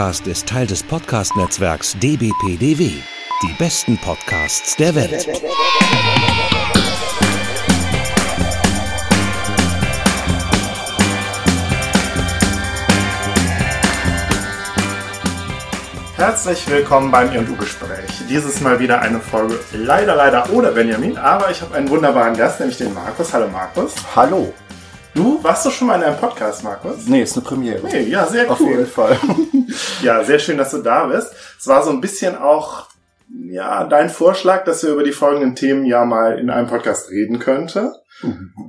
Podcast ist Teil des Podcast-Netzwerks dbpdw. Die besten Podcasts der Welt. Herzlich willkommen beim I&U-Gespräch. Dieses Mal wieder eine Folge leider, leider ohne Benjamin, aber ich habe einen wunderbaren Gast, nämlich den Markus. Hallo Markus. Hallo. Du warst doch schon mal in einem Podcast, Markus? Nee, ist eine Premiere. Nee, ja, sehr cool. Auf jeden Fall. ja, sehr schön, dass du da bist. Es war so ein bisschen auch ja, dein Vorschlag, dass wir über die folgenden Themen ja mal in einem Podcast reden könnte.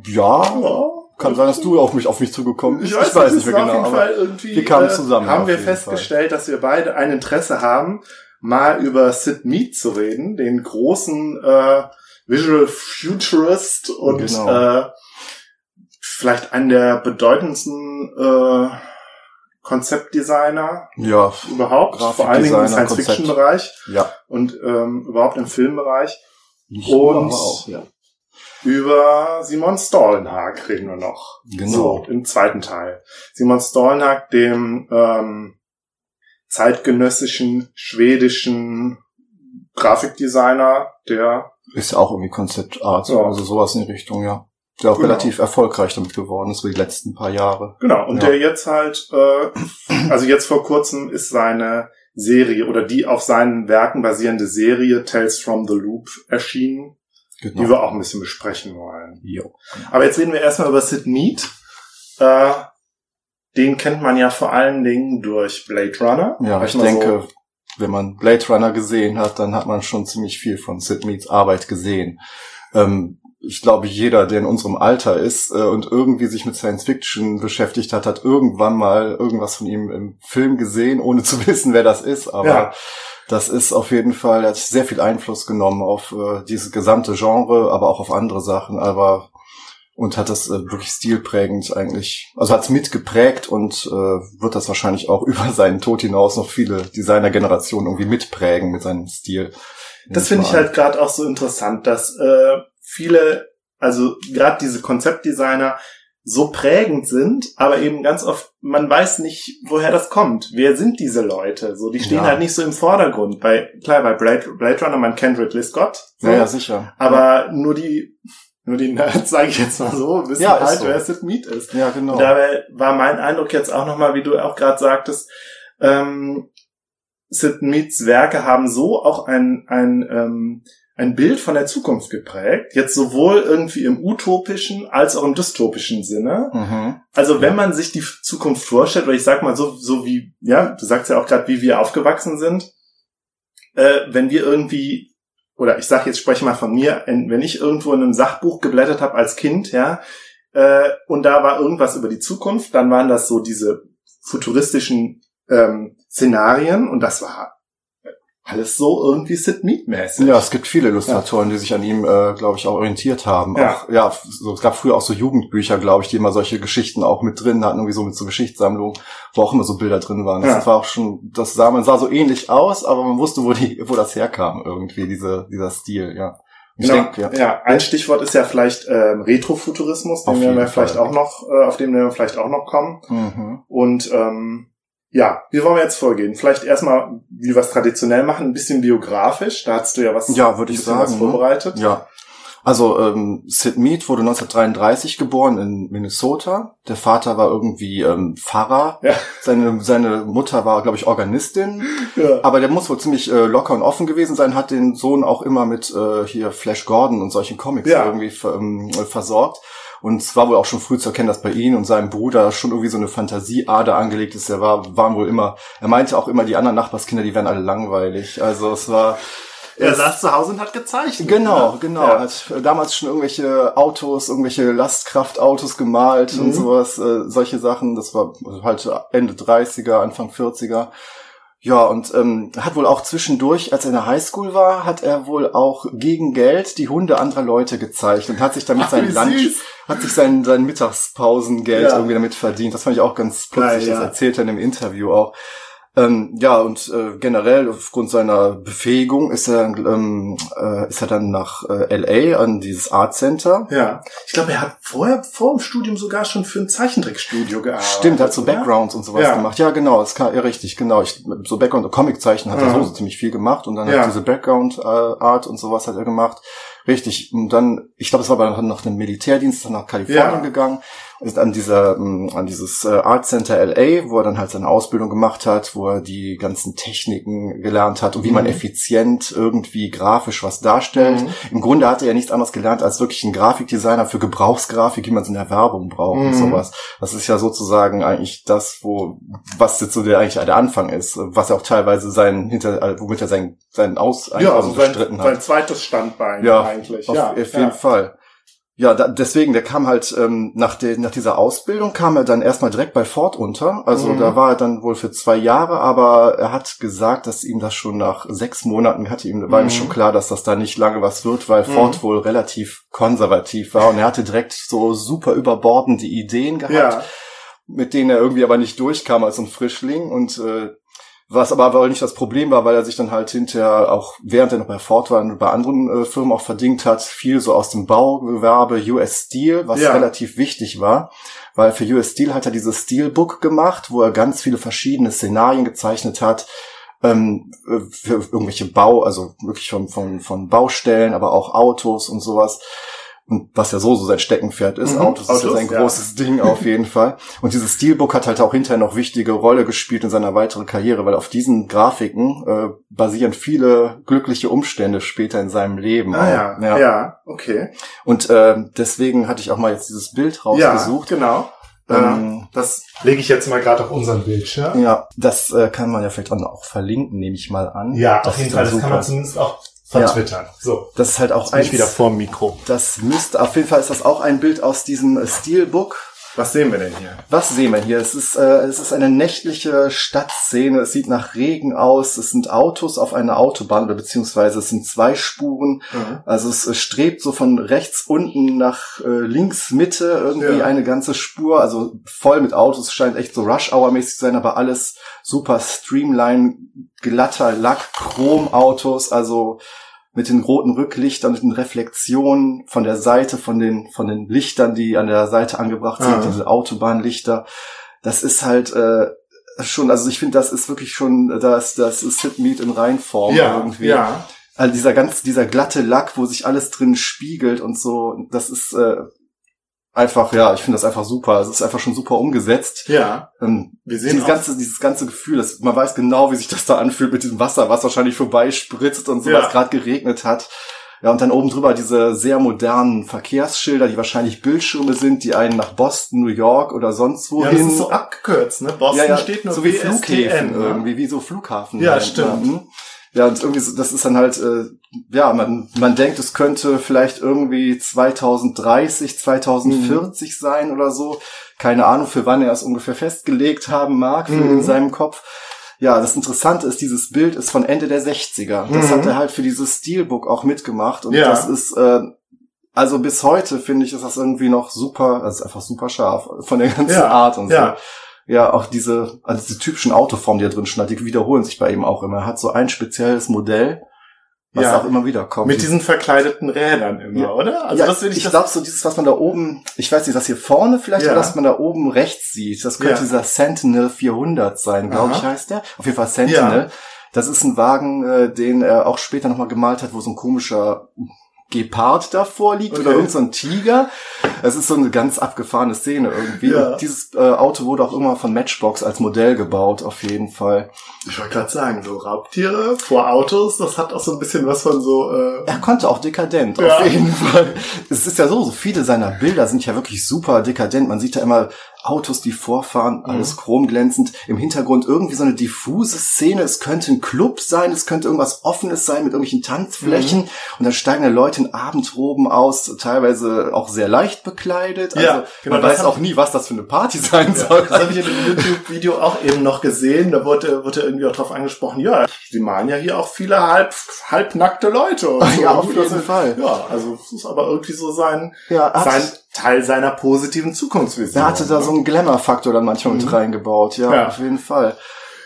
Ja, Ja. kann sein, dass du auf mich, auf mich zugekommen bist. Ich weiß, weiß nicht mehr Auf genau. jeden aber Fall irgendwie, wir kamen äh, zusammen. Haben auf wir jeden festgestellt, dass wir beide ein Interesse haben, mal über Sid Mead zu reden, den großen äh, Visual Futurist und Genau. äh, vielleicht einen der bedeutendsten äh, Konzeptdesigner. Ja, überhaupt, vor allen Dingen im Science-Fiction-Bereich ja. und ähm, überhaupt im Filmbereich. Nicht Und- auch, ja. Über Simon Stollenhag reden wir noch. Genau. So, im zweiten Teil. Simon Stollenhag, dem ähm, zeitgenössischen schwedischen Grafikdesigner, der Ist ja auch irgendwie Concept Art, Ja. also sowas in die Richtung, ja. Der auch Genau. relativ erfolgreich damit geworden ist über die letzten paar Jahre. genau und Ja. der jetzt halt, äh, also jetzt vor kurzem ist seine Serie oder die auf seinen Werken basierende Serie Tales from the Loop erschienen, Genau. die wir auch ein bisschen besprechen wollen. Jo. Aber jetzt reden wir erstmal über Sid Mead. Äh, den kennt man ja vor allen Dingen durch Blade Runner. Ja, ich denke, wenn man Blade Runner gesehen hat, dann hat man schon ziemlich viel von Sid Meads Arbeit gesehen. Ähm, ich glaube, jeder, der in unserem Alter ist äh, und irgendwie sich mit Science Fiction beschäftigt hat, hat irgendwann mal irgendwas von ihm im Film gesehen, ohne zu wissen, wer das ist. Aber Ja. das ist auf jeden Fall, er hat sehr viel Einfluss genommen auf äh, dieses gesamte Genre, aber auch auf andere Sachen. Aber und hat das äh, wirklich stilprägend eigentlich, also hat es mitgeprägt und äh, wird das wahrscheinlich auch über seinen Tod hinaus noch viele Designer-Generationen irgendwie mitprägen mit seinem Stil. Das finde ich halt gerade auch so interessant, dass äh, viele, also gerade diese Konzeptdesigner so prägend sind, aber eben ganz oft, man weiß nicht, woher das kommt. Wer sind diese Leute? So, die stehen Ja. halt nicht so im Vordergrund. Bei, klar, bei Blade, Blade Runner, man kennt Ridley Scott. So, Ja, ja, sicher. aber nur die, nur die Nerds, sage ich jetzt mal so, wissen Ja, halt, so. wer Sid Mead ist. Ja, genau. Und dabei war mein Eindruck jetzt auch nochmal, wie du auch gerade sagtest, ähm, Sid Meads Werke haben so auch ein, ein, ähm, ein Bild von der Zukunft geprägt. Jetzt sowohl irgendwie im utopischen als auch im dystopischen Sinne. mhm. Also wenn Ja. man sich die Zukunft vorstellt, oder ich sag mal so, so wie, ja, du sagst ja auch gerade, wie wir aufgewachsen sind, äh, wenn wir irgendwie, oder ich sag jetzt, spreche mal von mir, wenn ich irgendwo in einem Sachbuch geblättert habe als Kind, ja, äh, und da war irgendwas über die Zukunft, dann waren das so diese futuristischen ähm, Szenarien und das war alles so irgendwie Sid Mead-mäßig. Ja, es gibt viele Illustratoren, die sich an ihm, äh, glaube ich, auch orientiert haben. Ja. Auch, ja, so, es gab früher auch so Jugendbücher, glaube ich, die immer solche Geschichten auch mit drin hatten, irgendwie so mit so Geschichtssammlungen, wo auch immer so Bilder drin waren. Das Ja. war auch schon, das sah, man sah so ähnlich aus, aber man wusste, wo die, wo das herkam irgendwie, diese, dieser Stil, ja. Genau. denke, ja. ja, ein Stichwort ist ja vielleicht ähm, Retrofuturismus, den wir vielleicht Fall. auch noch, äh, auf den wir vielleicht auch noch kommen. Mhm. Und ähm, ja, wie wollen wir jetzt vorgehen? Vielleicht erstmal, wie wir es traditionell machen, ein bisschen biografisch. Da hast du ja was, Ja, würde ich sagen, ne? vorbereitet. Ja. Also ähm, Sid Mead wurde 1933 geboren in Minnesota. Der Vater war irgendwie ähm, Pfarrer. Ja. Seine, seine Mutter war, glaube ich, Organistin. Ja. Aber der muss wohl ziemlich äh, locker und offen gewesen sein, hat den Sohn auch immer mit äh, hier Flash Gordon und solchen Comics Ja. irgendwie ähm, äh, versorgt. Und es war wohl auch schon früh zu erkennen, dass bei ihm und seinem Bruder schon irgendwie so eine Fantasieader angelegt ist. Er war, waren wohl immer, er meinte auch immer, die anderen Nachbarskinder, die wären alle langweilig. Also es war, Er saß zu Hause und hat gezeichnet. Genau, ne? genau. Ja. Hat damals schon irgendwelche Autos, irgendwelche Lastkraftautos gemalt Mhm. und sowas, äh, solche Sachen. Das war halt Ende 30er, Anfang 40er. Ja, und ähm, hat wohl auch zwischendurch, als er in der Highschool war, hat er wohl auch gegen Geld die Hunde anderer Leute gezeichnet und hat sich damit Ach, sein Lunch, hat sich sein, sein Mittagspausengeld Ja. irgendwie damit verdient. Das fand ich auch ganz putzig, Geil, ja. das erzählt er in dem Interview auch. Ähm, ja, und äh, generell aufgrund seiner Befähigung ist er, ähm, äh, ist er dann nach äh, LA an dieses Art Center. Ja. Ich glaube, er hat vorher, vor dem Studium sogar schon für ein Zeichentrickstudio gearbeitet. Stimmt, er hat so oder? Backgrounds und sowas Ja. gemacht. Ja, genau, das kann, ja, richtig, genau. Ich, so Background, Comiczeichnen hat er Mhm. so, so ziemlich viel gemacht und dann Ja. hat diese Background äh, Art und sowas hat er gemacht. Richtig. Und dann, ich glaube, es war aber noch ein Militärdienst, dann nach Kalifornien Ja. gegangen, ist an dieser, ähm, an dieses äh, Art Center LA, wo er dann halt seine Ausbildung gemacht hat, wo er die ganzen Techniken gelernt hat und wie man Mhm. effizient irgendwie grafisch was darstellt. Mhm. Im Grunde hat er ja nichts anderes gelernt als wirklich ein Grafikdesigner für Gebrauchsgrafik, wie man es in der Werbung braucht und Mhm. sowas. Das ist ja sozusagen eigentlich das, wo, was jetzt so der eigentlich der Anfang ist, was ja auch teilweise sein, hinter, äh, womit er sein, seinen Aus, Ja, also sein, hat. sein zweites Standbein Ja, eigentlich. Auf, ja, auf jeden ja. Fall. Ja, da, deswegen, der kam halt ähm, nach, der, nach dieser Ausbildung kam er dann erstmal direkt bei Ford unter. Also Mhm. da war er dann wohl für zwei Jahre, aber er hat gesagt, dass ihm das schon nach sechs Monaten hatte ihm war ihm Mhm. schon klar, dass das da nicht lange was wird, weil Mhm. Ford wohl relativ konservativ war und er hatte direkt so super überbordende Ideen gehabt Ja, mit denen er irgendwie aber nicht durchkam als ein Frischling und äh, was aber wohl nicht das Problem war, weil er sich dann halt hinterher auch, während er noch bei Ford war und bei anderen äh, Firmen auch verdient hat, viel so aus dem Baugewerbe US Steel, was Ja. relativ wichtig war, weil für US Steel hat er dieses Steelbook gemacht, wo er ganz viele verschiedene Szenarien gezeichnet hat, ähm, äh, für irgendwelche Bau, also wirklich von, von, von Baustellen, aber auch Autos und sowas. Und was ja so so sein Steckenpferd ist, Mhm, Autos, ist ja Autos, sein ja. großes Ding auf jeden Fall. Und dieses Steelbook hat halt auch hinterher noch wichtige Rolle gespielt in seiner weiteren Karriere, weil auf diesen Grafiken äh, basieren viele glückliche Umstände später in seinem Leben. ah, auch. ja. ja, okay. Und äh, deswegen hatte ich auch mal jetzt dieses Bild rausgesucht. Ja, genau. Ähm, das lege ich jetzt mal gerade auf unseren Bildschirm. Ja, das äh, kann man ja vielleicht auch noch verlinken, nehme ich mal an. Ja, Das auf jeden Fall. Das kann man super. zumindest auch vertwittern. So, Das ist halt auch jetzt eins, wieder vorm Mikro. das müsste, auf jeden Fall ist das auch ein Bild aus diesem Steelbook. Was sehen wir denn hier? Was sehen wir hier? Es ist, äh, es ist eine nächtliche Stadtszene. Es sieht nach Regen aus. Es sind Autos auf einer Autobahn oder beziehungsweise es sind zwei Spuren. Also es strebt so von rechts unten nach äh, links Mitte irgendwie Ja. eine ganze Spur. Also voll mit Autos. Es scheint echt so Rush-Hour-mäßig zu sein, aber alles super Streamline, glatter Lack, Chromautos. Also mit den roten Rücklichtern, mit den Reflexionen von der Seite, von den, von den Lichtern, die an der Seite angebracht sind, Ah. diese Autobahnlichter. Das ist halt äh, schon, also ich finde, das ist wirklich schon, das, das ist Hitmeat in Reinform Ja, irgendwie. ja. Also dieser ganz, dieser glatte Lack, wo sich alles drin spiegelt und so, das ist äh, einfach, ja, ich finde das einfach super. Es ist einfach schon super umgesetzt. Ja. Ähm, Wir sehen dieses ganze, dieses ganze Gefühl, dass man weiß genau, wie sich das da anfühlt mit diesem Wasser, was wahrscheinlich vorbeispritzt und so, Ja. was gerade geregnet hat. Ja, und dann oben drüber diese sehr modernen Verkehrsschilder, die wahrscheinlich Bildschirme sind, die einen nach Boston, New York oder sonst wohin. Ja, das ist so abgekürzt, ne? Boston ja, ja, steht nur so wie BSTN, Flughäfen ne? irgendwie, wie so Flughafen. Ja, stimmt. ne? Ja, und irgendwie, so, das ist dann halt, äh, ja, man, man denkt, es könnte vielleicht irgendwie 2030, 2040 sein oder so. Keine Ahnung, für wann er es ungefähr festgelegt haben mag Mhm. in seinem Kopf. Ja, das Interessante ist, dieses Bild ist von Ende der 60er. Das Mhm. hat er halt für dieses Steelbook auch mitgemacht. Und Ja. das ist, äh, also bis heute finde ich, ist das irgendwie noch super, also ist einfach super scharf von der ganzen Ja, Art und ja. so. Ja, auch diese, also diese typischen Autoformen, die er drin hat, die wiederholen sich bei ihm auch immer. Er hat so ein spezielles Modell, was Ja. auch immer wieder kommt. Mit diesen verkleideten Rädern immer, Ja. oder? Also ja, das will ich, ich glaube so dieses, was man da oben, ich weiß nicht, das hier vorne vielleicht Ja. oder das man da oben rechts sieht, das könnte dieser Sentinel 400 sein, glaube ich heißt der. Auf jeden Fall Sentinel. Das ist ein Wagen, äh, den er auch später nochmal gemalt hat, wo so ein komischer Gepard davor liegt Okay. oder irgend so ein Tiger. Es ist so eine ganz abgefahrene Szene irgendwie. Ja. Dieses äh, Auto wurde auch irgendwann von Matchbox als Modell gebaut, auf jeden Fall. Ich wollte gerade sagen, so Raubtiere vor Autos, das hat auch so ein bisschen was von so, äh, Er konnte auch dekadent, Ja. auf jeden Fall. Es ist ja so, so viele seiner Bilder sind ja wirklich super dekadent. Man sieht da immer Autos, die vorfahren, alles chromglänzend. Im Hintergrund irgendwie so eine diffuse Szene. Es könnte ein Club sein, es könnte irgendwas Offenes sein mit irgendwelchen Tanzflächen. Und dann steigen da Leute in Abendroben aus, teilweise auch sehr leicht bekleidet. Also Ja, genau, man weiß auch nie, was das für eine Party sein Ja, soll. das habe ich in dem YouTube-Video auch eben noch gesehen. Da wurde, wurde irgendwie auch drauf angesprochen, ja, sie malen ja hier auch viele halb, halbnackte Leute. Und so. Ja, auf jeden ist- Fall. Ja, also es ist aber irgendwie so sein, Ja, sein Teil seiner positiven Zukunftsvision. Er hatte da so einen Glamour-Faktor dann manchmal mit Mhm. reingebaut, ja, Ja. auf jeden Fall.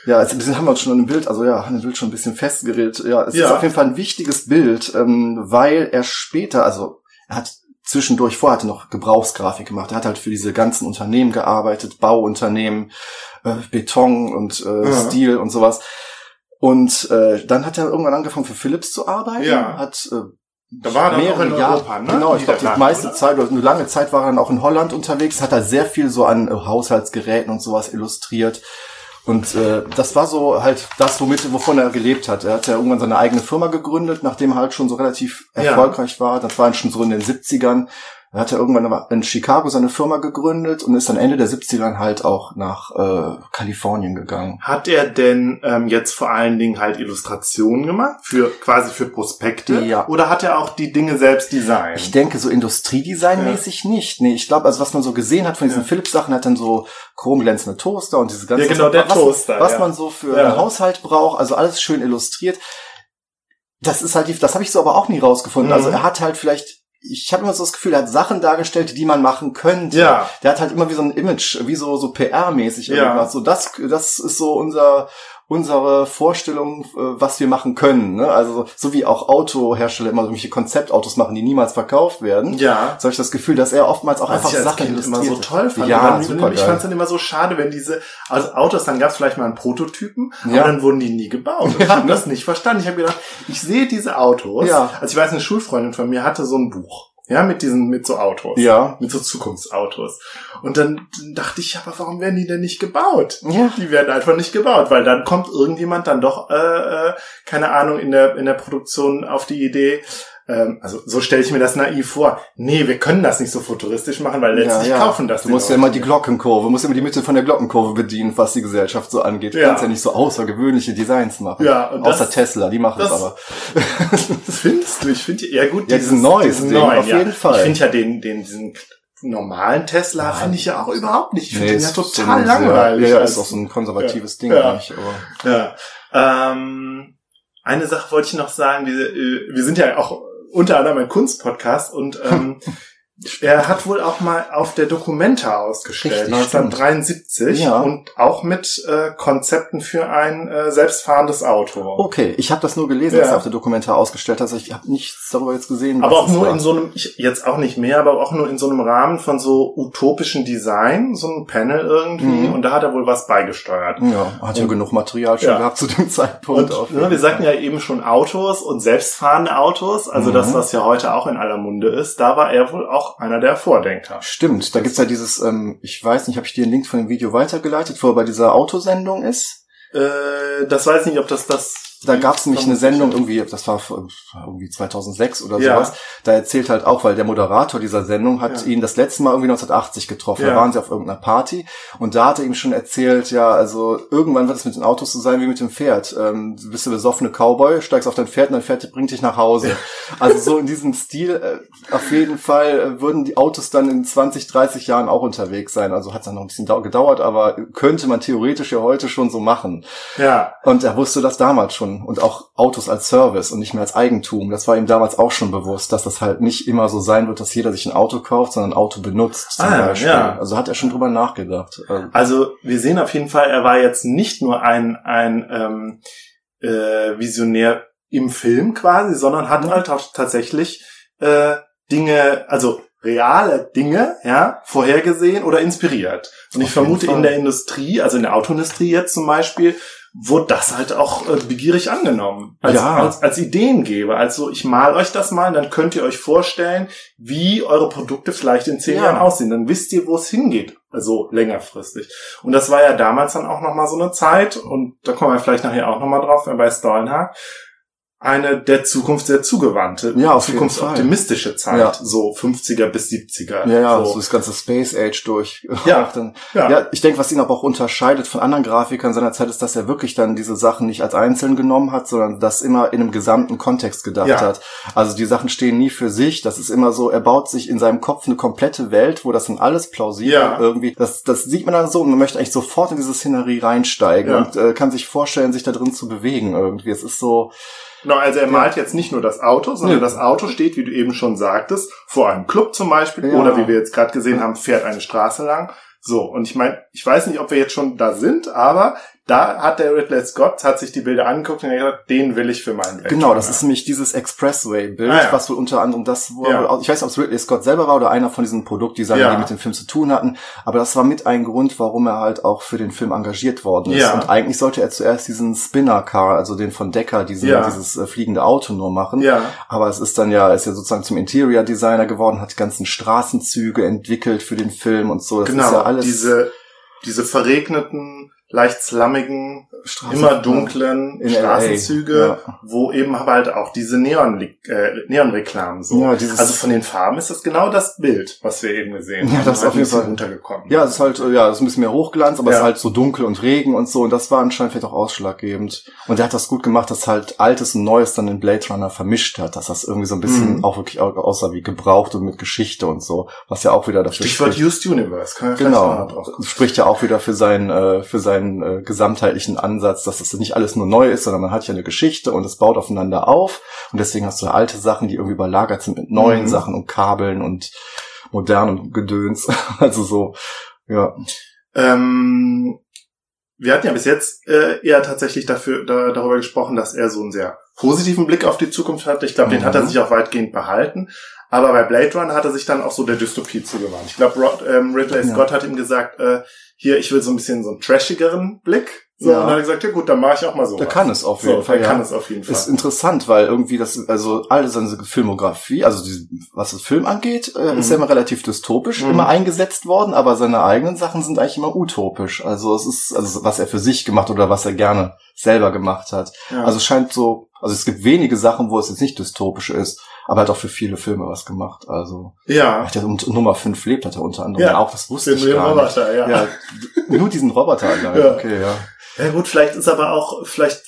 Ja, wir haben uns schon an dem Bild, also ja, an dem Bild schon ein bisschen festgeredet. Ja, es Ja. ist auf jeden Fall ein wichtiges Bild, ähm, weil er später, also er hat zwischendurch vorher er noch Gebrauchsgrafik gemacht. Er hat halt für diese ganzen Unternehmen gearbeitet, Bauunternehmen, äh, Beton und äh, Ja. Stil und sowas. Und äh, dann hat er irgendwann angefangen für Philips zu arbeiten. Ja. Hat äh, Da war er dann auch mehrere in Jahre, Europa, ne? genau, ich glaube die meiste oder? Zeit oder eine lange Zeit war er dann auch in Holland unterwegs, hat er sehr viel so an äh, Haushaltsgeräten und sowas illustriert. Und äh, das war so halt das, womit, wovon er gelebt hat. Er hat ja irgendwann seine eigene Firma gegründet, nachdem er halt schon so relativ Ja. erfolgreich war. Das war schon so in den 70ern. Er hat ja irgendwann in Chicago seine Firma gegründet und ist dann Ende der 70ern halt auch nach äh, Kalifornien gegangen. Hat er denn ähm, jetzt vor allen Dingen halt Illustrationen gemacht für quasi für Prospekte? Ja. Oder hat er auch die Dinge selbst designt? Ich denke, so Industriedesign-mäßig nicht. Nee, ich glaube, also was man so gesehen hat von diesen Ja. Philips-Sachen, hat dann so chromglänzende Toaster und diese ganzen Ja, genau, der was, Toaster, Was ja. man so für Ja. einen Haushalt braucht, also alles schön illustriert. Das ist halt, die, das habe ich so aber auch nie rausgefunden. Mhm. Also er hat halt vielleicht, ich habe immer so das Gefühl, er hat Sachen dargestellt, die man machen könnte. Ja. Der hat halt immer wie so ein Image, wie so, so PR-mäßig Ja. irgendwas. So, das, das ist so unser, unsere Vorstellung, äh, was wir machen können. Ne? Also so wie auch Autohersteller immer solche Konzeptautos machen, die niemals verkauft werden. Ja. So habe ich das Gefühl, dass er oftmals auch Was einfach ich als Sachen Kind immer so toll fand. Ja, super ich fand es dann immer so schade, wenn diese also Autos, dann gab es vielleicht mal einen Prototypen, Ja. aber dann wurden die nie gebaut. Ich habe das nicht verstanden. Ich habe gedacht, ich sehe diese Autos. Ja. Also ich weiß, eine Schulfreundin von mir hatte so ein Buch. Ja, mit diesen, mit so Autos. Ja. Mit so Zukunftsautos. Und dann dachte ich, aber warum werden die denn nicht gebaut? Ja. Die werden einfach nicht gebaut, weil dann kommt irgendjemand dann doch, äh, äh, keine Ahnung, in der, in der Produktion auf die Idee, ähm, also so stelle ich mir das naiv vor. Nee, wir können das nicht so futuristisch machen, weil letztlich ja, ja. kaufen das Du musst ja immer die. Glockenkurve, musst immer die Mitte von der Glockenkurve bedienen, was die Gesellschaft so angeht. Du Ja. kannst ja nicht so außergewöhnliche Designs machen. Ja, und Außer das- Tesla, die machen es das- aber. Das findest du? Ich finde, ja gut, Ja, diesen neues Ding, auf jeden Fall. Ich finde ja den, den, diesen normalen Tesla finde ich ja auch überhaupt nicht. Ich finde den ja so total ein langweilig. Sehr, ja, ist auch so ein konservatives Ding Ja. eigentlich, aber. Ja. Ähm, eine Sache wollte ich noch sagen. Wir, äh, wir sind ja auch unter anderem ein Kunstpodcast und ähm, er hat wohl auch mal auf der Documenta ausgestellt, Richtig, 1973 Ja. und auch mit äh, Konzepten für ein äh, selbstfahrendes Auto. Okay, ich habe das nur gelesen, Ja. dass er auf der Dokumentar ausgestellt hat. Also ich habe nichts darüber jetzt gesehen. Aber auch nur war. in so einem, ich, jetzt auch nicht mehr, aber auch nur in so einem Rahmen von so utopischen Design, so ein Panel irgendwie, Mhm. und da hat er wohl was beigesteuert. Ja, hat ja genug Material schon Ja. gehabt zu dem Zeitpunkt. Und ne, wir sagten ja eben schon Autos und selbstfahrende Autos, also Mhm. das, was ja heute auch in aller Munde ist, da war er wohl auch einer der Vordenker. Stimmt, da gibt's ja dieses, ähm, ich weiß nicht, habe ich dir einen Link von dem Video weitergeleitet, wo er bei dieser Autosendung ist? Äh, das weiß ich nicht, ob das das... Da gab's nämlich eine Sendung irgendwie, das war irgendwie 2006 oder Ja. sowas. Da erzählt halt auch, weil der Moderator dieser Sendung hat Ja. ihn das letzte Mal irgendwie 1980 getroffen. Ja. Da waren sie auf irgendeiner Party und da hat er ihm schon erzählt, ja, also irgendwann wird es mit den Autos so sein wie mit dem Pferd. Ähm, du bist du besoffene Cowboy, steigst auf dein Pferd und dein Pferd bringt dich nach Hause. Also so in diesem Stil, äh, auf jeden Fall äh, würden die Autos dann in 20, 30 Jahren auch unterwegs sein. Also hat dann noch ein bisschen dau- gedauert, aber könnte man theoretisch ja heute schon so machen. Ja, Und er wusste das damals schon. Und auch Autos als Service und nicht mehr als Eigentum. Das war ihm damals auch schon bewusst, dass das halt nicht immer so sein wird, dass jeder sich ein Auto kauft, sondern ein Auto benutzt zum Ah, Beispiel. ja. Also hat er schon drüber nachgedacht. Also, also wir sehen auf jeden Fall, er war jetzt nicht nur ein, ein ähm, äh, Visionär im Film quasi, sondern hat halt auch tatsächlich äh, Dinge, also reale Dinge, ja, vorhergesehen oder inspiriert. Und ich vermute Fall. in der Industrie, also in der Autoindustrie jetzt zum Beispiel, wurde das halt auch äh, begierig angenommen. Als, Ja. als, als Ideengeber. Also ich mal euch das mal, dann könnt ihr euch vorstellen, wie eure Produkte vielleicht in zehn Ja. Jahren aussehen. Dann wisst ihr, wo es hingeht. Also längerfristig. Und das war ja damals dann auch nochmal so eine Zeit, und da kommen wir vielleicht nachher auch nochmal drauf, bei Stollenhag, eine der Zukunft sehr zugewandte, Ja, auf zukunftsoptimistische Zeit, Ja. so 50er bis 70er. ja, ja, so. so. das ganze Space Age durch. Ja. Ja. ja. ich denke, was ihn aber auch unterscheidet von anderen Grafikern seiner Zeit, ist, dass er wirklich dann diese Sachen nicht als einzeln genommen hat, sondern das immer in einem gesamten Kontext gedacht Ja. hat. Also die Sachen stehen nie für sich. Das ist immer so, er baut sich in seinem Kopf eine komplette Welt, wo das dann alles plausibel Ja. irgendwie, das, das sieht man dann so und man möchte eigentlich sofort in diese Szenerie reinsteigen und äh, kann sich vorstellen, sich da drin zu bewegen irgendwie. Es ist so, Genau, also er malt jetzt nicht nur das Auto, sondern Nee. das Auto steht, wie du eben schon sagtest, vor einem Club zum Beispiel Ja. oder wie wir jetzt gerade gesehen haben, fährt eine Straße lang. So, und ich meine, ich weiß nicht, ob wir jetzt schon da sind, aber da hat der Ridley Scott, hat sich die Bilder angeguckt und hat gesagt, den will ich für meinen Blade Genau, das ist nämlich dieses Expressway-Bild, Ah, ja. was wohl unter anderem das, wo Ja. er, ich weiß nicht, ob es Ridley Scott selber war oder einer von diesen Produktdesignern, Ja. die mit dem Film zu tun hatten, aber das war mit ein Grund, warum er halt auch für den Film engagiert worden ist. Und eigentlich sollte er zuerst diesen Spinner-Car, also den von Decker, diesen, Ja. dieses äh, fliegende Auto nur machen. Ja. Aber es ist dann ja, ist ja sozusagen zum Interior Designer geworden, hat die ganzen Straßenzüge entwickelt für den Film und so. Das genau, ist ja alles diese, diese verregneten, leicht slammigen, Straßen- immer dunklen In Straßenzüge, wo eben halt auch diese Neon, äh, Neonreklamen so. Ja, also von den Farben ist das genau das Bild, was wir eben gesehen Ja, haben. das ist auf jeden Fall- runtergekommen. Ja, es ist halt, ja, es ist ein bisschen mehr Hochglanz, aber es Ja. ist halt so dunkel und Regen und so. Und das war anscheinend vielleicht auch ausschlaggebend. Und er hat das gut gemacht, dass halt Altes und Neues dann in Blade Runner vermischt hat, dass das irgendwie so ein bisschen Mhm. auch wirklich au- aussah wie gebraucht und mit Geschichte und so. Was ja auch wieder dafür Stichwort spricht. Used Universe. Kann noch Genau. spricht ja auch wieder für seinen, äh, für seinen äh, gesamtheitlichen Ansatz, dass das nicht alles nur neu ist, sondern man hat ja eine Geschichte und es baut aufeinander auf. Und deswegen hast du alte Sachen, die irgendwie überlagert sind mit neuen Mhm. Sachen und Kabeln und modernem Gedöns. Also so, ja. Ähm, wir hatten ja bis jetzt äh, eher tatsächlich dafür da, darüber gesprochen, dass er so einen sehr positiven Blick auf die Zukunft hat. Ich glaube, den Mhm. hat er sich auch weitgehend behalten. Aber bei Blade Runner hat er sich dann auch so der Dystopie zugewandt. Ich glaube, ähm, Ridley Ja. Scott hat ihm gesagt, äh, hier, ich will so ein bisschen so einen trashigeren Blick. So, Ja. und dann hat er gesagt, ja gut, dann mache ich auch mal so. Der kann es auf jeden so, Fall. Der ja. kann es auf jeden Fall. ist interessant, weil irgendwie das, also alle seine Filmografie, also die, was das Film angeht, äh, Mhm. ist er immer relativ dystopisch Mhm. immer eingesetzt worden, aber seine eigenen Sachen sind eigentlich immer utopisch. Also es ist, also was er für sich gemacht oder was er gerne selber gemacht hat. ja. Also es scheint so, also es gibt wenige Sachen, wo es jetzt nicht dystopisch ist, aber er hat auch für viele Filme was gemacht. Also ja. hat er und Nummer 5 lebt hat er unter anderem Ja. auch, das wusste Den ich gar nicht. Roboter, ja. Ja, nur diesen Roboter allein. Ja. Okay, ja. Ja gut, vielleicht ist aber auch, vielleicht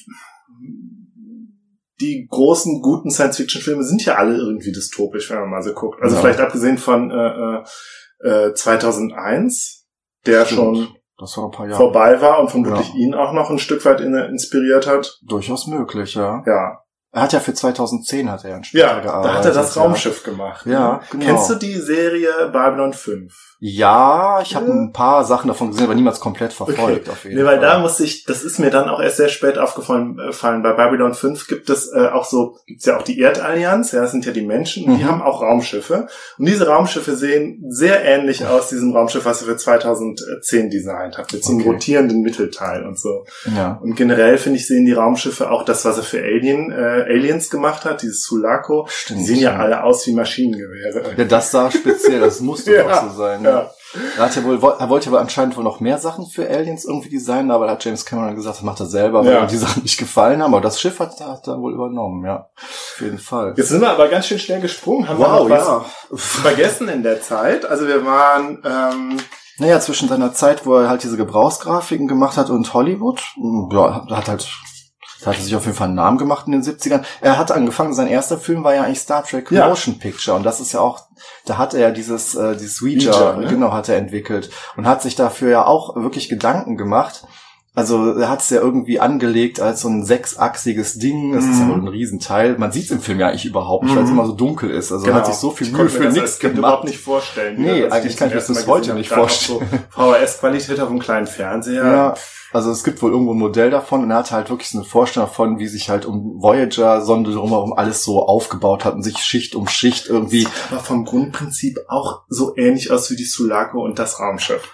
die großen, guten Science-Fiction-Filme sind ja alle irgendwie dystopisch, wenn man mal so guckt. Also Ja. vielleicht abgesehen von äh, äh, 2001, der Stimmt. schon Das war vorbei war und vermutlich Ja. ihn auch noch ein Stück weit in, inspiriert hat. Durchaus möglich, ja. Ja, Er hat ja für 2010 hat er ja später ja gearbeitet. da hat er das ja. Raumschiff gemacht. Ja, genau. Kennst du die Serie Babylon 5? Ja, ich habe ein paar Sachen davon gesehen, aber niemals komplett verfolgt auf jeden Nee, weil Fall. da musste ich, das ist mir dann auch erst sehr spät aufgefallen. Äh, fallen. Bei Babylon 5 gibt es äh, auch so, gibt's ja auch die Erdallianz, ja, das sind ja die Menschen, und die Mhm. haben auch Raumschiffe. Und diese Raumschiffe sehen sehr ähnlich aus diesem Raumschiff, was er für 2010 designt hat, mit so einem Okay. rotierenden Mittelteil und so. ja. Und generell, finde ich, sehen die Raumschiffe auch das, was er für Alien, äh, Aliens gemacht hat, dieses Sulaco, Stimmt. die sehen ja alle aus wie Maschinengewehre. Ja, das sah speziell, das musste Ja, doch so sein. Ja. ja. Er, hat ja wohl, er wollte aber anscheinend wohl noch mehr Sachen für Aliens irgendwie designen, aber da hat James Cameron gesagt, das macht er selber, weil Ja. ihm die Sachen nicht gefallen haben. Aber das Schiff hat, hat er wohl übernommen, ja. Auf jeden Fall. Jetzt sind wir aber ganz schön schnell gesprungen. Haben wir noch was ja. vergessen in der Zeit? Also wir waren, ähm, Naja, zwischen seiner Zeit, wo er halt diese Gebrauchsgrafiken gemacht hat und Hollywood, ja, hat halt, da hat er sich auf jeden Fall einen Namen gemacht in den 70ern. Er hat angefangen, sein erster Film war ja eigentlich Star Trek Ja. Motion Picture und das ist ja auch, da hat er ja dieses, äh, dieses Ouija, Ouija, ne? genau, hat er entwickelt und hat sich dafür ja auch wirklich Gedanken gemacht. Also er hat es ja irgendwie angelegt als so ein sechsachsiges Ding. Das ist ja Mhm. wohl ein Riesenteil. Man sieht es im Film ja eigentlich überhaupt nicht, weil es Mhm. immer so dunkel ist. Also er hat sich so viel Mühe für nichts gemacht. überhaupt nicht vorstellen. Nee, Als eigentlich ich kann ich mir das bis heute nicht vorstellen. So VHS-Qualität auf einem kleinen Fernseher. Ja, also es gibt wohl irgendwo ein Modell davon und er hat halt wirklich so eine Vorstellung davon, wie sich halt um Voyager-Sonde drumherum alles so aufgebaut hat und sich Schicht um Schicht irgendwie. Aber vom Grundprinzip auch so ähnlich aus wie die Sulaco und das Raumschiff.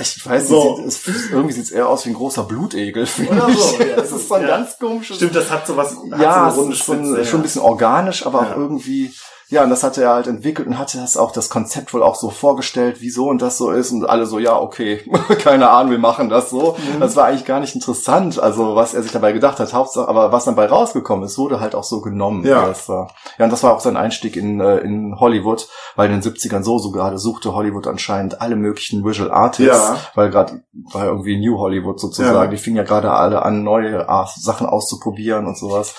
Ich weiß So. nicht, sieht, es, irgendwie sieht es eher aus wie ein großer Blutegel. finde so, ich. ja. Das ist so ein Ja. ganz komisches. Stimmt, das hat sowas, hat ja, so eine es ist so ein, Spitze, schon ein bisschen organisch, aber Ja. auch irgendwie, ja, und das hat er halt entwickelt und hatte das auch das Konzept wohl auch so vorgestellt, wieso und das so ist und alle so, ja, okay, keine Ahnung, wir machen das so. Mhm. Das war eigentlich gar nicht interessant, also was er sich dabei gedacht hat, Hauptsache, aber was dabei rausgekommen ist, wurde halt auch so genommen. Ja. Das war, ja, und das war auch sein Einstieg in, äh, in Hollywood, weil in den 70ern so, so gerade suchte Hollywood anscheinend alle möglichen Visual Artists, Ja. weil gerade war irgendwie New Hollywood sozusagen, Ja. die fingen ja gerade alle an, neue Art- Sachen auszuprobieren und sowas.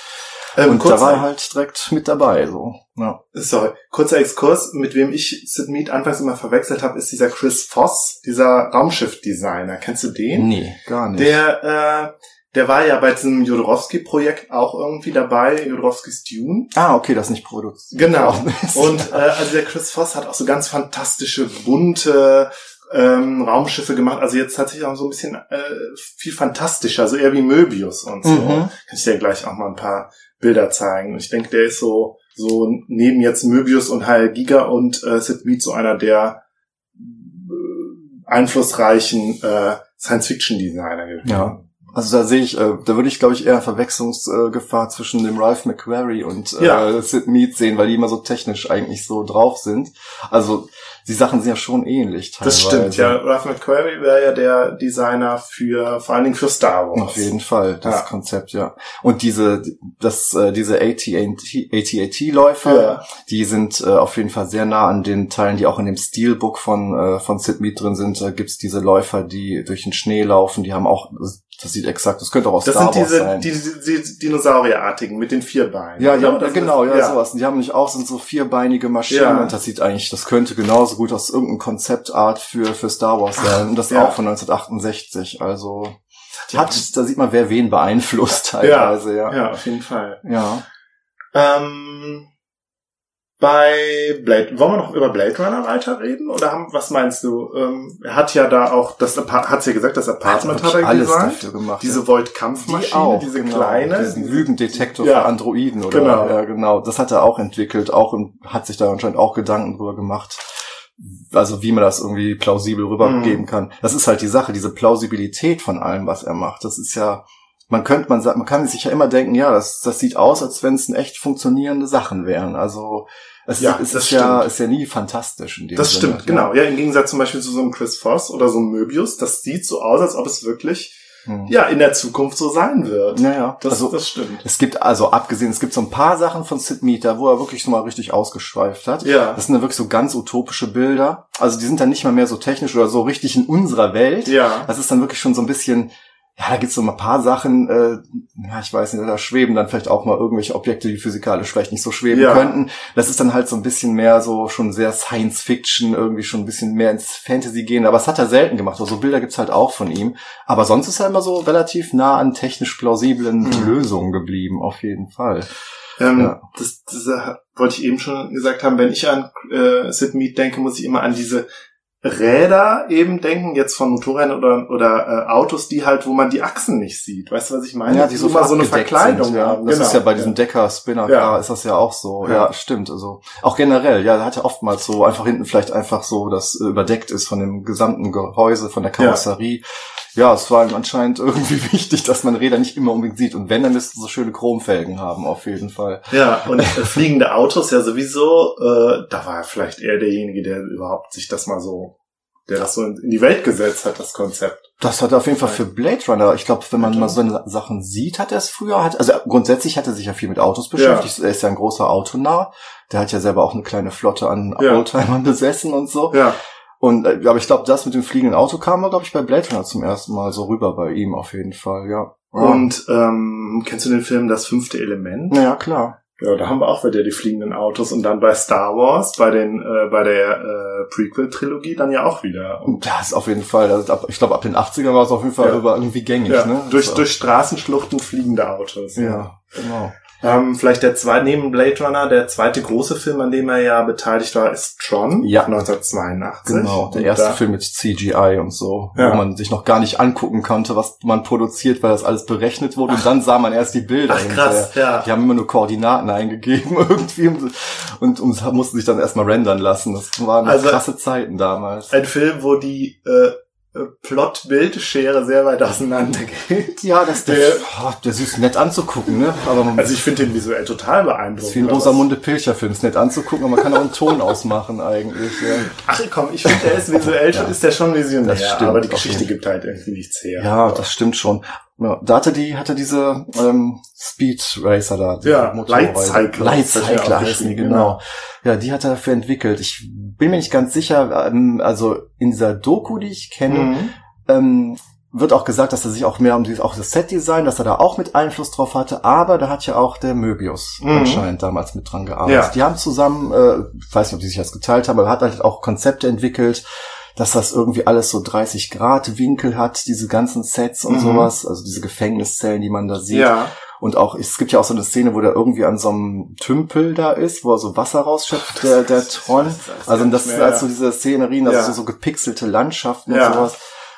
Ähm, Und da war er halt direkt mit dabei, so. Ja. sorry, kurzer Exkurs, mit wem ich Sid Mead anfangs immer verwechselt habe, ist dieser Chris Voss, dieser Raumschiff-Designer. Kennst du den? Nee, gar nicht. Der, äh, der war ja bei diesem Jodorowsky-Projekt auch irgendwie dabei, Jodorowskys Dune. ah, okay, das nicht produziert. Genau. Und äh, also der Chris Voss hat auch so ganz fantastische, bunte, ähm, Raumschiffe gemacht. Also jetzt tatsächlich auch so ein bisschen äh, viel fantastischer, so eher wie Möbius und so. Mhm. Kann ich dir gleich auch mal ein paar Bilder zeigen. Und ich denke, der ist so, so neben jetzt Möbius und Heil Giga und äh, Sid Mead so einer der äh, einflussreichen äh, Science-Fiction-Designer gewesen. Ja. Also da sehe ich, äh, da würde ich glaube ich eher Verwechslungsgefahr zwischen dem Ralph McQuarrie und äh, Ja. Sid Mead sehen, weil die immer so technisch eigentlich so drauf sind. Also die Sachen sind ja schon ähnlich teilweise. Das stimmt, ja. Ralph McQuarrie wäre ja der Designer für, vor allen Dingen für Star Wars. Auf jeden Fall, das Ja. Konzept, ja. Und diese, das, äh, diese AT-AT-Läufer, Ja. die sind äh, auf jeden Fall sehr nah an den Teilen, die auch in dem Steelbook von, äh, von Sid Mead drin sind. Da gibt's diese Läufer, die durch den Schnee laufen, die haben auch, das sieht exakt, das könnte auch aus Das Star sind Wars diese sein. die, die, die Dinosaurierartigen mit den vier Beinen. ja, ja? Das genau, ist- ja, sowas. Die haben nicht auch, sind so vierbeinige Maschinen Ja. und das sieht eigentlich, das könnte genauso gut aus irgendeinem Konzeptart für, für Star Wars sein. Und das ja. auch von 1968. Also hat, da sieht man, wer wen beeinflusst teilweise, ja. Ja, auf jeden Fall. Ja. Ähm, bei Blade, wollen wir noch über Blade Runner weiterreden? Oder haben, was meinst du? Ähm, er hat ja da auch, das hat's ja gesagt, das Apartment hat er alles designt. dafür gemacht. Diese ja. Void-Kampfmaschine, diese genau, kleine. Diesen Lügendetektor Ja. für Androiden oder Genau. ja genau. Das hat er auch entwickelt, auch und hat sich da anscheinend auch Gedanken drüber gemacht. Also wie man das irgendwie plausibel rübergeben Mhm. kann. Das ist halt die Sache, diese Plausibilität von allem, was er macht. Das ist ja, man könnte, man sagt, man kann sich ja immer denken, ja, das, das sieht aus, als wenn es echt funktionierende Sachen wären. Also es, Ja, ist, ist ja, ist ja nie fantastisch in dem Das Sinne. stimmt, genau. Ja, im Gegensatz zum Beispiel zu so einem Chris Voss oder so einem Möbius, das sieht so aus, als ob es wirklich, Hm. ja, in der Zukunft so sein wird. Naja, Das, also das stimmt. Es gibt also abgesehen, es gibt so ein paar Sachen von Sid da wo er wirklich so mal richtig ausgeschweift hat. Ja. Das sind dann wirklich so ganz utopische Bilder. Also die sind dann nicht mal mehr so technisch oder so richtig in unserer Welt. Ja. Das ist dann wirklich schon so ein bisschen, ja, da gibt's so ein paar Sachen, äh, ja, ich weiß nicht, da schweben dann vielleicht auch mal irgendwelche Objekte, die physikalisch vielleicht nicht so schweben Ja. könnten. Das ist dann halt so ein bisschen mehr so schon sehr Science Fiction, irgendwie schon ein bisschen mehr ins Fantasy gehen. Aber es hat er selten gemacht. Also Bilder gibt's halt auch von ihm. Aber sonst ist er immer so relativ nah an technisch plausiblen Mhm. Lösungen geblieben, auf jeden Fall. Ähm, Ja. das, das äh, wollte ich eben schon gesagt haben. Wenn ich an äh, Sid Mead denke, muss ich immer an diese Räder eben denken, jetzt von Motorrädern oder, oder äh, Autos, die halt, wo man die Achsen nicht sieht. Weißt du, was ich meine? die so, so eine Verkleidung sind, ja. haben. Das Genau. ist ja bei diesem Decker-Spinner Ja. ist das ja auch so. Ja. Ja. stimmt. Also auch generell, ja, da hat er oftmals so einfach hinten vielleicht einfach so, das äh, überdeckt ist von dem gesamten Gehäuse, von der Karosserie. Ja, es war ihm anscheinend irgendwie wichtig, dass man Räder nicht immer unbedingt sieht. Und wenn, dann müssten so schöne Chromfelgen haben, auf jeden Fall. Ja, und äh, fliegende Autos ja sowieso, äh, da war er vielleicht eher derjenige, der überhaupt sich das mal so, der das so in, die Welt gesetzt hat, das Konzept. Das hat er auf jeden Fall für Blade Runner. Ich glaube, wenn man mal so eine Sachen sieht, hat er es früher. Hat, also grundsätzlich hat er sich ja viel mit Autos beschäftigt. Er ist ja ein großer Autonah. Der hat ja selber auch eine kleine Flotte an Ja. Oldtimern besessen und so. Ja, Und äh, aber ich glaube, das mit dem fliegenden Auto kam, glaube ich, bei Blade Runner zum ersten Mal so rüber bei ihm auf jeden Fall, ja. ja. und ähm, kennst du den Film Das fünfte Element? naja, klar. Ja, da haben wir auch wieder die fliegenden Autos und dann bei Star Wars, bei den, äh, bei der äh, Prequel-Trilogie dann ja auch wieder. Und, das auf jeden Fall. Das, ab, ich glaube, ab den 80ern war es auf jeden Fall Ja. über irgendwie gängig, ja, ne? durch, So. durch Straßenschluchten fliegende Autos. Ja, genau. Ähm, vielleicht der zweite, neben Blade Runner, der zweite große Film, an dem er ja beteiligt war, ist Tron. Ja. 1982. Genau, der Und erste Film mit CGI und so, Ja. wo man sich noch gar nicht angucken konnte, was man produziert, weil das alles berechnet wurde und dann sah man erst die Bilder Ach krass, ja. Die haben immer nur Koordinaten eingegeben irgendwie und, und, mussten sich dann erstmal rendern lassen. Das waren Also- krasse Zeiten damals. Ein Film, wo die äh, Plot-Bildschere sehr weit auseinander geht. Ja, das der, Der- oh, der ist nett anzugucken, ne? Aber man, Also ich finde den visuell total das beeindruckend. ist wie ein Rosamunde Pilcher-Film, ist nett anzugucken, aber man kann auch einen Ton ausmachen eigentlich. Ja. Ach komm, ich finde, der ist visuell schon, ist der schon visionär, Das stimmt, aber die Geschichte gibt halt irgendwie nichts her. Ja, das stimmt schon. Ja, da hatte die, hatte diese ähm, Speed Racer da. Ja, Motorräder. Lightcycler. Lightcycler Das hat er heißen die, genau. Ja, die hat er dafür entwickelt. Ich bin mir nicht ganz sicher, ähm, also in dieser Doku, die ich kenne, Mhm. ähm, wird auch gesagt, dass er sich auch mehr um dieses, auch das Set-Design, dass er da auch mit Einfluss drauf hatte, aber da hat ja auch der Möbius Mhm. anscheinend damals mit dran gearbeitet. Ja. Die haben zusammen, äh, ich weiß nicht, ob die sich das geteilt haben, aber er hat halt auch Konzepte entwickelt, dass das irgendwie alles so 30 Grad Winkel hat, diese ganzen Sets und Mhm. sowas, also diese Gefängniszellen, die man da sieht. Ja, Und auch, es gibt ja auch so eine Szene, wo der irgendwie an so einem Tümpel da ist, wo er so Wasser rausschöpft, der, der Tron. Also das ist also diese Szenerien, also Ja. so, so gepixelte Landschaften Ja. und sowas.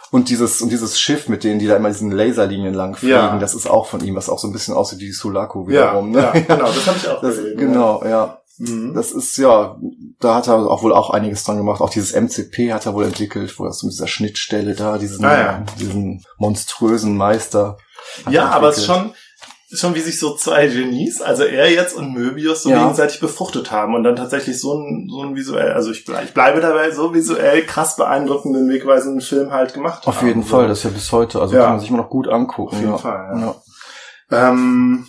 Und dieses, und dieses Schiff, mit denen die da immer diesen Laserlinien lang fliegen, Ja. das ist auch von ihm, was auch so ein bisschen aussieht wie Sulaco Ja, wiederum. ne? ja, genau, das habe ich auch Das, gesehen. genau, ja. Mhm. Das ist ja, da hat er auch wohl auch einiges dran gemacht. Auch dieses MCP hat er wohl entwickelt, wo er so mit dieser Schnittstelle da, diesen, Ah, ja. diesen monströsen Meister. Ja, aber es ist schon, schon wie sich so zwei Genies, also er jetzt und Möbius, so Ja. gegenseitig befruchtet haben und dann tatsächlich so ein, so ein visuell, also ich, ich bleibe dabei, so visuell krass beeindruckenden, wegweisenden Film halt gemacht Auf haben. jeden so. Fall, das ist ja bis heute, also Ja. kann man sich immer noch gut angucken. Auf jeden ja. Fall, ja. ja. Ähm,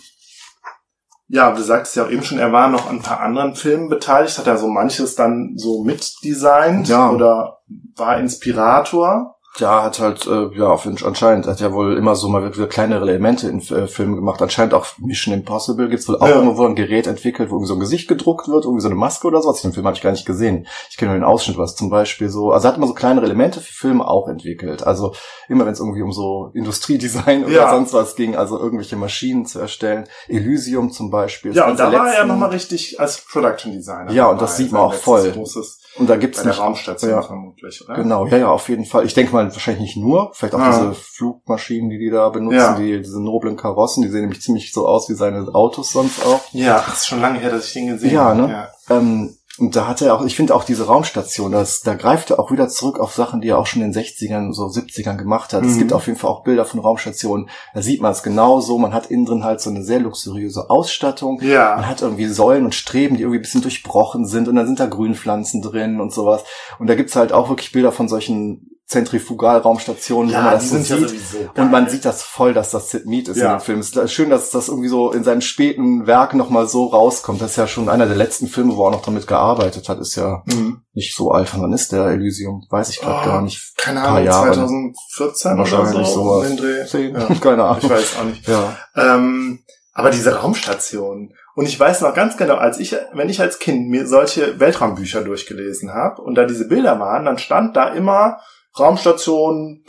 ja, du sagtest ja auch eben schon, er war noch an ein paar anderen Filmen beteiligt, hat er so manches dann so mitdesignt Ja. oder war Inspirator. Ja, hat halt, äh, ja, auf, anscheinend hat er wohl immer so mal wieder kleinere Elemente in äh, Filmen gemacht. Anscheinend auch Mission Impossible gibt's wohl auch Ja. irgendwo ein Gerät entwickelt, wo irgendwie so ein Gesicht gedruckt wird, irgendwie so eine Maske oder sowas. Den Film habe ich gar nicht gesehen. Ich kenne nur den Ausschnitt, was zum Beispiel so, also er hat immer so kleinere Elemente für Filme auch entwickelt. Also immer wenn es irgendwie um so Industriedesign oder Ja. sonst was ging, also irgendwelche Maschinen zu erstellen. Elysium zum Beispiel. Ja, und da war er letzten- nochmal richtig als Production Designer. Ja, und das sieht man auch voll. Großes Und da gibt's bei der nicht Raumstation Ja. vermutlich, oder? Genau, ja, ja, auf jeden Fall. Ich denke mal wahrscheinlich nicht nur, vielleicht auch Ah. diese Flugmaschinen, die die da benutzen, Ja. die, diese noblen Karossen, die sehen nämlich ziemlich so aus wie seine Autos sonst auch. Ja, das ist schon lange her, dass ich den gesehen Ja, habe. ne? Ähm, und da hat er auch, ich finde auch diese Raumstation, das, da greift er auch wieder zurück auf Sachen, die er auch schon in den 60ern, so 70ern gemacht hat. Es Mhm. gibt auf jeden Fall auch Bilder von Raumstationen, da sieht man es genauso. Man hat innen drin halt so eine sehr luxuriöse Ausstattung. Man Ja. hat irgendwie Säulen und Streben, die irgendwie ein bisschen durchbrochen sind und dann sind da Grünpflanzen drin und sowas. Und da gibt's halt auch wirklich Bilder von solchen Zentrifugalraumstationen, wo man Ja, das so ja sieht. Und man sieht das voll, dass das Sid Mead ist Ja. in dem Film. Es ist schön, dass das irgendwie so in seinem späten Werk nochmal so rauskommt. Das ist ja schon einer der letzten Filme, wo er noch damit gearbeitet hat. Ist ja Mhm. nicht so alt. Wann ist der Elysium? Weiß ich gerade Oh, gar nicht. Keine Ahnung, Jahre. 2014 Wahrscheinlich oder so. sowas. Ja. Keine Ahnung. Ich weiß auch nicht. Ja. Ähm, aber diese Raumstation. Und ich weiß noch ganz genau, als ich, wenn ich als Kind mir solche Weltraumbücher durchgelesen habe und da diese Bilder waren, dann stand da immer Raumstation,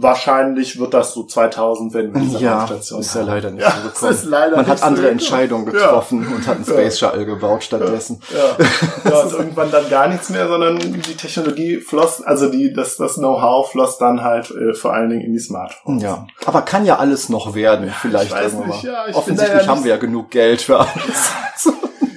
wahrscheinlich wird das so 2000, wenn wir diese Ja, Raumstation ist ja leider nicht Ja, so gekommen. ist leider Man hat so andere gekommen. Entscheidungen Ja. getroffen und hat einen Space Shuttle gebaut stattdessen. Ja, ja und irgendwann dann gar nichts mehr, sondern die Technologie floss, also die, das, das Know-how floss dann halt äh, vor allen Dingen in die Smartphones. Ja, aber kann ja alles noch werden, vielleicht ich weiß irgendwann nicht, ja, ich Offensichtlich ja haben wir ja genug Geld für alles.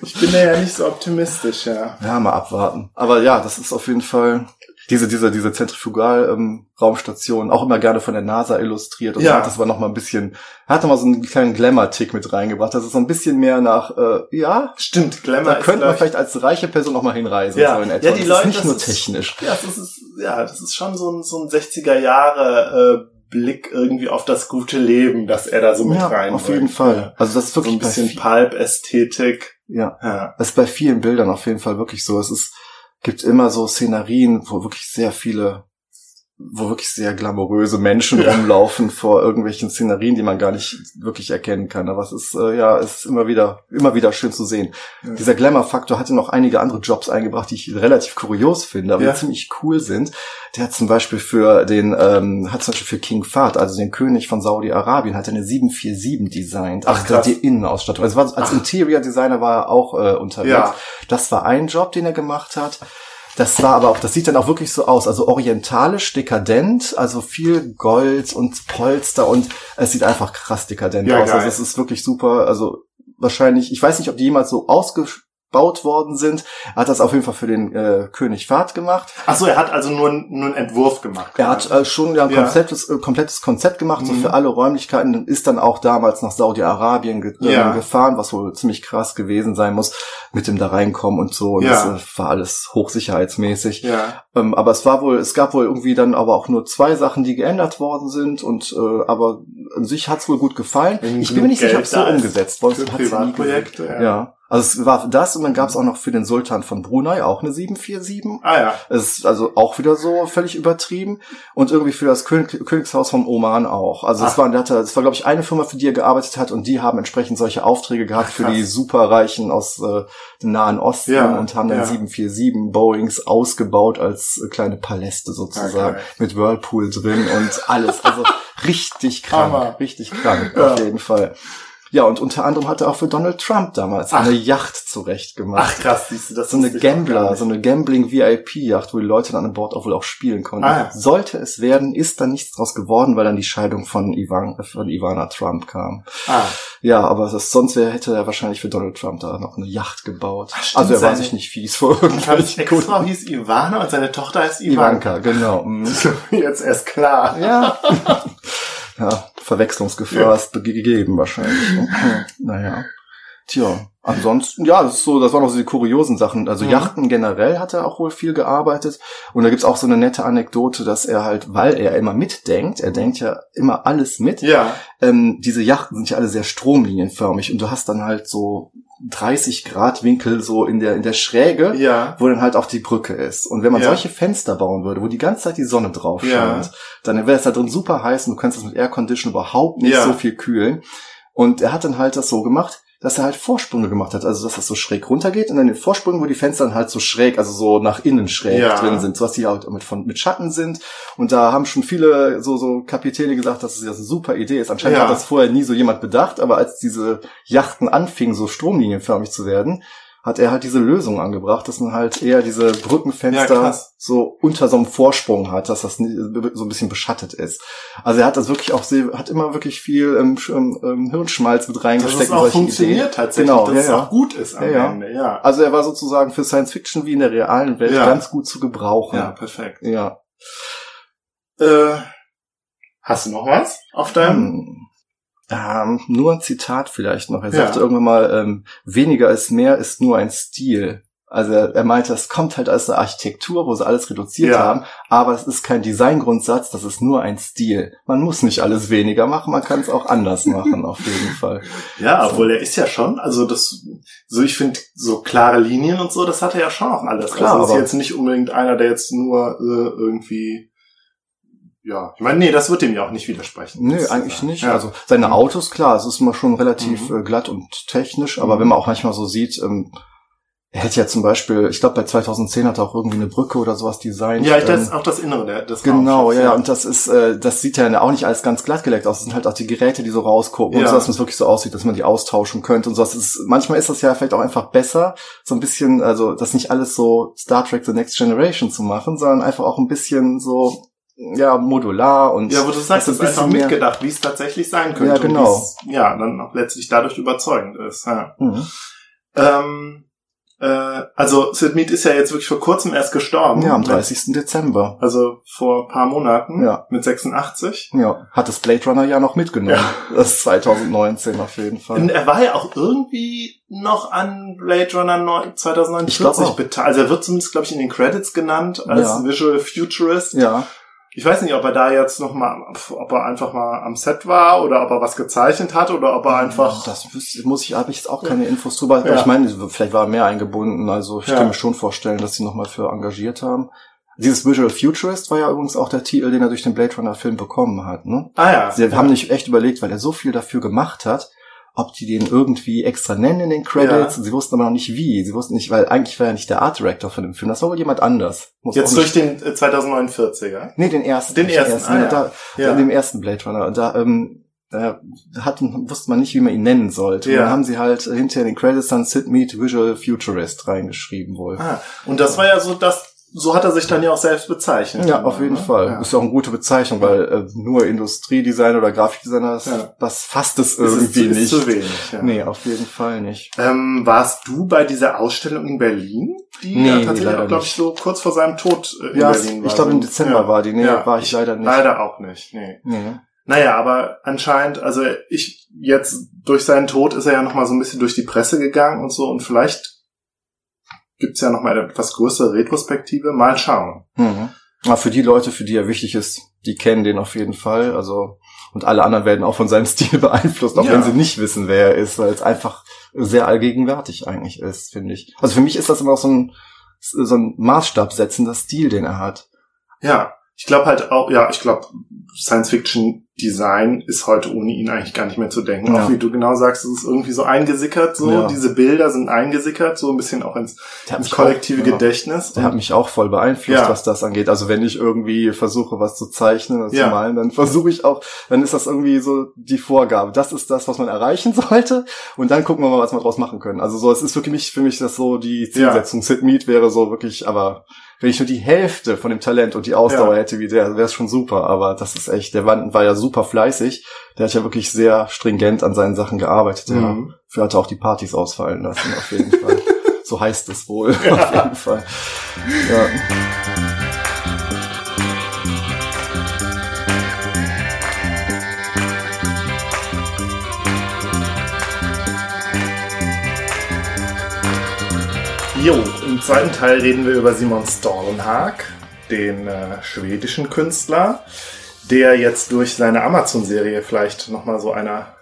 Ich bin da ja nicht so optimistisch, ja. Ja, mal abwarten. Aber ja, das ist auf jeden Fall diese diese diese Zentrifugal ähm, auch immer gerne von der NASA illustriert und Ja. hat das aber noch mal ein bisschen hat noch mal so einen kleinen Glamour Tick mit reingebracht. Das ist so ein bisschen mehr nach äh, ja, Stimmt, Glamour da könnte man vielleicht als reiche Person noch mal hinreisen Ja. so in etwa. Ja, die das Leute, ist nicht nur ist- technisch. Ja, das ist, ja, das ist schon so ein, so ein 60er Jahre äh, Blick irgendwie auf das gute Leben, dass er da so mit ja, rein. auf jeden Fall. Also das ist So wirklich ein bisschen Pulp-Ästhetik. ja, Ja. Das ist bei vielen Bildern auf jeden Fall wirklich so. Es ist, gibt immer so Szenarien, wo wirklich sehr viele, wo wirklich sehr glamouröse Menschen Ja. rumlaufen vor irgendwelchen Szenarien, die man gar nicht wirklich erkennen kann. Aber es ist, äh, ja, es ist immer wieder, immer wieder schön zu sehen. Ja. Dieser Glamour-Faktor hatte noch einige andere Jobs eingebracht, die ich relativ kurios finde, aber Ja. die ziemlich cool sind. Der hat zum Beispiel für den, ähm, hat zum Beispiel für King Fahd, also den König von Saudi-Arabien, hat er eine 747 designt. Ach, krass. die Innenausstattung. Also war, als Ach. Interior Designer war er auch äh, unterwegs. Ja. Das war ein Job, den er gemacht hat. Das war aber auch, das sieht dann auch wirklich so aus, also orientalisch, dekadent, also viel Gold und Polster und es sieht einfach krass dekadent Ja, aus. geil. Also es ist wirklich super, also wahrscheinlich, ich weiß nicht, ob die jemals so ausgebaut worden sind. Er hat das auf jeden Fall für den äh, König Fahd gemacht. Ach so, er hat also nur, nur einen Entwurf gemacht. Er hat äh, schon ja ein Ja. komplettes, äh, komplettes Konzept gemacht, so Mhm. für alle Räumlichkeiten, ist dann auch damals nach Saudi-Arabien ge äh, Ja. gefahren, was wohl ziemlich krass gewesen sein muss, mit dem da reinkommen und so. Und Ja. das äh, war alles hochsicherheitsmäßig. ja. Ähm, aber es war wohl, es gab wohl irgendwie dann aber auch nur zwei Sachen, die geändert worden sind und äh, aber an sich hat's wohl gut gefallen. Ich bin mir nicht sicher, ob es so umgesetzt worden ist. Ja. Ja. Also es war das und dann gab's auch noch für den Sultan von Brunei auch eine 747. Ah ja. Es ist also auch wieder so völlig übertrieben. Und irgendwie für das König, Königshaus von Oman auch. Also es Ach. war, hatte, es war, glaube ich, eine Firma, für die er gearbeitet hat und die haben entsprechend solche Aufträge gehabt Ach, für die Superreichen aus äh, dem Nahen Osten Ja, und haben dann ja. 747 Boeings ausgebaut als äh, kleine Paläste sozusagen. Okay. Mit Whirlpool drin und alles. Also richtig krank. Hammer. Richtig krank, Ja. auf jeden Fall. Ja, und unter anderem hat er auch für Donald Trump damals Ach. eine Yacht zurechtgemacht. Ach krass, siehst du, das so eine Gambler, so eine Gambling-VIP-Yacht, wo die Leute dann an Bord auch wohl auch spielen konnten. Ah, ja. Sollte es werden, ist dann nichts draus geworden, weil dann die Scheidung von, Ivan, von Ivana Trump kam. Ah, Ja, aber das, sonst wär, hätte er wahrscheinlich für Donald Trump da noch eine Yacht gebaut. Ach, stimmt, also er war sich nicht fies vor irgendwelchen Ex-Frau hieß Ivana und seine Tochter heißt Ivanka. Ivanka, genau. mm. Jetzt erst klar. Ja. ja, Verwechslungsgefahr Ja. ist be- gegeben wahrscheinlich. ne? naja. Tja, ansonsten, ja, das ist so, das waren auch so die kuriosen Sachen. Also Mhm. Yachten generell hat er auch wohl viel gearbeitet. Und da gibt's auch so eine nette Anekdote, dass er halt, weil er immer mitdenkt, er denkt ja immer alles mit, Ja, ähm, diese Yachten sind ja alle sehr stromlinienförmig und du hast dann halt so 30 Grad Winkel so in der, in der Schräge ja. wo dann halt auch die Brücke ist. Und wenn man Ja. solche Fenster bauen würde, wo die ganze Zeit die Sonne drauf Ja. scheint, dann wäre es da drin super heiß und du kannst es mit Aircondition überhaupt nicht Ja. so viel kühlen. Und er hat dann halt das so gemacht, dass er halt Vorsprünge gemacht hat, also dass das so schräg runtergeht und dann den Vorsprüngen, wo die Fenster dann halt so schräg, also so nach innen schräg Ja. drin sind, so dass die halt mit, von, mit Schatten sind. Und da haben schon viele so, so Kapitäne gesagt, dass es das eine super Idee ist. Anscheinend Ja. hat das vorher nie so jemand bedacht, aber als diese Yachten anfingen, so stromlinienförmig zu werden, hat er halt diese Lösung angebracht, dass man halt eher diese Ja, Brückenfenster krass. so unter so einem Vorsprung hat, dass das so ein bisschen beschattet ist. Also er hat das wirklich auch sehr, hat immer wirklich viel ähm, ähm, ähm, Hirnschmalz mit reingesteckt es in auch funktioniert Ideen. tatsächlich, Genau, dass ja, es ja. auch gut ist am Ja, ja. Ende, ja. Also er war sozusagen für Science Fiction wie in der realen Welt Ja. ganz gut zu gebrauchen. Ja, perfekt. ja. Äh, hast du noch was auf deinem? Hm. Ähm, nur ein Zitat vielleicht noch. Er Ja. sagte irgendwann mal, ähm, weniger ist mehr ist nur ein Stil. Also er, er meinte, es kommt halt aus der Architektur, wo sie alles reduziert Ja. haben, aber es ist kein Designgrundsatz, das ist nur ein Stil. Man muss nicht alles weniger machen, man kann es auch anders machen, auf jeden Fall. Ja, obwohl er ist ja schon, also das, so ich finde, so klare Linien und so, das hat er ja schon auch alles. Klar, also ist jetzt nicht unbedingt einer, der jetzt nur äh, irgendwie, ja, ich meine, nee, das wird dem ja auch nicht widersprechen. Nö, Das, eigentlich äh, nicht. Ja. Also seine Autos, klar, es ist immer schon relativ Mhm. äh, glatt und technisch, aber Mhm. wenn man auch manchmal so sieht, ähm, er hätte ja zum Beispiel, ich glaube bei 2010 hat er auch irgendwie eine Brücke oder sowas designt. ja, ich, das ähm, auch das Innere der, des Genau, ja, ja, und das ist, äh, das sieht ja auch nicht alles ganz glatt geleckt aus. Das sind halt auch die Geräte, die so rausgucken Ja. und so, dass es wirklich so aussieht, dass man die austauschen könnte und so. Das ist, manchmal ist das ja vielleicht auch einfach besser, so ein bisschen, also das nicht alles so Star Trek The Next Generation zu machen, sondern einfach auch ein bisschen so, ja, modular und Ja, wo du sagst, es ist einfach mitgedacht, wie es tatsächlich sein könnte. Ja, genau. Und ja, dann auch letztlich dadurch überzeugend ist. Ja. Mhm. Ähm, äh, also Sid Mead ist ja jetzt wirklich vor kurzem erst gestorben. Ja, am 30. Dezember. Also vor ein paar Monaten. Ja. Mit 86. Ja, hat das Blade Runner ja noch mitgenommen. Das ist 2019 auf jeden Fall. Und er war ja auch irgendwie noch an Blade Runner 9 Ich glaub 2049 auch. beteiligt. Also er wird zumindest, glaube ich, in den Credits genannt als Ja. Visual Futurist. Ja, Ich weiß nicht, ob er da jetzt noch mal, ob er einfach mal am Set war oder ob er was gezeichnet hat oder ob er einfach. Das muss ich, habe ich jetzt auch keine Infos drüber. Aber Ja. Ich meine, vielleicht war er mehr eingebunden. Also ich Ja. kann mir schon vorstellen, dass sie nochmal für engagiert haben. Dieses Visual Futurist war ja übrigens auch der Titel, den er durch den Blade Runner Film bekommen hat. Ne? ah ja. Sie haben nicht echt überlegt, weil er so viel dafür gemacht hat, ob die den irgendwie extra nennen in den Credits. Ja. Und sie wussten aber noch nicht wie. Sie wussten nicht, weil eigentlich war er nicht der Art Director von dem Film. Das war wohl jemand anders. Muss Jetzt durch den äh, 2049er. Nee, den ersten. Den nicht ersten, ah, ja. ja. da, Ja. in dem ersten Blade Runner. Da, ähm, da hatten, wusste man nicht, wie man ihn nennen sollte. Ja. Und dann haben sie halt hinter in den Credits dann Sid Mead Visual Futurist reingeschrieben wohl. Ah, und das war ja so, dass so hat er sich dann ja auch selbst bezeichnet. Ja, auf jeden Ne? Fall. Ja. Ist ja auch eine gute Bezeichnung, weil äh, nur Industriedesigner oder Grafikdesigner, das, Ja. das fasst es Es ist, irgendwie zu- ist nicht. zu wenig. Ja. Nee, auf jeden Fall nicht. Ähm, warst du bei dieser Ausstellung in Berlin, die Nee, ja nee, tatsächlich leider auch, glaube ich, so kurz vor seinem Tod äh, in Ja, Berlin war? ich glaube im Dezember ja. war die. Nee, Ja, war ich leider nicht. Leider auch nicht. Nee. Nee. Naja, aber anscheinend, also ich jetzt durch seinen Tod ist er ja nochmal so ein bisschen durch die Presse gegangen und so und vielleicht gibt's ja nochmal eine etwas größere Retrospektive. Mal schauen. Mhm. Aber für die Leute, für die er wichtig ist, die kennen den auf jeden Fall. Also und alle anderen werden auch von seinem Stil beeinflusst, auch Ja. wenn sie nicht wissen, wer er ist, weil es einfach sehr allgegenwärtig eigentlich ist, finde ich. Also für mich ist das immer auch so ein so ein Maßstab setzender Stil, den er hat. Ja, ich glaube halt auch, ja, ich glaube, Science Fiction Design ist heute ohne ihn eigentlich gar nicht mehr zu denken. Ja. Auch wie du genau sagst, es ist irgendwie so eingesickert, so Ja. diese Bilder sind eingesickert, so ein bisschen auch ins, ins kollektive auch- ja. Gedächtnis. Der hat mich auch voll beeinflusst, was das angeht. Also wenn ich irgendwie versuche, was zu zeichnen oder zu malen, dann versuche ich auch, dann ist das irgendwie so die Vorgabe. Das ist das, was man erreichen sollte. Und dann gucken wir mal, was wir draus machen können. Also so, es ist wirklich mich, für mich das so die Zielsetzung. Sid Mead wäre so wirklich, aber wenn ich nur die Hälfte von dem Talent und die Ausdauer Ja. hätte wie der, wäre es schon super. Aber das ist echt, der war, war ja super fleißig. Der hat ja wirklich sehr stringent an seinen Sachen gearbeitet. Mhm. für hatte auch die Partys ausfallen lassen, auf jeden Fall. So heißt es wohl, auf jeden Fall. Ja. Jo, im zweiten Teil reden wir über Simon Storlenhag, den äh, schwedischen Künstler, der jetzt durch seine Amazon-Serie vielleicht nochmal so einer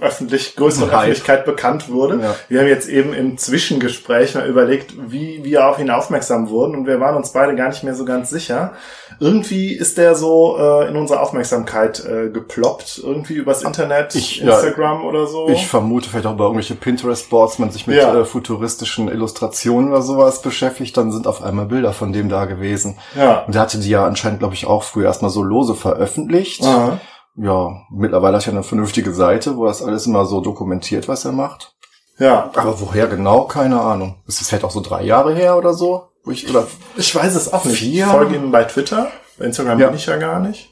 öffentlich, größeren Hype. Öffentlichkeit bekannt wurde. Ja. Wir haben jetzt eben im Zwischengespräch mal überlegt, wie wir auf ihn aufmerksam wurden und wir waren uns beide gar nicht mehr so ganz sicher. Irgendwie ist der so äh, in unsere Aufmerksamkeit äh, geploppt, irgendwie übers Internet, Ich- ja, Instagram oder so. Ich vermute vielleicht auch über irgendwelche Pinterest-Boards, man sich mit Ja. äh, futuristischen Illustrationen oder sowas beschäftigt, dann sind auf einmal Bilder von dem da gewesen. ja. Und der hatte die ja anscheinend, glaube ich, auch früher erstmal so lose veröffentlicht. Aha. Ja, mittlerweile hat er eine vernünftige Seite, wo das alles immer so dokumentiert, was er macht. Ja, Aber woher genau, keine Ahnung. Ist das vielleicht auch so drei Jahre her oder so? Wo ich, oder Ich weiß es auch nicht. Vier? Ich folge ihm bei Twitter. Bei Instagram Ja. bin ich ja gar nicht.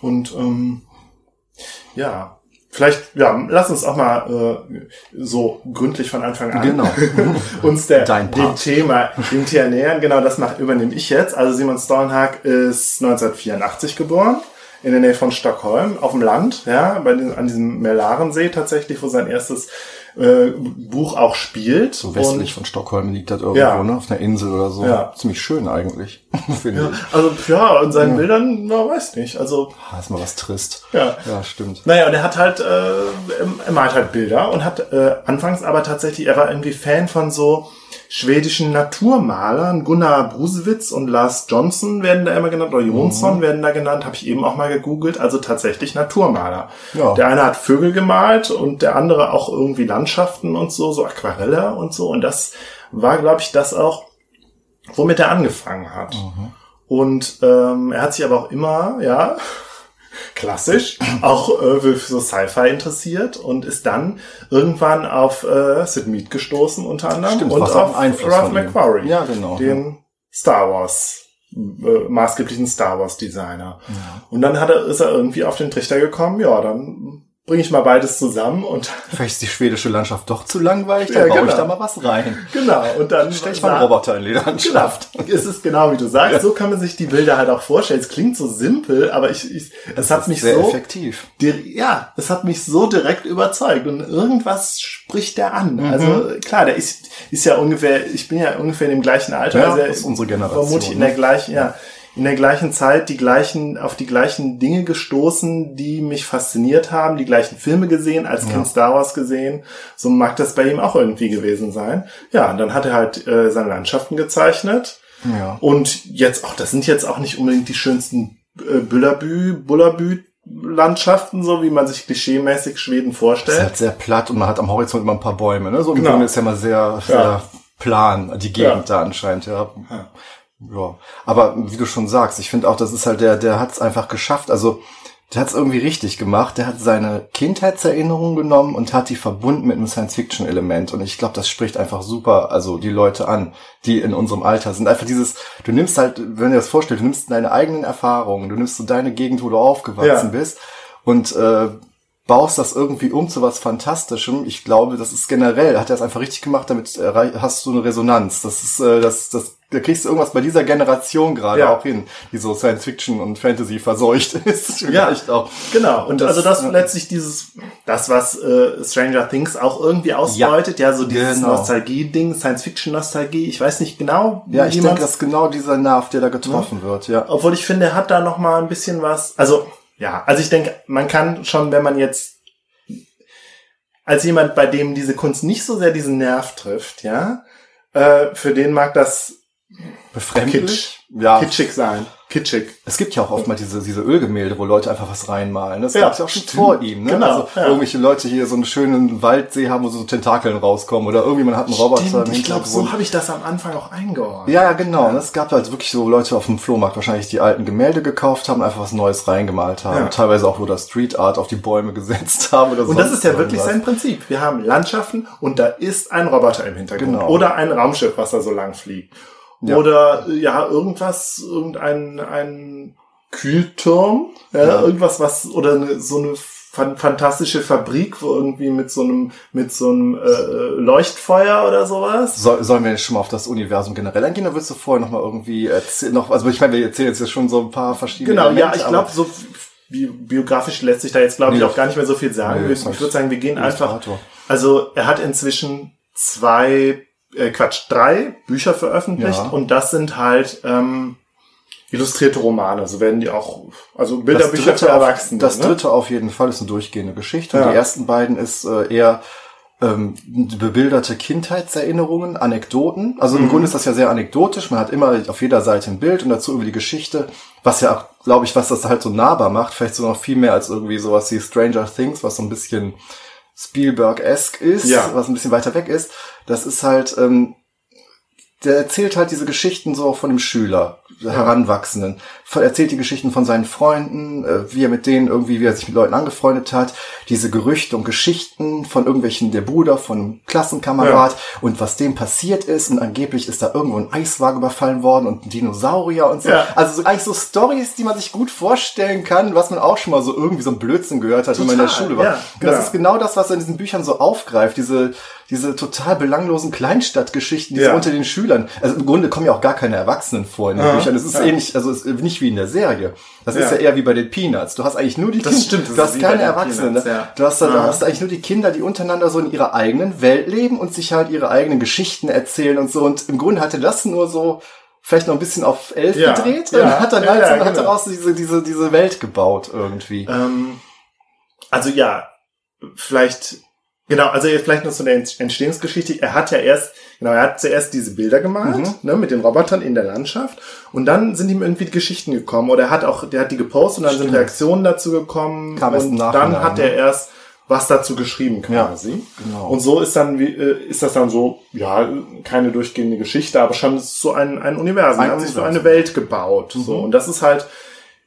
Und ähm, ja, vielleicht, ja, lass uns auch mal äh, so gründlich von Anfang an Genau. uns der, dem. Thema, dem Thema nähern. Genau, das mach, übernehme ich jetzt. Also Simon Stornhag ist 1984 geboren. In der Nähe von Stockholm, auf dem Land, ja, bei den, an diesem Melarensee tatsächlich, wo sein erstes äh, Buch auch spielt. so westlich Und- von Stockholm liegt das irgendwo, Ja. ne? Auf einer Insel oder so. Ja. Ziemlich schön eigentlich, finde Ja, ich. also ja, in seinen Bildern, na, weiß nicht. Also Ah, ist mal was trist. ja. Ja, stimmt. Naja, und er hat halt, äh, er malt halt Bilder und hat äh, anfangs aber tatsächlich, er war irgendwie Fan von so schwedischen Naturmalern. Gunnar Brusewitz und Lars Johnson werden da immer genannt, oder Jonsson werden da genannt, habe ich eben auch mal gegoogelt. Also tatsächlich Naturmaler. Ja. Der eine hat Vögel gemalt und der andere auch irgendwie Landschaften und so, so Aquarelle und so. Und das war, glaube ich, das auch, womit er angefangen hat. Und ähm, er hat sich aber auch immer, ja, klassisch, auch äh, für so Sci-Fi interessiert und ist dann irgendwann auf äh, Sid Mead gestoßen unter anderem Stimmt, und auf ein Einfluss Ralph. McQuarrie, Ja, genau. den Star Wars äh, maßgeblichen Star Wars Designer. Und dann hat er, ist er irgendwie auf den Trichter gekommen, ja, dann bringe ich mal beides zusammen und Vielleicht ist die schwedische Landschaft doch zu langweilig, Ja, dann baue genau. ich da mal was rein. genau, und dann Stell ich mal einen Roboter in die Landschaft. Genau. Es ist genau wie du sagst. So kann man sich die Bilder halt auch vorstellen. Es klingt so simpel, aber ich, ich es hat mich Sehr so, effektiv. ja, es hat mich so direkt überzeugt und irgendwas spricht der an. Mhm. Also klar, der ist, ist ja ungefähr, ich bin ja ungefähr in dem gleichen Alter. Ja, also er ist unsere Generation, Vermutlich in ne? der gleichen, ja, in der gleichen Zeit die gleichen, auf die gleichen Dinge gestoßen, die mich fasziniert haben, die gleichen Filme gesehen, als Kind Star Wars gesehen. So mag das bei ihm auch irgendwie gewesen sein. Ja, und dann hat er halt äh, seine Landschaften gezeichnet. Ja. Und jetzt auch, das sind jetzt auch nicht unbedingt die schönsten äh, Bullerbü, Bullerbü Landschaften, so wie man sich klischeemäßig Schweden Das ist vorstellt. halt sehr platt und man hat am Horizont immer ein paar Bäume. Ne? So im Genau. Ist ja mal sehr, sehr Ja. plan, die Gegend Ja. da anscheinend. Ja. Ja. Aber wie du schon sagst, ich finde auch, das ist halt der, der hat es einfach geschafft. Also der hat es irgendwie richtig gemacht. Der hat seine Kindheitserinnerungen genommen und hat die verbunden mit einem Science-Fiction-Element. Und ich glaube, das spricht einfach super, also die Leute an, die in unserem Alter sind. Einfach dieses, du nimmst halt, wenn du dir das vorstellst, du nimmst deine eigenen Erfahrungen, du nimmst so deine Gegend, wo du aufgewachsen Ja. bist und äh, baust das irgendwie um zu was Fantastischem. Ich glaube, das ist generell, hat er es einfach richtig gemacht, damit hast du eine Resonanz. Das ist, äh, das, das, da kriegst du irgendwas bei dieser Generation gerade Ja. auch hin, die so Science Fiction und Fantasy verseucht ist. Ja. Vielleicht auch. Genau, und Das- also das ja. letztlich dieses, das, was äh, Stranger Things auch irgendwie ausbeutet, ja, so dieses Genau. Nostalgie-Ding, Science-Fiction-Nostalgie, ich weiß nicht genau, Ja, ich denke, das ist genau dieser Nerv, der da getroffen wird, ja. Obwohl ich finde, er hat da noch mal ein bisschen was. Also ja, also ich denke, man kann schon, wenn man jetzt als jemand, bei dem diese Kunst nicht so sehr diesen Nerv trifft, ja, äh, für den mag das Befremdlich. Kitsch. Ja, kitschig sein. kitschig. Es gibt ja auch oft mal diese, diese Ölgemälde, wo Leute einfach was reinmalen. Das Ja, gab's ja auch schon stimmt. vor ihm. Ne? Genau, also ja. irgendwelche Leute hier so einen schönen Waldsee haben, wo so Tentakeln rauskommen. Oder irgendwie man hat einen Roboter Stimmt, ich glaube, so habe ich das am Anfang auch eingeordnet. Ja, ja, genau. Und es gab halt wirklich so Leute auf dem Flohmarkt, wahrscheinlich die alten Gemälde gekauft haben, einfach was Neues reingemalt haben. Ja. Teilweise auch oder Street Art auf die Bäume gesetzt haben oder Und das ist ja wirklich sein Prinzip. Wir haben Landschaften und da ist ein Roboter im Hintergrund. Genau. Oder ein Raumschiff, was da so lang fliegt. Ja. Oder äh, ja, irgendwas, irgendein ein Kühlturm, ja, Ja. irgendwas, was, oder eine, so eine fan fantastische Fabrik, wo irgendwie mit so einem, mit so einem äh, Leuchtfeuer oder sowas. Soll, sollen wir jetzt schon mal auf das Universum generell eingehen, oder willst du vorher noch mal irgendwie erzählen? Noch, also ich meine, wir erzählen jetzt ja schon so ein paar verschiedene Genau, ja, Elemente, ich aber- glaube, so bi biografisch lässt sich da jetzt, glaube ich, Nee, auch gar nicht mehr so viel sagen. nee, ich würde sagen, wir gehen einfach. Also er hat inzwischen zwei, äh, Quatsch, drei Bücher veröffentlicht Ja. und das sind halt ähm, illustrierte Romane. So werden die auch, also Bilderbücher für Erwachsene. Das ne? dritte auf jeden Fall ist eine durchgehende Geschichte. Und Ja. die ersten beiden ist äh, eher ähm, bebilderte Kindheitserinnerungen, Anekdoten. Also Mhm. im Grunde ist das ja sehr anekdotisch. Man hat immer auf jeder Seite ein Bild und dazu über die Geschichte, was ja auch, glaube ich, was das halt so nahbar macht. Vielleicht so noch viel mehr als irgendwie sowas wie Stranger Things, was so ein bisschen Spielberg-esque ist, Ja. was ein bisschen weiter weg ist. Das ist halt, ähm, der erzählt halt diese Geschichten so von dem Schüler, Heranwachsenden. Erzählt die Geschichten von seinen Freunden, äh, wie er mit denen irgendwie, wie er sich mit Leuten angefreundet hat. Diese Gerüchte und Geschichten von irgendwelchen, der Bruder von einem Klassenkamerad und was dem passiert ist. Und angeblich ist da irgendwo ein Eiswagen überfallen worden und ein Dinosaurier und so. Ja. Also so, eigentlich so Stories, die man sich gut vorstellen kann, was man auch schon mal so irgendwie so ein Blödsinn gehört hat, wenn man in der Total, Schule war. ja, genau. das ist genau das, was er in diesen Büchern so aufgreift, diese, diese total belanglosen Kleinstadtgeschichten, die Ja. so unter den Schülern, also im Grunde kommen ja auch gar keine Erwachsenen vor in den Ja, Büchern. Das ist ja. ähnlich, also es ist nicht wie in der Serie. Das ist Ja. eher wie bei den Peanuts. Du hast eigentlich nur die Das Kinder, stimmt, das du hast keine Erwachsenen. Peanuts, ne? ja. Du hast da, da hast du eigentlich nur die Kinder, die untereinander so in ihrer eigenen Welt leben und sich halt ihre eigenen Geschichten erzählen und so. Und im Grunde hatte das nur so vielleicht noch ein bisschen auf elf gedreht und hat dann halt so, hat genau. daraus diese, diese, diese Welt gebaut irgendwie. Ähm, also ja, vielleicht, genau, also jetzt vielleicht noch zu der Entstehungsgeschichte. Er hat ja erst, genau, er hat zuerst diese Bilder gemalt, Mhm. ne, mit den Robotern in der Landschaft. Und dann sind ihm irgendwie die Geschichten gekommen. Oder er hat auch, der hat die gepostet und dann sind Stimmt. Reaktionen dazu gekommen. Kam und dann hat ne? er erst was dazu geschrieben quasi. genau. Und so ist dann, wie, äh, ist das dann so, ja, keine durchgehende Geschichte, aber schon so ein, ein Universum. Ein er hat sich so eine Welt gebaut. So. Mhm. Und das ist halt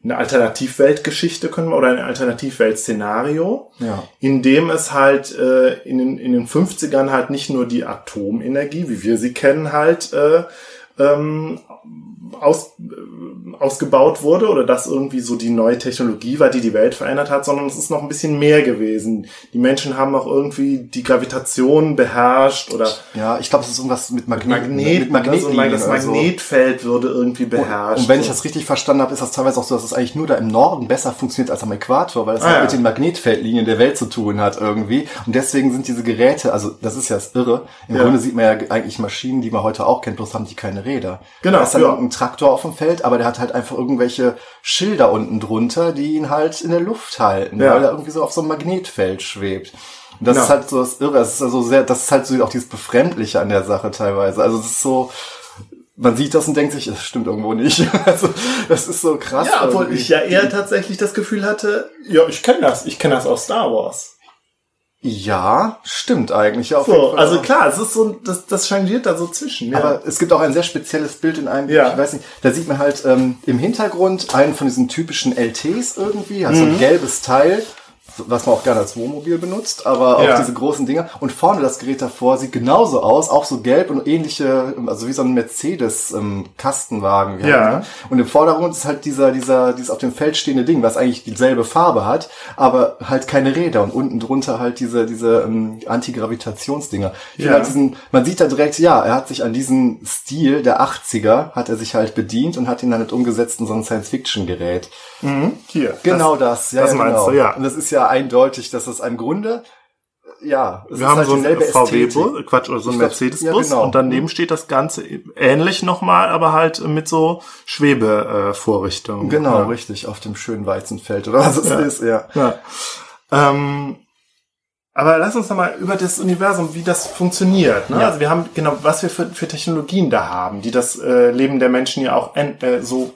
eine Alternativweltgeschichte, können wir, oder ein Alternativweltszenario, ja. in dem es halt äh, in, den, in den 50ern halt nicht nur die Atomenergie, wie wir sie kennen, halt äh, ähm, aus, äh, ausgebaut wurde oder das irgendwie so die neue Technologie war, die die Welt verändert hat, sondern es ist noch ein bisschen mehr gewesen. Die Menschen haben auch irgendwie die Gravitation beherrscht oder Ja, ich glaube, es ist irgendwas mit Magnet, Magnet, mit Magnetlinien. also das also. Magnetfeld würde irgendwie beherrscht. Und wenn ich das richtig verstanden habe, ist das teilweise auch so, dass es eigentlich nur da im Norden besser funktioniert als am Äquator, weil das Ah, halt ja. mit den Magnetfeldlinien der Welt zu tun hat irgendwie. Und deswegen sind diese Geräte, also das ist ja das Irre. Im Ja. Grunde sieht man ja eigentlich Maschinen, die man heute auch kennt, bloß haben die keine Räder. Genau, Da ist dann ja. Traktor auf dem Feld, aber der hat halt einfach irgendwelche Schilder unten drunter, die ihn halt in der Luft halten, Ja. weil er irgendwie so auf so einem Magnetfeld schwebt. Und das Genau. ist halt so das Irre, das ist also sehr, das ist halt so auch dieses Befremdliche an der Sache teilweise. Also es ist so, man sieht das und denkt sich, es stimmt irgendwo nicht. Also das ist so krass. ja, obwohl irgendwie. ich ja eher tatsächlich das Gefühl hatte, ja, ich kenne das, ich kenne das aus Star Wars. Ja, stimmt eigentlich. Jeden So, Fall. also klar, es ist so, das, das changiert da so zwischen. Ja. Aber es gibt auch ein sehr spezielles Bild in einem, Ja. ich weiß nicht, da sieht man halt ähm, im Hintergrund einen von diesen typischen LTs irgendwie, also Mhm. ein gelbes Teil, was man auch gerne als Wohnmobil benutzt, aber auch Ja. diese großen Dinger. Und vorne das Gerät davor sieht genauso aus, auch so gelb und ähnliche, also wie so ein Mercedes ähm, Ja. halt, ne? Und im Vordergrund ist halt dieser, dieser, dieses auf dem Feld stehende Ding, was eigentlich dieselbe Farbe hat, aber halt keine Räder und unten drunter halt diese, diese ähm, Antigravitationsdinger. Ja. halt diesen, man sieht da direkt, ja, er hat sich an diesen Stil der 80er, hat er sich halt bedient und hat ihn dann halt umgesetzt in so ein Science-Fiction-Gerät. Mhm, hier. Genau das, ja, das ja, meinst genau. du, ja. Und das ist ja eindeutig, dass es im Grunde, ja, es Wir haben halt so einen. VW-Bus, Quatsch, oder so einen Mercedes-Bus ja, genau. und daneben steht das Ganze ähnlich nochmal, aber halt mit so Schwebevorrichtungen. Genau, ja. richtig, auf dem schönen Weizenfeld oder was es Ja. ist, ja. Ja. Ähm, aber lass uns nochmal über das Universum, wie das funktioniert. Ne? Ja. Also wir haben genau, was wir für, für Technologien da haben, die das äh, Leben der Menschen ja auch äh, so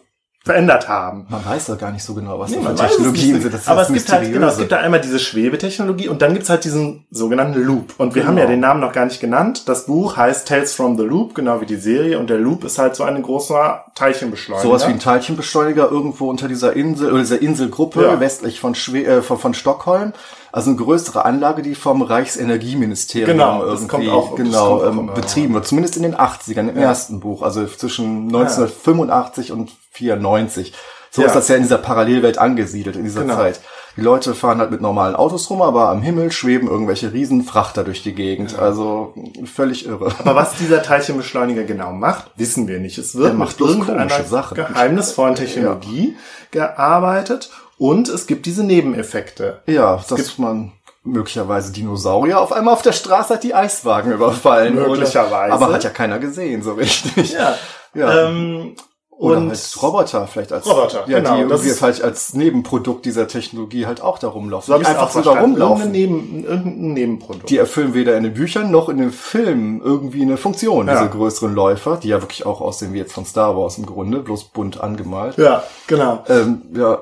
verändert haben. Man weiß ja gar nicht so genau, was Nee, das für Technologien sind. Das ist aber es gibt halt, genau, es gibt da einmal diese Schwebetechnologie und dann gibt's halt diesen sogenannten Loop. Und wir haben ja Genau. den Namen noch gar nicht genannt. Das Buch heißt Tales from the Loop, genau wie die Serie. Und der Loop ist halt so ein großer Teilchenbeschleuniger. Sowas wie ein Teilchenbeschleuniger irgendwo unter dieser Insel oder dieser Inselgruppe Ja. westlich von, Schwe äh, von, von Stockholm. Also eine größere Anlage, die vom Reichsenergieministerium Genau, irgendwie auch- genau ähm, betrieben wird. Zumindest in den 80ern, im Ja. ersten Buch, also zwischen 1985 und 94. So Ja. ist das ja in dieser Parallelwelt angesiedelt in dieser Genau. Zeit. Die Leute fahren halt mit normalen Autos rum, aber am Himmel schweben irgendwelche Riesenfrachter durch die Gegend. Also völlig irre. Aber was dieser Teilchenbeschleuniger genau macht, wissen wir nicht. Es wird mit irgendeiner geheimnisvollen Technologie gearbeitet und es gibt diese Nebeneffekte. Ja, dass man möglicherweise Dinosaurier auf einmal auf der Straße hat die Eiswagen überfallen. Möglicherweise. Oder, aber hat ja keiner gesehen, so richtig. Ja. Ja. Ähm, Oder und halt Roboter vielleicht als Roboter, ja, genau, die irgendwie vielleicht als Nebenprodukt dieser Technologie halt auch da rumlaufen. so habe die ich einfach verstanden. Irgendein, rumlaufen. Neben, irgendein Nebenprodukt. Die erfüllen weder in den Büchern noch in den Filmen irgendwie eine Funktion, Ja. diese größeren Läufer, die ja wirklich auch aussehen wie jetzt von Star Wars im Grunde, bloß bunt angemalt. ja, genau. ähm, ja,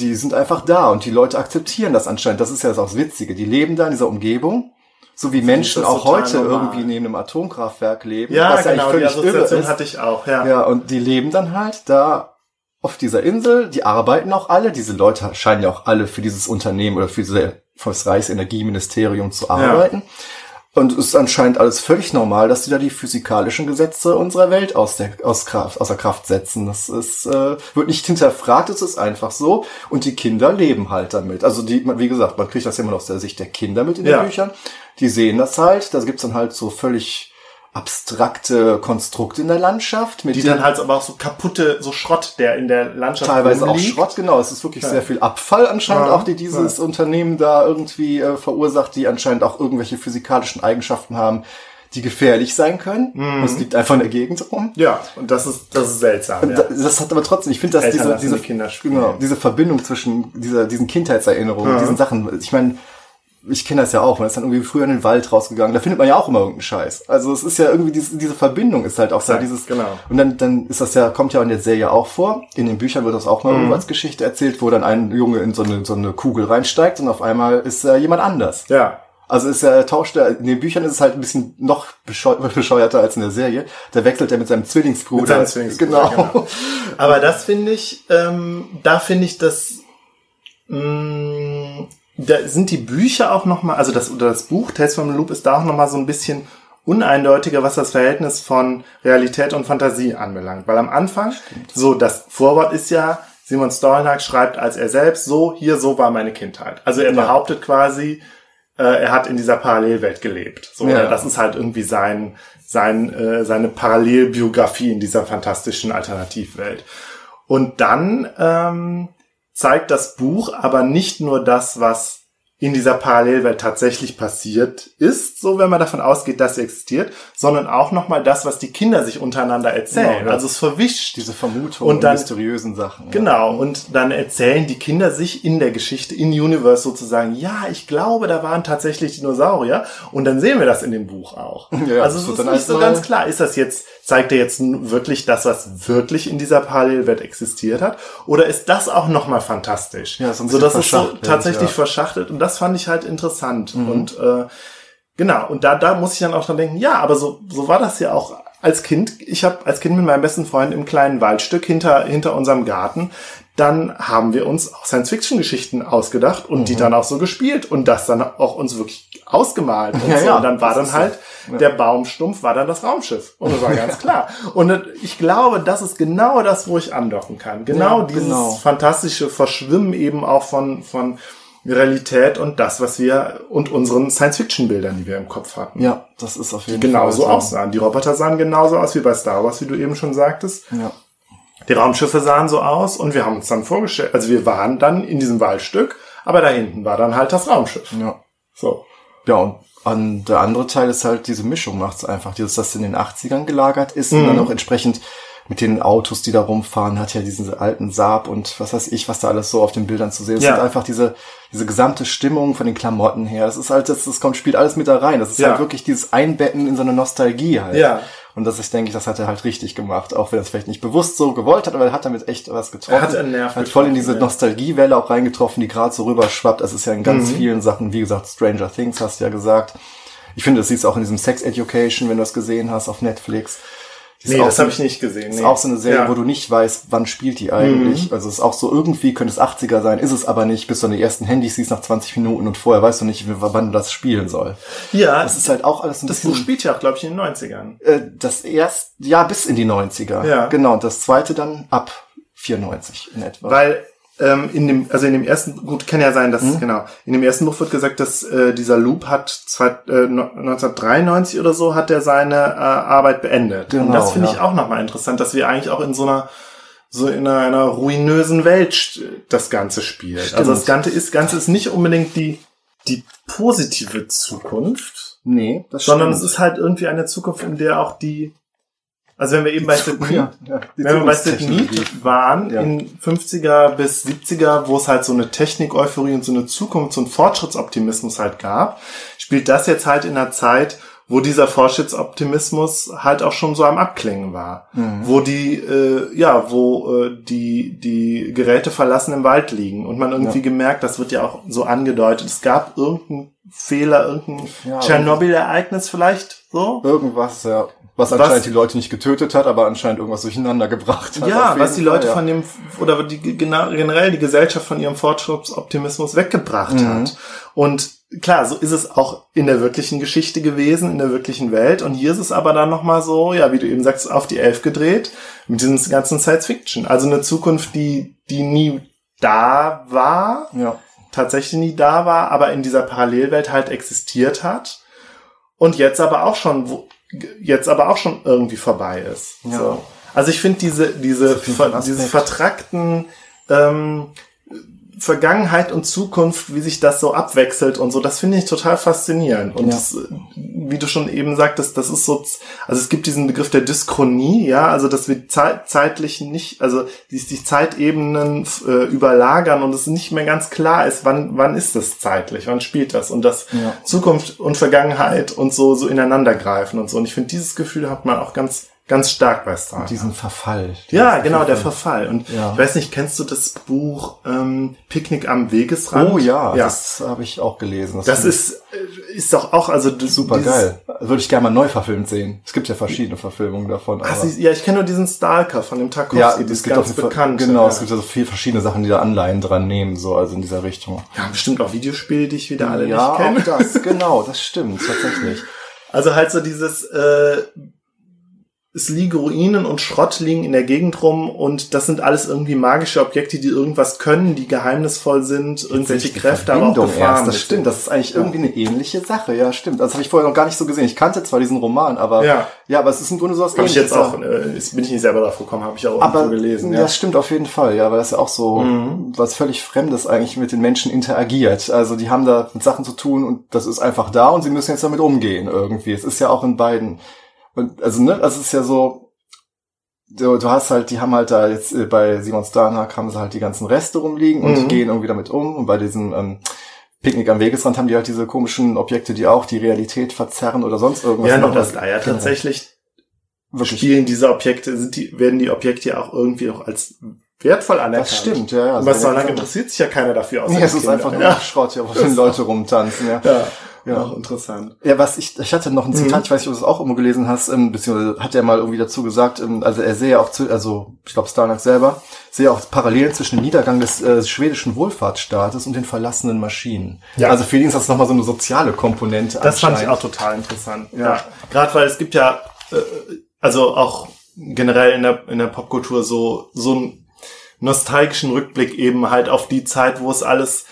die sind einfach da und die Leute akzeptieren das anscheinend. Das ist ja das Witzige. Die leben da in dieser Umgebung, so wie Menschen auch heute normal. irgendwie neben einem Atomkraftwerk leben. Ja, was ja genau, die eigentlich völlig irre Assoziation hatte ich auch, ja. Ja, und die leben dann halt da auf dieser Insel. Die arbeiten auch alle. Diese Leute scheinen ja auch alle für dieses Unternehmen oder für, diese, für das Reichsenergieministerium zu arbeiten. Und es ist anscheinend alles völlig normal, dass die da die physikalischen Gesetze unserer Welt aus der, aus Kraft, außer Kraft setzen. Das ist, äh, wird nicht hinterfragt, es ist einfach so. Und die Kinder leben halt damit. Also die, wie gesagt, man kriegt das ja immer aus der Sicht der Kinder mit in Ja. den Büchern. Die sehen das halt. Da gibt's dann halt so völlig abstrakte Konstrukte in der Landschaft. Mit Die dann halt aber auch so kaputte, so Schrott, der in der Landschaft teilweise auch rumliegt. Schrott, genau. Es ist wirklich Ja. sehr viel Abfall anscheinend Ja, auch, die dieses Unternehmen da irgendwie äh, verursacht, die anscheinend auch irgendwelche physikalischen Eigenschaften haben, die gefährlich sein können. Mhm. Und es liegt einfach in der Gegend rum. Ja, und das ist, das ist seltsam, ja. da- Das hat aber trotzdem, ich finde, dass Eltern diese, diese, die Kinder spielen. genau, diese Verbindung zwischen dieser, diesen Kindheitserinnerungen, Ja. diesen Sachen, ich meine, ich kenne das ja auch, man ist dann irgendwie früher in den Wald rausgegangen, da findet man ja auch immer irgendeinen Scheiß. Also es ist ja irgendwie, diese, diese Verbindung ist halt auch da, Exakt, dieses, genau. und dann, dann ist das ja, kommt ja in der Serie auch vor. In den Büchern wird das auch mal Mhm. als Geschichte erzählt, wo dann ein Junge in so eine, so eine Kugel reinsteigt und auf einmal ist äh, jemand anders. Ja, Also ist er tauscht er, in den Büchern ist es halt ein bisschen noch bescheu bescheuerter als in der Serie. Da wechselt er mit seinem Zwillingsbruder. Mit seinem Zwillingsbruder, Genau. genau. Aber das finde ich, ähm, da finde ich das, mh, da sind die Bücher auch noch mal, also das oder das Buch Tales from the Loop ist da auch noch mal so ein bisschen uneindeutiger, was das Verhältnis von Realität und Fantasie anbelangt. Weil am Anfang, so das Vorwort ist ja, Simon Stolnhack schreibt als er selbst, so, hier, so war meine Kindheit. Also er Ja. behauptet quasi, äh, er hat in dieser Parallelwelt gelebt. So, Ja. oder das ist halt irgendwie sein, sein, äh, seine Parallelbiografie in dieser fantastischen Alternativwelt. Und dann ähm, zeigt das Buch aber nicht nur das, was in dieser Parallelwelt tatsächlich passiert ist, so wenn man davon ausgeht, dass sie existiert, sondern auch nochmal das, was die Kinder sich untereinander erzählen. Genau. Also es verwischt Diese Vermutung Und dann- mysteriösen Sachen. ja. Genau, und dann erzählen die Kinder sich in der Geschichte, in Universe sozusagen, ja, ich glaube, da waren tatsächlich Dinosaurier. Und dann sehen wir das in dem Buch auch. Ja, also es ist nicht so ganz klar, ist das jetzt, zeigt er jetzt wirklich das, was wirklich in dieser Parallelwelt existiert hat? Oder ist das auch nochmal fantastisch? Ja, so ein so das ist so tatsächlich ja. verschachtelt. Und das fand ich halt interessant. Mhm. Und äh, Genau, und da, da muss ich dann auch dran denken, ja, aber so, so war das ja auch als Kind. Ich habe als Kind mit meinem besten Freund im kleinen Waldstück hinter, hinter unserem Garten, dann haben wir uns auch Science-Fiction-Geschichten ausgedacht und die Mhm. dann auch so gespielt und das dann auch uns wirklich ausgemalt. Und, Ja, so. ja, und dann war dann halt, so. Ja. der Baumstumpf war dann das Raumschiff. Und das war ganz klar. Und ich glaube, das ist genau das, wo ich andocken kann. Genau Ja, dieses genau. fantastische Verschwimmen eben auch von, von Realität und das, was wir und unseren Science-Fiction-Bildern, die wir im Kopf hatten. Ja, das ist auf jeden Genauso Fall. so. aussahen. Die Roboter sahen genauso aus wie bei Star Wars, wie du eben schon sagtest. Ja. Die Raumschiffe sahen so aus und wir haben uns dann vorgestellt, also wir waren dann in diesem Waldstück, aber da hinten war dann halt das Raumschiff. ja. So. Ja, und an der andere Teil ist halt diese Mischung macht's einfach. Dieses, das in den 80ern gelagert ist und Mhm. dann auch entsprechend mit den Autos, die da rumfahren, hat ja diesen alten Saab und was weiß ich, was da alles so auf den Bildern zu sehen ist. Ja. Es sind einfach diese, diese gesamte Stimmung von den Klamotten her. Das ist halt, das, das kommt, spielt alles mit da rein. Das ist Ja. halt wirklich dieses Einbetten in so eine Nostalgie halt. Ja. Und das ist, denke ich, das hat er halt richtig gemacht, auch wenn er es vielleicht nicht bewusst so gewollt hat, aber er hat damit echt was getroffen. Er hat einen Nerv Hat voll in diese ja. Nostalgiewelle auch reingetroffen, die gerade so rüberschwappt. Das ist ja in ganz Mhm. vielen Sachen, wie gesagt, Stranger Things hast du ja gesagt. Ich finde, das siehst du auch in diesem Sex Education, wenn du das gesehen hast auf Netflix. Ist Nee, das habe ich nicht gesehen. ist Nee. auch so eine Serie, Ja. Mhm. wo du nicht weißt, wann spielt die eigentlich. Also es ist auch so, irgendwie könnte es 80er sein, ist es aber nicht, bis du an die ersten Handys siehst nach 20 Minuten und vorher weißt du nicht, wann das spielen soll. Ja, Das ist halt auch alles ein das Buch bisschen... spielt ja auch, glaube ich, in den 90ern. Äh, das erst, ja, bis in die 90er. Ja. Genau, und das zweite dann ab 94 in etwa. Weil ähm, in dem, also in dem ersten, gut, kann ja sein, dass, Mhm. genau, in dem ersten Buch wird gesagt, dass äh, dieser Loop hat zwei, äh, no- 1993 oder so hat er seine äh, Arbeit beendet. Und Genau, das finde ja. ich auch nochmal interessant, dass wir eigentlich auch in so einer so in einer, einer ruinösen Welt das Ganze spielt. Stimmt. Also das Ganze ist, Ganze ist nicht unbedingt die, die positive Zukunft, nee, das sondern es stimmt. ist halt irgendwie eine Zukunft, in der auch die, also wenn wir eben bei Sid Mead wenn wir bei Sid. Mead waren, Ja. in 50er bis 70er, wo es halt so eine Technik-Euphorie und so eine Zukunfts- und Fortschrittsoptimismus halt gab, spielt das jetzt halt in einer Zeit, wo dieser Fortschrittsoptimismus halt auch schon so am Abklingen war. Mhm. Wo die, äh, ja, wo äh, die, die Geräte verlassen im Wald liegen und man irgendwie Ja. gemerkt, das wird ja auch so angedeutet, es gab irgendeinen Fehler, irgendein Ja, Tschernobyl-Ereignis vielleicht, so? Irgendwas, ja. Was Was- anscheinend die Leute nicht getötet hat, aber anscheinend irgendwas durcheinander gebracht hat. Ja, was die Leute Fall, ja. von dem, oder die, generell die Gesellschaft von ihrem Fortschrittsoptimismus weggebracht Mhm. hat. Und klar, so ist es auch in der wirklichen Geschichte gewesen, in der wirklichen Welt. Und hier ist es aber dann nochmal so, ja, wie du eben sagst, auf die Elf gedreht, mit diesem ganzen Science Fiction. Also eine Zukunft, die, die nie da war, Ja. tatsächlich nie da war, aber in dieser Parallelwelt halt existiert hat. Und jetzt aber auch schon, wo, jetzt aber auch schon irgendwie vorbei ist. Ja. So. Also ich finde diese, diese, ein ver, diese vertrackten ähm, Vergangenheit und Zukunft, wie sich das so abwechselt und so, das finde ich total faszinierend. Und Ja. das, wie du schon eben sagtest, das ist so, also es gibt diesen Begriff der Dyschronie, ja, also dass wir zeit, zeitlich nicht, also die, die Zeitebenen äh, überlagern und es nicht mehr ganz klar ist, wann, wann ist das zeitlich, wann spielt das und dass Ja. Zukunft und Vergangenheit und so, so ineinander greifen und so. Und ich finde, dieses Gefühl hat man auch ganz, ganz stark bei. Und diesen Verfall. Ja, genau, der Verfall. Und Ja. ich weiß nicht, kennst du das Buch ähm, Picknick am Wegesrand? Oh ja, ja. das habe ich auch gelesen. Das finde ist, äh, ist doch auch, also super geil. Würde ich gerne mal neu verfilmt sehen. Es gibt ja verschiedene Verfilmungen davon. Ach, sie, ja, ich kenne nur diesen Stalker von dem Tarkovsky, ja, es ist gibt ganz bekannt. Genau, ja. es gibt also viele verschiedene Sachen, die da Anleihen dran nehmen, so also in dieser Richtung. ja, bestimmt auch Videospiele, die ich wieder alle ja, nicht kenne. auch das, genau, das stimmt tatsächlich. Also halt so dieses, äh, es liegen Ruinen und Schrott liegen in der Gegend rum und das sind alles irgendwie magische Objekte, die irgendwas können, die geheimnisvoll sind, irgendwelche Die Kräfte, aber auch Gefahren. erst, das stimmt, das ist eigentlich irgendwie eine ähnliche Sache, ja, stimmt. Das habe ich vorher noch gar nicht so gesehen. Ich kannte zwar diesen Roman, aber Ja. ja aber es ist im Grunde sowas Habe ich jetzt Ähnliches, auch, äh, bin ich nicht selber drauf gekommen, habe ich auch aber irgendwo gelesen. ja. Ja. das stimmt auf jeden Fall, ja, weil das ja auch so Mhm. was völlig Fremdes eigentlich mit den Menschen interagiert. Also die haben da mit Sachen zu tun und das ist einfach da und sie müssen jetzt damit umgehen irgendwie. Es ist ja auch in beiden, und, also ne, das ist ja so, du, du hast halt, die haben halt da jetzt äh, bei Simon Starnhack haben sie halt die ganzen Reste rumliegen und Mhm. gehen irgendwie damit um und bei diesem ähm, Picknick am Wegesrand haben die halt diese komischen Objekte, die auch die Realität verzerren oder sonst irgendwas. Ja, noch das da ja tatsächlich Wirklich. spielen diese Objekte, sind die, werden die Objekte ja auch irgendwie auch als wertvoll anerkannt. Das stimmt, ja, ja. Aber so ja, lange interessiert sich ja keiner dafür. außer Nee, es ist Kinder. einfach nur ja. Schrott, ja, wo die Leute rumtanzen, ja. Ja, Ja. Auch interessant. Ja, was ich, ich hatte noch ein Zitat, Mhm. ich weiß nicht, ob du das auch immer gelesen hast, ähm, beziehungsweise hat er mal irgendwie dazu gesagt, ähm, also er sehe ja auch zu, also ich glaube Starnack selber, sehe auch Parallelen zwischen dem Niedergang des äh, schwedischen Wohlfahrtsstaates und den verlassenen Maschinen. Ja. Also für ihn ist das nochmal so eine soziale Komponente. Das fand ich auch total interessant. Ja. Ja. Gerade weil es gibt ja, äh, also auch generell in der, in der Popkultur so, so einen nostalgischen Rückblick eben halt auf die Zeit, wo es alles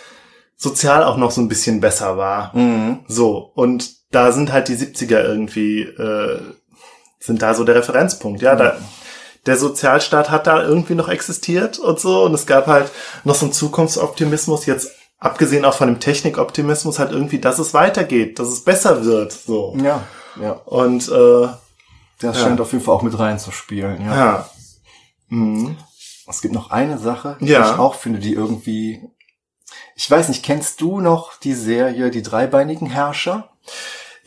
sozial auch noch so ein bisschen besser war. Mhm. So. Und da sind halt die 70er irgendwie, äh, sind da so der Referenzpunkt. Ja, da, der Sozialstaat hat da irgendwie noch existiert und so. Und es gab halt noch so einen Zukunftsoptimismus, jetzt abgesehen auch von dem Technikoptimismus, halt irgendwie, dass es weitergeht, dass es besser wird. So. Ja, ja. Und äh, Das Ja. scheint auf jeden Fall auch mit reinzuspielen, ja. ja. Mhm. Es gibt noch eine Sache, die Ja. ich auch finde, die irgendwie, ich weiß nicht, kennst du noch die Serie Die dreibeinigen Herrscher?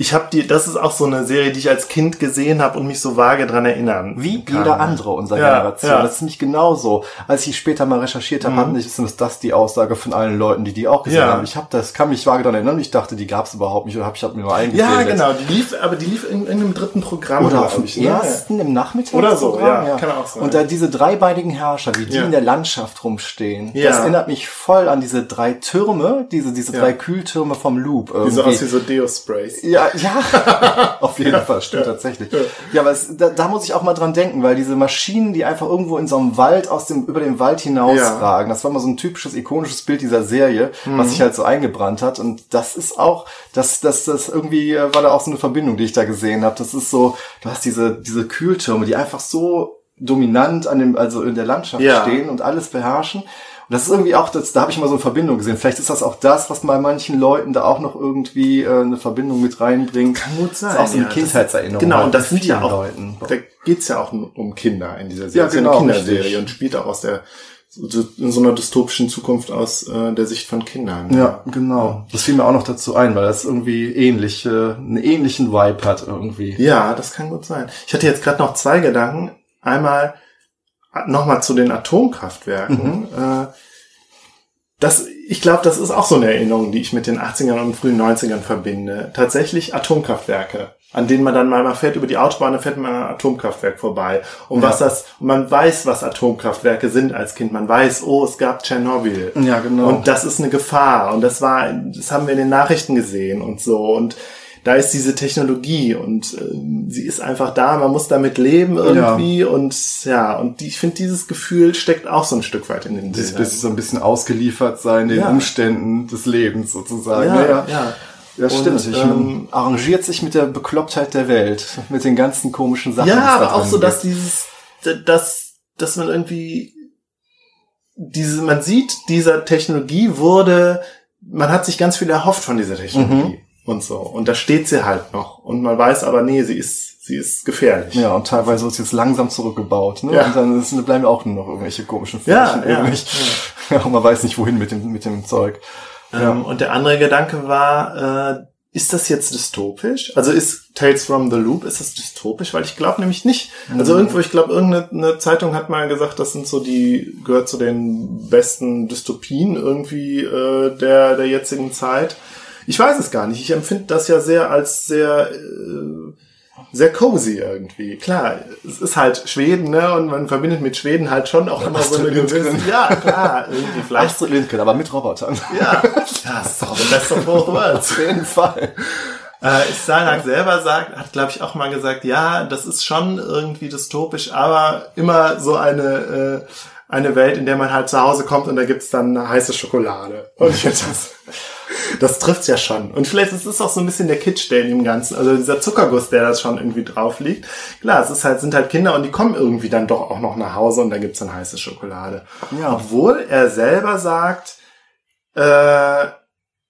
Ich habe die, das ist auch so eine Serie, die ich als Kind gesehen habe und mich so vage dran erinnern. Wie kann. jeder andere unserer Ja, Generation. ja. Das ist nämlich genauso. Als ich später mal recherchiert habe, Mhm. ist das die Aussage von allen Leuten, die die auch gesehen Ja. haben. Ich habe das, kann mich vage daran erinnern. Ich dachte, die gab es überhaupt nicht oder habe ich hab mir nur eingebildet. Ja, genau. Die lief, aber die lief in irgendeinem dritten Programm. Oder auf dem ich, ne? ersten im Nachmittag. Oder so, ja, kann auch sein. Und da diese dreibeinigen Herrscher, wie die in der Landschaft rumstehen, Ja. das erinnert mich voll an diese drei Türme, diese, diese drei Kühltürme vom Loop. Die so irgendwie. aus wie so Deo-Sprays. Ja, ja, auf jeden Fall, stimmt tatsächlich. Ja, aber es, da, da muss ich auch mal dran denken, weil diese Maschinen, die einfach irgendwo in so einem Wald aus dem, über den Wald hinausragen, das war mal so ein typisches ikonisches Bild dieser Serie, Mhm. was sich halt so eingebrannt hat. Und das ist auch, das, das, das irgendwie war da auch so eine Verbindung, die ich da gesehen habe. Das ist so, du hast diese, diese Kühltürme, die einfach so dominant an dem, also in der Landschaft Ja. stehen und alles beherrschen. Und das ist irgendwie auch, das, da habe ich mal so eine Verbindung gesehen. Vielleicht ist das auch das, was bei manchen Leuten da auch noch irgendwie äh, eine Verbindung mit reinbringt. Kann gut sein. Das ist auch so eine ja. Kindheitserinnerung. Genau, und das sind ja auch, Leuten. da geht's ja auch um Kinder in dieser Serie. Ja, genau, eine Kinderserie richtig. und spielt auch aus der, in so einer dystopischen Zukunft aus äh, der Sicht von Kindern. Ja, genau. Das fiel mir auch noch dazu ein, weil das irgendwie ähnlich, äh, einen ähnlichen Vibe hat irgendwie. Ja, das kann gut sein. Ich hatte jetzt gerade noch zwei Gedanken. Einmal nochmal zu den Atomkraftwerken. Äh, das, ich glaube, das ist auch so eine Erinnerung, die ich mit den 80ern und frühen 90ern verbinde. Tatsächlich Atomkraftwerke, an denen man dann mal, mal fährt über die Autobahn, dann fährt man an einem Atomkraftwerk vorbei. Und Ja. was das, und man weiß, was Atomkraftwerke sind als Kind. Man weiß, oh, es gab Tschernobyl. Ja, genau. Und das ist eine Gefahr. Und das war, das haben wir in den Nachrichten gesehen und so. Und da ist diese Technologie und ähm, sie ist einfach da. Man muss damit leben irgendwie. Und ja, und die, ich finde, dieses Gefühl steckt auch so ein Stück weit in den das bist so ein bisschen ausgeliefert sein den Ja. Umständen des Lebens sozusagen. ja, ja. ja. Ja, stimmt. Und, ich, ähm, man arrangiert sich mit der Beklopptheit der Welt, mit den ganzen komischen Sachen. Ja, aber auch so, dass dieses, dass, dass man irgendwie diese, man sieht, dieser Technologie wurde, man hat sich ganz viel erhofft von dieser Technologie und so. Und da steht sie halt noch. Und man weiß aber, nee, sie ist, sie ist gefährlich. Ja, und teilweise ist jetzt langsam zurückgebaut, ne? Ja. Und dann ist, bleiben auch nur noch irgendwelche komischen Ja, Flächen ja. Ja, und man weiß nicht, wohin mit dem, mit dem Zeug. Ähm, und der andere Gedanke war, äh, ist das jetzt dystopisch? Also ist Tales from the Loop, ist das dystopisch? Weil ich glaube nämlich nicht. Also Mhm. irgendwo, ich glaube, irgendeine eine Zeitung hat mal gesagt, das sind so die, gehört zu den besten Dystopien irgendwie äh, der, der jetzigen Zeit. Ich weiß es gar nicht. Ich empfinde das ja sehr als sehr, äh, sehr cozy irgendwie. Klar, es ist halt Schweden, ne? Und man verbindet mit Schweden halt schon auch immer so eine Astrid gewisse, Lindgren. ja, klar, irgendwie vielleicht Astrid Lindgren, aber mit Robotern. ja, das ist doch the best of both worlds. Auf jeden Fall. Äh, Salak selber sagt, hat glaube ich auch mal gesagt, ja, das ist schon irgendwie dystopisch, aber immer so eine äh, eine Welt, in der man halt zu Hause kommt und da gibt's dann eine heiße Schokolade. Und ich finde das, das trifft's ja schon. Und vielleicht ist es auch so ein bisschen der Kitsch, der in dem Ganzen, also dieser Zuckerguss, der da schon irgendwie drauf liegt. Klar, es ist halt, sind halt Kinder und die kommen irgendwie dann doch auch noch nach Hause und da gibt's dann heiße Schokolade. Ja. Obwohl er selber sagt, äh,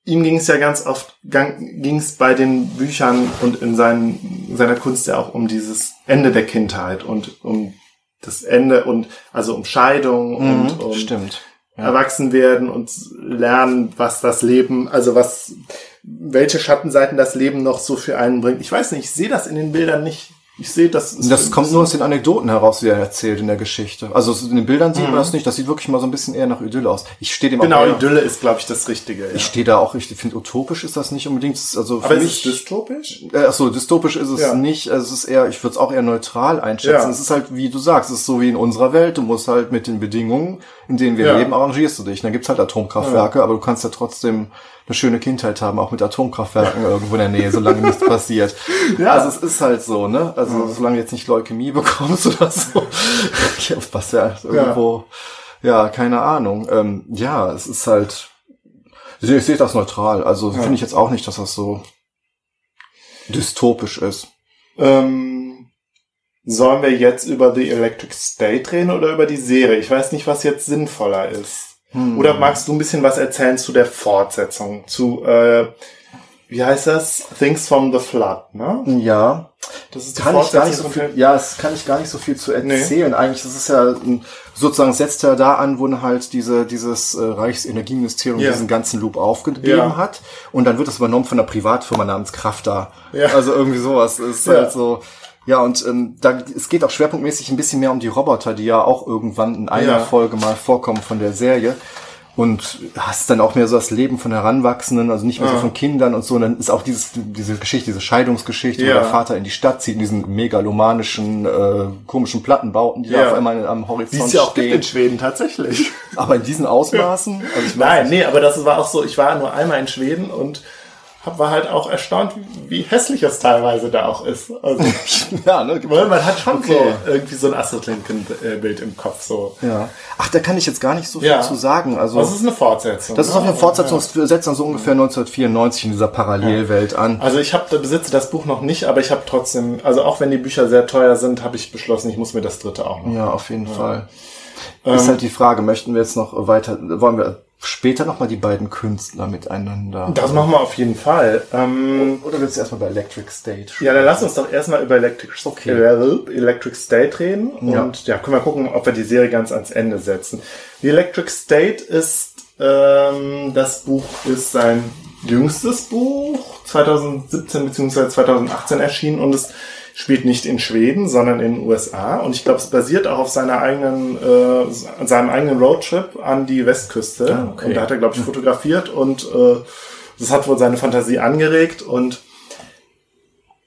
ihm ging es ja ganz oft, ging es bei den Büchern und in seinen, in seiner Kunst ja auch um dieses Ende der Kindheit und um das Ende und also um Scheidung und Mhm, um stimmt. Ja. erwachsen werden und lernen, was das Leben, also was, welche Schattenseiten das Leben noch so für einen bringt. Ich weiß nicht, ich sehe das in den Bildern nicht. Ich sehe das. Das kommt nur aus den Anekdoten heraus, die er erzählt in der Geschichte. Also in den Bildern sieht Mhm. man das nicht. Das sieht wirklich mal so ein bisschen eher nach Idylle aus. Ich stehe dem Genau, auch eher, Idylle ist, glaube ich, das Richtige. Ja. Ich stehe da auch, ich finde utopisch ist das nicht unbedingt. Ist Also für Aber ist mich, es dystopisch? Äh, ach so, dystopisch ist es Ja. nicht. Also es ist eher, ich würde es auch eher neutral einschätzen. Ja. Es ist halt, wie du sagst, es ist so wie in unserer Welt. Du musst halt mit den Bedingungen, in denen wir leben, arrangierst du dich. Dann gibt's halt Atomkraftwerke, aber du kannst ja trotzdem eine schöne Kindheit haben, auch mit Atomkraftwerken irgendwo in der Nähe, solange nichts passiert. Ja. Also es ist halt so, ne? Also solange du jetzt nicht Leukämie bekommst oder so. ja, was ja irgendwo, ja, keine Ahnung. Ähm, ja, es ist halt, ich, ich sehe das neutral. Also finde ich jetzt auch nicht, dass das so dystopisch ist. Ähm, sollen wir jetzt über The Electric State reden oder über die Serie? Ich weiß nicht, was jetzt sinnvoller ist. Hm. Oder magst du ein bisschen was erzählen zu der Fortsetzung? Zu, äh, wie heißt das? Things from the Flood, ne? Ja, Das ist die kann ich gar nicht so viel, ja, es kann ich gar nicht so viel zu erzählen. Eigentlich, das ist ja sozusagen setzt er da an, wo halt diese dieses äh, Reichsenergieministerium Ja. diesen ganzen Loop aufgegeben Ja. hat und dann wird das übernommen von einer Privatfirma namens Krafta. Ja. Also irgendwie sowas ist Ja. halt so. Ja, und ähm, da, es geht auch schwerpunktmäßig ein bisschen mehr um die Roboter, die ja auch irgendwann in einer Ja. Folge mal vorkommen von der Serie. Und hast dann auch mehr so das Leben von Heranwachsenden, also nicht mehr so Ja. von Kindern und so. Und dann ist auch dieses, diese Geschichte, diese Scheidungsgeschichte, Ja. wo der Vater in die Stadt zieht, in diesen megalomanischen, äh, komischen Plattenbauten, die Ja. da auf einmal am Die Horizont es ja auch gibt stehen. in Schweden tatsächlich. Aber in diesen Ausmaßen, also Nein, nicht. nee, aber das war auch so, ich war nur einmal in Schweden und war halt auch erstaunt, wie, wie hässlich es teilweise da auch ist. Also, ja, ne, man hat schon Okay. so irgendwie so ein Astrid Lindgren-Bild im Kopf. So. ja. Ach, da kann ich jetzt gar nicht so viel Ja. zu sagen. Also, Das ist eine Fortsetzung. das ist auf ne? eine Fortsetzung, das setzt dann so ungefähr 1994 in dieser Parallelwelt an. Also ich habe besitze das Buch noch nicht, aber ich habe trotzdem, also auch wenn die Bücher sehr teuer sind, habe ich beschlossen, ich muss mir das dritte auch noch. Ja, auf jeden Fall. Ist halt die Frage, möchten wir jetzt noch weiter, wollen wir später nochmal die beiden Künstler miteinander? Das machen wir auf jeden Fall. Ähm, Oder willst du erstmal bei Electric State? ja, dann lass uns doch erstmal über Electric, Okay. äh, Electric State reden Ja. und ja, können wir gucken, ob wir die Serie ganz ans Ende setzen. Die Electric State ist, ähm, das Buch ist sein jüngstes Buch, 2017 bzw. 2018 erschienen und es spielt nicht in Schweden, sondern in den USA. Und ich glaube, es basiert auch auf seiner eigenen, äh, seinem eigenen Roadtrip an die Westküste. Ah, okay. Und da hat er, glaube ich, fotografiert und äh, das hat wohl seine Fantasie angeregt und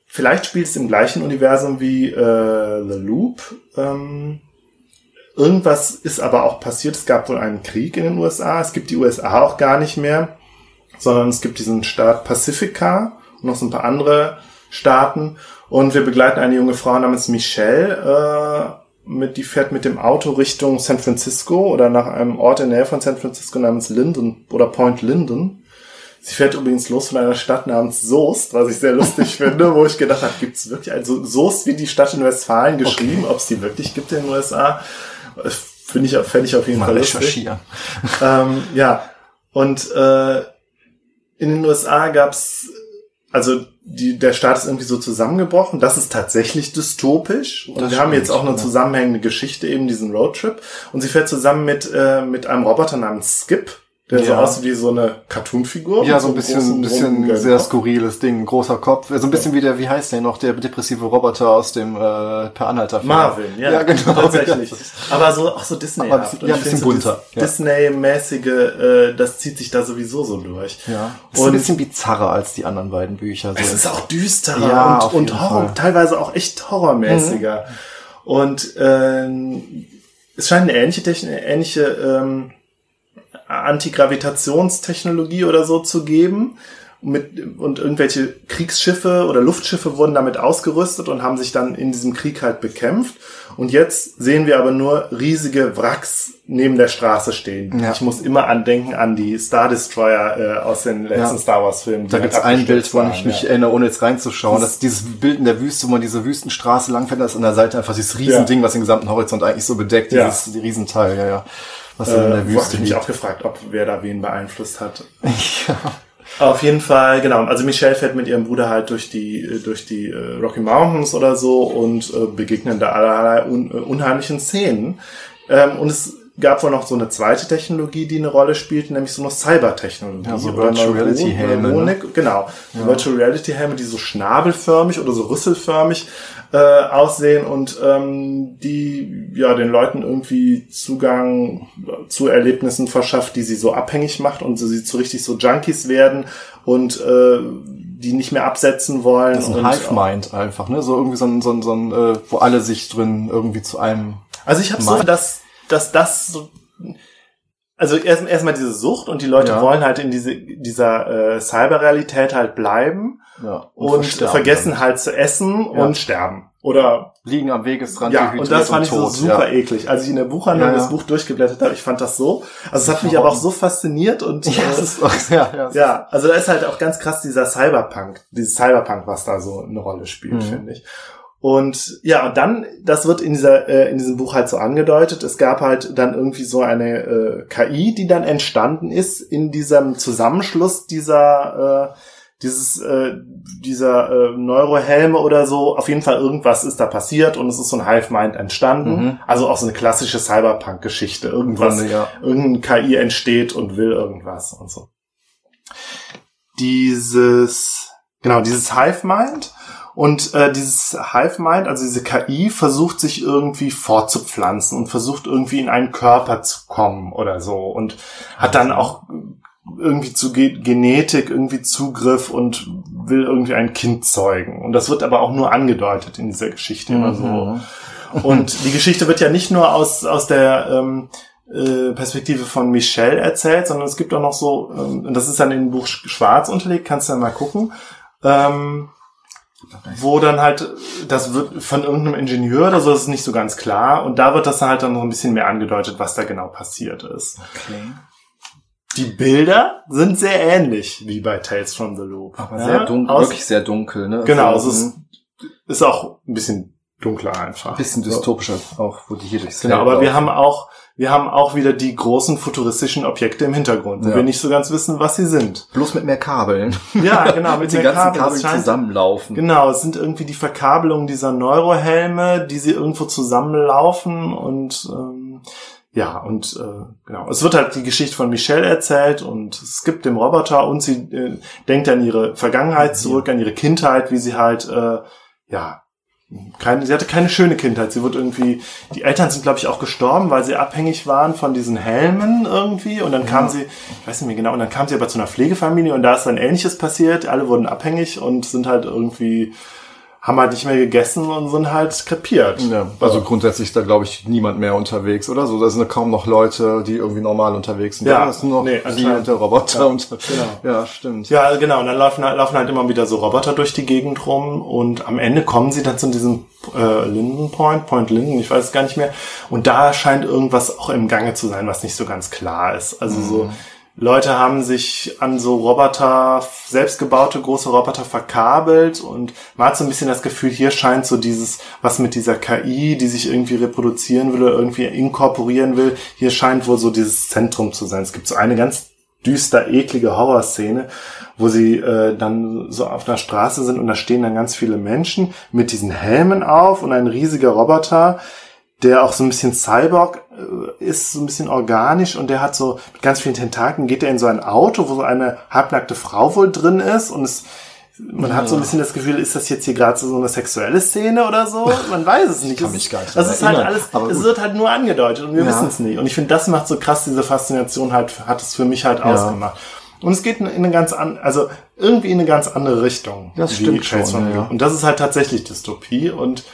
vielleicht spielt es im gleichen Universum wie äh, The Loop. Ähm, irgendwas ist aber auch passiert. Es gab wohl einen Krieg in den USA. Es gibt die USA auch gar nicht mehr, sondern es gibt diesen Staat Pacifica und noch so ein paar andere Staaten. Und wir begleiten eine junge Frau namens Michelle. Äh, mit, die fährt mit dem Auto Richtung San Francisco oder nach einem Ort in der Nähe von San Francisco namens Linden oder Point Linden. Sie fährt übrigens los von einer Stadt namens Soest, was ich sehr lustig finde, wo ich gedacht habe, gibt es wirklich, also Soest wie die Stadt in Westfalen geschrieben, ob es die wirklich gibt in den USA, äh, finde ich, fände ich auf jeden Mal Fall lustig. Ähm, ja, und äh, in den USA gab's, also die, der Staat ist irgendwie so zusammengebrochen. Das ist tatsächlich dystopisch. Und Das wir haben jetzt auch eine zusammenhängende Geschichte, eben diesen Roadtrip. Und sie fährt zusammen mit, äh, mit einem Roboter namens Skip, der so Ja. aussieht wie so eine Cartoonfigur. Ja, so ein bisschen, großen, bisschen sehr Kopf. skurriles Ding, großer Kopf. So ein bisschen wie der, wie heißt der noch, der depressive Roboter aus dem äh, Per Anhalter Film. Marvin, ja, ja genau. tatsächlich. Ja, Aber so auch so Disney. Aber ein bisschen- ja, ein bisschen bunter, ja. Disney-mäßige, äh, das zieht sich da sowieso so durch. Ja. Ist ein Und bisschen bizarrer als die anderen beiden Bücher. So es ist auch düsterer Ja, und, und Horror, Fall. teilweise auch echt horrormäßiger. Und ähm, es scheint eine ähnliche, Techn ähnliche ähm, Antigravitationstechnologie oder so zu geben. Mit, und irgendwelche Kriegsschiffe oder Luftschiffe wurden damit ausgerüstet und haben sich dann in diesem Krieg halt bekämpft. Und jetzt sehen wir aber nur riesige Wracks neben der Straße stehen. Ja. Ich muss immer andenken an die Star Destroyer äh, aus den letzten Ja. Star Wars Filmen. Da halt gibt's ein Bild, woran ich mich ja. erinnere, ohne jetzt reinzuschauen. Das ist dieses Bild in der Wüste, wo man diese Wüstenstraße langfährt, da ist an der Seite einfach dieses Riesending, was den gesamten Horizont eigentlich so bedeckt, Ja. dieses Riesenteil, ja, ja. Was dann in der Äh, Wüste hab ich mich liegt. auch gefragt, ob wer da wen beeinflusst hat. ja. Auf jeden Fall, genau. Also Michelle fährt mit ihrem Bruder halt durch die äh, durch die äh, Rocky Mountains oder so und äh, begegnen da allerlei un, äh, unheimlichen Szenen. Ähm, und es gab wohl noch so eine zweite Technologie, die eine Rolle spielt, nämlich so eine Cybertechnologie. Ja, so Virtual Reality Helme, ne? Genau. Virtual Reality Helme, die so schnabelförmig oder so rüsselförmig äh, aussehen und ähm, die ja den Leuten irgendwie Zugang zu Erlebnissen verschafft, die sie so abhängig macht und so sie zu richtig so Junkies werden und äh, die nicht mehr absetzen wollen. Das ist ein und, Hive Mind einfach, ne? So irgendwie so ein, so ein, so ein äh, wo alle sich drin irgendwie zu einem. Also ich habe so, Mind. Dass, das so, also erst erstmal diese Sucht und die Leute Ja. wollen halt in diese dieser äh, Cyberrealität halt bleiben Ja, und, versterben vergessen dann. halt zu essen Ja. und sterben oder liegen am Wegesrand, ja und das fand ich so super eklig. Als ich in der Buchhandlung das Buch durchgeblättert habe, ich fand das so, also es hat mich aber auch so fasziniert und Ja, das ist ja, ja, also da ist halt auch ganz krass dieser Cyberpunk, dieses Cyberpunk, was da so eine Rolle spielt, Mhm. finde ich. Und ja, und dann, das wird in dieser äh, in diesem Buch halt so angedeutet. Es gab halt dann irgendwie so eine äh, KI, die dann entstanden ist in diesem Zusammenschluss dieser äh, dieses äh, dieser äh, Neurohelme oder so, auf jeden Fall irgendwas ist da passiert und es ist so ein Hive Mind entstanden. Mhm. Also auch so eine klassische Cyberpunk-Geschichte. Irgendwas, Grunde, ja. irgendein KI entsteht und will irgendwas und so. Dieses, genau, dieses Hive Mind und äh, dieses Hive Mind, also diese KI, versucht sich irgendwie fortzupflanzen und versucht irgendwie in einen Körper zu kommen oder so und hat dann auch irgendwie zu Ge Genetik irgendwie Zugriff und will irgendwie ein Kind zeugen. Und das wird aber auch nur angedeutet in dieser Geschichte immer so. Mhm. Und die Geschichte wird ja nicht nur aus, aus der ähm, äh, Perspektive von Michelle erzählt, sondern es gibt auch noch so, ähm, und das ist dann in dem Buch sch- schwarz unterlegt, kannst du ja mal gucken, ähm, wo dann halt, das wird von irgendeinem Ingenieur oder so, das ist nicht so ganz klar, und da wird das dann halt dann noch ein bisschen mehr angedeutet, was da genau passiert ist. Okay. Die Bilder sind sehr ähnlich wie bei Tales from the Loop. Aber Ja, sehr dunkel, aus- wirklich sehr dunkel, ne? Genau, so, es ist, ist auch ein bisschen dunkler einfach. ein bisschen dystopischer auch, wo die hier durchs Genau, aber wir haben auch, wir haben auch wieder die großen futuristischen Objekte im Hintergrund, wo Ja. wir nicht so ganz wissen, was sie sind. bloß mit mehr Kabeln. Ja, genau, mit die mehr ganzen Kabel. Scheint- zusammenlaufen. Genau, es sind irgendwie die Verkabelungen dieser Neurohelme, die sie irgendwo zusammenlaufen und ähm, ja, und äh, genau, es wird halt die Geschichte von Michelle erzählt und es gibt den Roboter und sie äh, denkt an ihre Vergangenheit zurück, an ihre Kindheit, wie sie halt, äh, ja, keine, sie hatte keine schöne Kindheit. Sie wird irgendwie, die Eltern sind, glaube ich, auch gestorben, weil sie abhängig waren von diesen Helmen irgendwie. Und dann kam sie, ich weiß nicht mehr genau, und dann kam sie aber zu einer Pflegefamilie und da ist dann Ähnliches passiert. Alle wurden abhängig und sind halt irgendwie, haben halt nicht mehr gegessen und sind halt krepiert. Ja, also grundsätzlich ist da glaube ich niemand mehr unterwegs oder so. Da sind kaum noch Leute, die irgendwie normal unterwegs sind. Ja, das sind nur noch nee, die und der Roboter Ja, und genau. ja, stimmt. Ja, genau. Und dann laufen halt, laufen halt immer wieder so Roboter durch die Gegend rum und am Ende kommen sie dann zu diesem äh, Linden Point, Point Linden, ich weiß es gar nicht mehr. Und da scheint irgendwas auch im Gange zu sein, was nicht so ganz klar ist. Also so Leute haben sich an so Roboter, selbstgebaute große Roboter verkabelt und man hat so ein bisschen das Gefühl, hier scheint so dieses, was mit dieser KI, die sich irgendwie reproduzieren will oder irgendwie inkorporieren will, hier scheint wohl so dieses Zentrum zu sein. Es gibt so eine ganz düster, eklige Horrorszene, wo sie äh, dann so auf einer Straße sind und da stehen dann ganz viele Menschen mit diesen Helmen auf und ein riesiger Roboter, der auch so ein bisschen Cyborg äh, ist, so ein bisschen organisch und der hat so mit ganz vielen Tentakeln, geht er in so ein Auto, wo so eine halbnackte Frau wohl drin ist und es man hat so ein bisschen das Gefühl, ist das jetzt hier gerade so eine sexuelle Szene oder so? Man weiß es nicht. kann mich gar nicht Das ist halt alles, es wird halt nur angedeutet und wir Ja. wissen es nicht. Und ich finde, das macht so krass diese Faszination halt, hat es für mich halt ausgemacht. Und es geht in eine ganz an, also irgendwie in eine ganz andere Richtung. Das stimmt schon, ja. Und das ist halt tatsächlich Dystopie und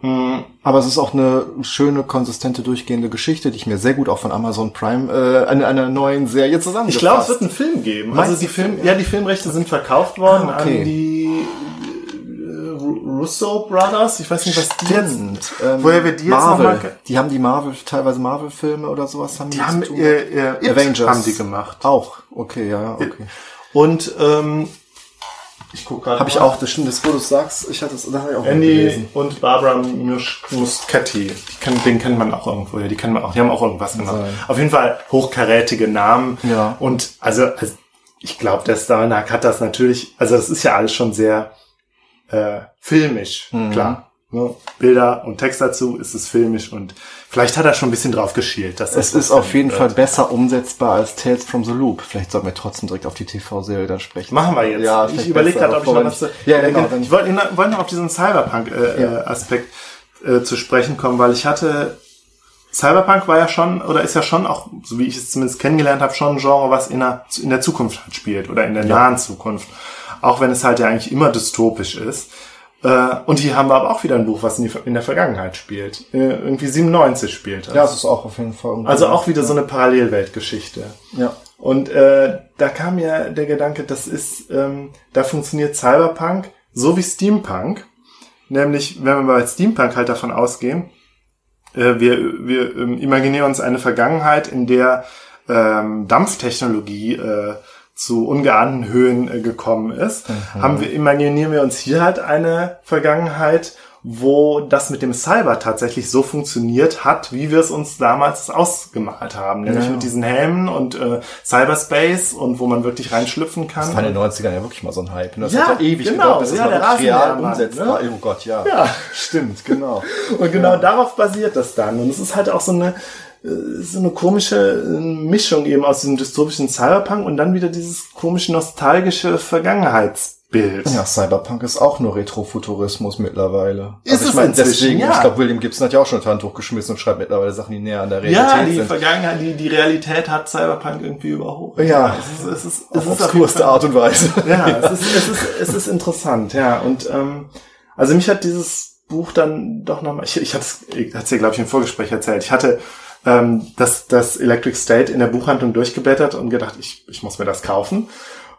Aber es ist auch eine schöne, konsistente, durchgehende Geschichte, die ich mir sehr gut auch von Amazon Prime äh, in einer neuen Serie zusammengefasst. ich glaube, es wird einen Film geben. Meinst also die Film, Film? ja, die Filmrechte sind verkauft worden Ah, okay. an die äh, Ru- Russo Brothers. Ich weiß nicht, was die jetzt. Stimmt. Ähm, Woher wir die jetzt Marvel. noch mal- Die haben die Marvel, teilweise Marvel-Filme oder sowas haben die, Die haben, zu tun. äh, äh, Avengers. haben die gemacht. Auch, okay, ja, ja, okay. Und ähm, ich gucke gerade. Habe ich auch, das stimmt, das, wo du sagst, ich hatte es, da habe ich auch Andy gelesen. und Barbara Mus- Muschetti, die kann, den kennt man auch irgendwo, ja, die kennen man auch, die haben auch irgendwas gemacht. Sein. Auf jeden Fall hochkarätige Namen. Ja. Und also, also ich glaube, der Starnack hat das natürlich, also das ist ja alles schon sehr äh, filmisch, Mhm. klar. Ne? Bilder und Text dazu ist es filmisch und vielleicht hat er schon ein bisschen drauf geschielt. Dass das Es ist auf jeden wird. Fall besser umsetzbar als Tales from the Loop. Vielleicht sollten wir trotzdem direkt auf die TV-Serie dann sprechen. Machen wir jetzt. Ja, ich überlege gerade, ob ich noch was Ja, genau, Äh, dann- ich wollte wollte noch auf diesen Cyberpunk-Aspekt äh, zu sprechen kommen, weil ich hatte Cyberpunk war ja schon oder ist ja schon auch, so wie ich es zumindest kennengelernt habe, schon ein Genre, was in der, in der Zukunft halt spielt oder in der nahen Zukunft. Auch wenn es halt ja eigentlich immer dystopisch ist. Äh, und hier haben wir aber auch wieder ein Buch, was in, die, in der Vergangenheit spielt. Äh, irgendwie 97 spielt das. Ja, es ist auch auf jeden Fall. also auch wieder so eine Parallelweltgeschichte. Ja. Und äh, da kam mir der Gedanke, das ist, ähm, da funktioniert Cyberpunk so wie Steampunk. Nämlich, wenn wir bei Steampunk halt davon ausgehen, äh, wir, wir ähm, imaginieren uns eine Vergangenheit, in der ähm, Dampftechnologie äh, zu ungeahnten Höhen äh, gekommen ist, haben wir, imaginieren wir uns hier halt eine Vergangenheit, wo das mit dem Cyber tatsächlich so funktioniert hat, wie wir es uns damals ausgemalt haben. Nämlich Ja. mit diesen Helmen und äh, Cyberspace und wo man wirklich reinschlüpfen kann. Das war in den 90ern ja wirklich mal so ein Hype. Ne? Das Ja, hat ja ewig genau. gedauert, bis es Ja, mal der wirklich real umsetzbar ne? Oh Gott, ja. Ja. Stimmt, genau. Und genau darauf basiert das dann. Und es ist halt auch so eine, so eine komische äh, Mischung eben aus diesem dystopischen Cyberpunk und dann wieder dieses komische nostalgische Vergangenheitsbild. Ja, Cyberpunk ist auch nur Retrofuturismus mittlerweile. Ist also ich es inzwischen, deswegen, ja. ich glaube, William Gibson hat ja auch schon ein Handtuch geschmissen und schreibt mittlerweile Sachen, die näher an der Realität Ja, die sind. Vergangenheit, die, die Realität hat Cyberpunk irgendwie überholt. Ja. es ist, es ist, es Auf ist obskurste Art und Weise. Ja, es ist, es ist, es ist interessant, ja. Und ähm, also mich hat dieses Buch dann doch nochmal, ich, ich hatte es dir, glaube ich, im Vorgespräch erzählt. Ich hatte ähm, das, das Electric State in der Buchhandlung durchgeblättert und gedacht, ich, ich muss mir das kaufen.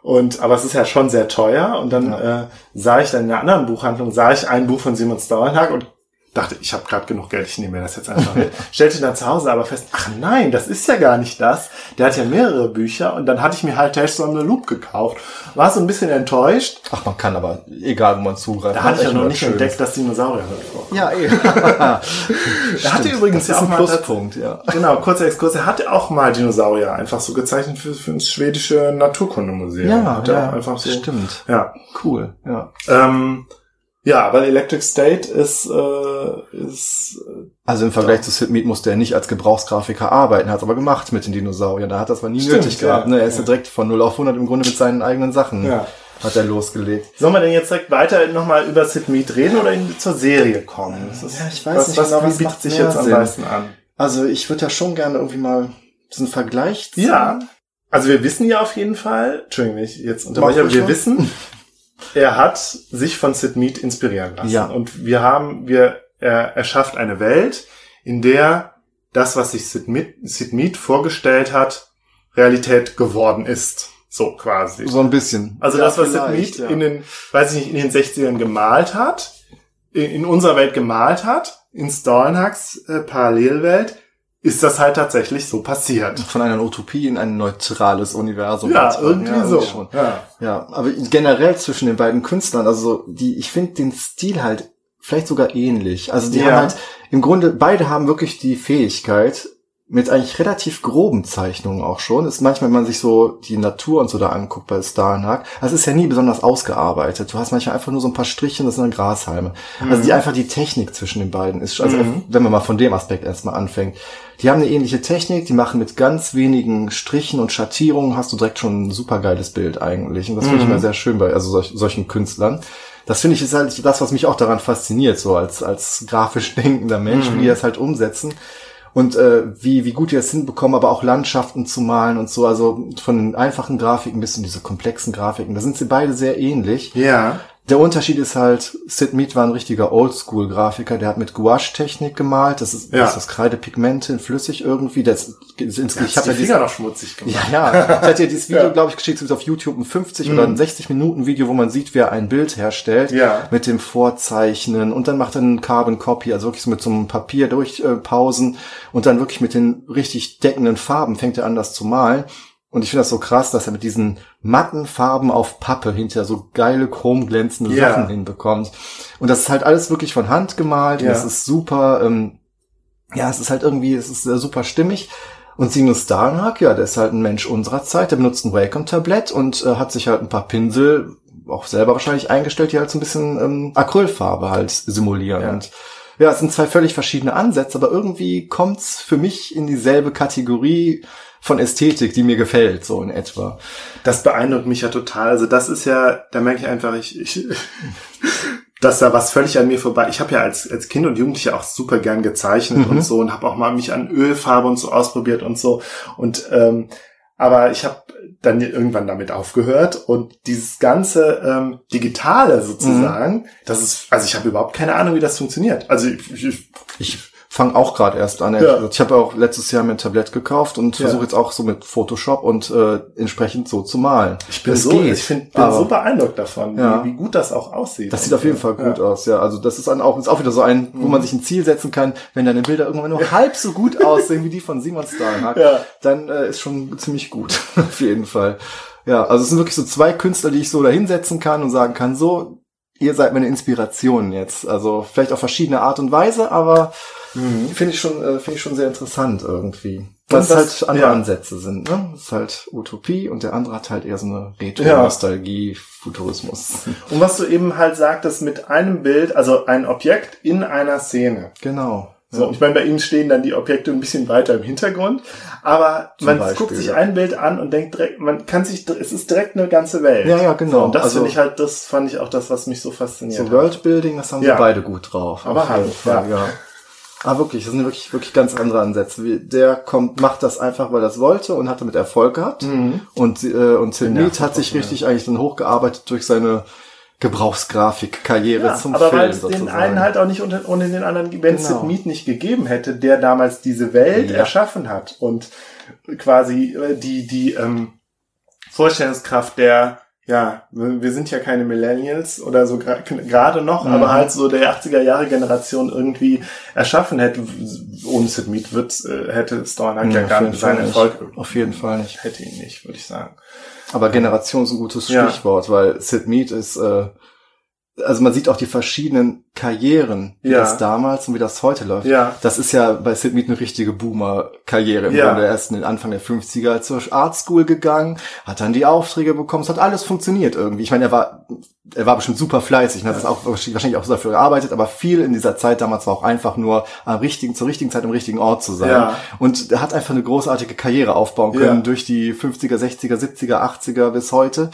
Und aber es ist ja schon sehr teuer. Und dann äh, sah ich dann in einer anderen Buchhandlung, sah ich ein Buch von Simon Stauenhag und dachte, ich habe gerade genug Geld, ich nehme mir das jetzt einfach mit. Stellte dann zu Hause aber fest, ach nein, das ist ja gar nicht das. Der hat ja mehrere Bücher und dann hatte ich mir halt Tales on the Loop gekauft. War so ein bisschen enttäuscht. Ach, man kann aber, egal wo man zugreift. Da hatte ich ja echt noch nicht entdeckt, dass Dinosaurier drin vorkommen. Ja, eh. Er hatte übrigens das ja auch ein mal Pluspunkt, ja. Genau, kurzer Exkurs. Er hatte auch mal Dinosaurier einfach so gezeichnet für, für das schwedische Naturkundemuseum. Hat er auch einfach so. stimmt. Ja. Cool, ja. Ähm, ja, aber Electric State ist, äh, ist Also im Vergleich zu Sid Mead musste er nicht als Gebrauchsgrafiker arbeiten, hat aber gemacht mit den Dinosauriern. Da hat das aber nie Stimmt, nötig gehabt. ja. Ne? Er ist ja direkt von 0 auf 100 im Grunde mit seinen eigenen Sachen Ja. hat er losgelegt. Sollen wir denn jetzt direkt weiter nochmal über Sid Mead reden oder in, zur Serie kommen? Das ist, Ja, ich weiß was, nicht was, genau, was bietet macht sich jetzt am Sinn? meisten an? Also ich würde ja schon gerne irgendwie mal diesen Vergleich ziehen. Ja. Also wir wissen ja auf jeden Fall, Entschuldigung, wenn ich jetzt unterbreche, aber wir wissen, er hat sich von Sid Mead inspirieren lassen. Ja. Und wir haben, wir, er, er schafft eine Welt, in der das, was sich Sid Mead, Sid Mead vorgestellt hat, Realität geworden ist. So quasi. So ein bisschen. Also Ja, das, was Sid Mead ja. in den, weiß ich nicht, in den 60ern gemalt hat, in, in unserer Welt gemalt hat, in Stornhacks äh, Parallelwelt, ist das halt tatsächlich so passiert. von einer Utopie in ein neutrales Universum. Ja, irgendwie Ja, so. schon. Ja. Ja, aber generell zwischen den beiden Künstlern, also die, ich finde den Stil halt vielleicht sogar ähnlich. Also die Ja. haben halt, im Grunde, beide haben wirklich die Fähigkeit, mit eigentlich relativ groben Zeichnungen auch schon, ist manchmal, wenn man sich so die Natur und so da anguckt bei Starnhag, das ist ja nie besonders ausgearbeitet. Du hast manchmal einfach nur so ein paar Striche und das sind dann Grashalme. Also die einfach die Technik zwischen den beiden ist, also Mhm. wenn man mal von dem Aspekt erstmal anfängt. Die haben eine ähnliche Technik, die machen mit ganz wenigen Strichen und Schattierungen hast du direkt schon ein super geiles Bild eigentlich. Und das finde ich Mhm. mal sehr schön bei also solch, solchen Künstlern. Das finde ich ist halt das, was mich auch daran fasziniert, so als, als grafisch denkender Mensch, Mhm. wie die das halt umsetzen. Und äh, wie, wie gut die das hinbekommen, aber auch Landschaften zu malen und so. Also von den einfachen Grafiken bis in diese komplexen Grafiken. Da sind sie beide sehr ähnlich. Ja. Der Unterschied ist halt, Sid Mead war ein richtiger Oldschool-Grafiker, der hat mit Gouache-Technik gemalt. Das ist, Ja. ist das Kreidepigmente flüssig irgendwie. Das, das, Ich ich habe ja Finger noch schmutzig gemacht. ja, ja. Ich hatte ja dieses Video, Ja. glaube ich, geschickt, es auf YouTube ein 50 oder ein 60 Minuten Video, wo man sieht, wie er ein Bild herstellt. Ja. Mit dem Vorzeichnen und dann macht er einen Carbon Copy, also wirklich so mit so einem Papier durchpausen äh, und dann wirklich mit den richtig deckenden Farben fängt er an, das zu malen. Und ich finde das so krass, dass er mit diesen matten Farben auf Pappe hinterher so geile chromglänzende Ja. Sachen hinbekommt. Und das ist halt alles wirklich von Hand gemalt. Ja. Und es ist super, ähm, ja, es ist halt irgendwie, es ist äh, super stimmig. Und Sinus Starnhag, ja, der ist halt ein Mensch unserer Zeit, der benutzt ein Wacom-Tablett und äh, hat sich halt ein paar Pinsel, auch selber wahrscheinlich eingestellt, die halt so ein bisschen ähm, Acrylfarbe halt simulieren. Ja. Und ja, es sind zwei völlig verschiedene Ansätze, aber irgendwie kommt's für mich in dieselbe Kategorie von Ästhetik, die mir gefällt, so in etwa. Das beeindruckt mich ja total. Also das ist ja, da merke ich einfach, ich, ich dass da was völlig an mir vorbei. Ich habe ja als, als Kind und Jugendlicher auch super gern gezeichnet Mhm. und so und habe auch mal mich an Ölfarbe und so ausprobiert und so. Und ähm, aber ich habe dann irgendwann damit aufgehört und dieses ganze ähm, digitale sozusagen, das ist, also ich habe überhaupt keine Ahnung, wie das funktioniert. Also ich, ich, Ich fange auch gerade erst an. Ja. Ich habe auch letztes Jahr mir ein Tablett gekauft und Ja. versuche jetzt auch so mit Photoshop und äh, entsprechend so zu malen. ich bin so, geht, ich find, bin so beeindruckt davon, Ja. wie, wie gut das auch aussieht. Das sieht auf jeden Fall gut aus, ja. Also das ist dann auch, ist auch wieder so ein, wo man sich ein Ziel setzen kann, wenn deine Bilder irgendwann nur halb so gut aussehen wie die von Simon Starnhag, Ja. dann äh, ist schon ziemlich gut, auf jeden Fall. Ja, also es sind wirklich so zwei Künstler, die ich so da hinsetzen kann und sagen kann, so, ihr seid meine Inspiration jetzt. Also vielleicht auf verschiedene Art und Weise, aber mhm. finde ich schon, äh, finde ich schon sehr interessant irgendwie. Weil es halt andere ja. Ansätze sind, ne? Es ist halt Utopie und der andere hat halt eher so eine Retro-Nostalgie, Futurismus. Und was du eben halt sagtest, mit einem Bild, also ein Objekt in einer Szene. Genau. So, ja. ich meine, bei ihm stehen dann die Objekte ein bisschen weiter im Hintergrund, aber Zum man Beispiel, guckt sich ja. ein Bild an und denkt direkt, man kann sich, es ist direkt eine ganze Welt. Ja, ja, genau. So, und das also, finde ich halt, das fand ich auch das, was mich so fasziniert. So Worldbuilding, das haben ja. sie beide gut drauf. Aber halt, ja. ja. Ah, wirklich, das sind wirklich, wirklich ganz andere Ansätze. Der kommt, macht das einfach, weil er es wollte und hat damit Erfolg gehabt. Mhm. Und, äh, und Mead hat sich richtig eigentlich dann hochgearbeitet durch seine Gebrauchsgrafik-Karriere ja, zum aber Film weil es den einen halt auch nicht ohne, ohne den anderen, wenn es genau. Mead nicht gegeben hätte, der damals diese Welt ja. erschaffen hat und quasi äh, die, die ähm, Vorstellungskraft der ja, wir sind ja keine Millennials oder so gerade noch, mhm. aber halt so der 80er Jahre Generation irgendwie erschaffen hätte. Ohne Sid Mead wird, äh, hätte Stornak ja, ja gar nicht seinen Erfolg. Auf jeden Fall nicht. Hätte ihn nicht, würde ich sagen. Aber Generation ist ein gutes Stichwort, ja. weil Sid Mead ist äh, also man sieht auch die verschiedenen Karrieren, wie ja. das damals und wie das heute läuft. Ja. Das ist ja bei Sid Mead eine richtige Boomer-Karriere. Im ja. Grunde erst in den Anfang der 50er zur Art School gegangen, hat dann die Aufträge bekommen, es hat alles funktioniert irgendwie. Ich meine, er war, er war bestimmt super fleißig und hat ja. auch wahrscheinlich auch dafür gearbeitet, aber viel in dieser Zeit damals war auch einfach nur am richtigen, zur richtigen Zeit am richtigen Ort zu sein. Ja. Und er hat einfach eine großartige Karriere aufbauen können ja. durch die 50er, 60er, 70er, 80er bis heute.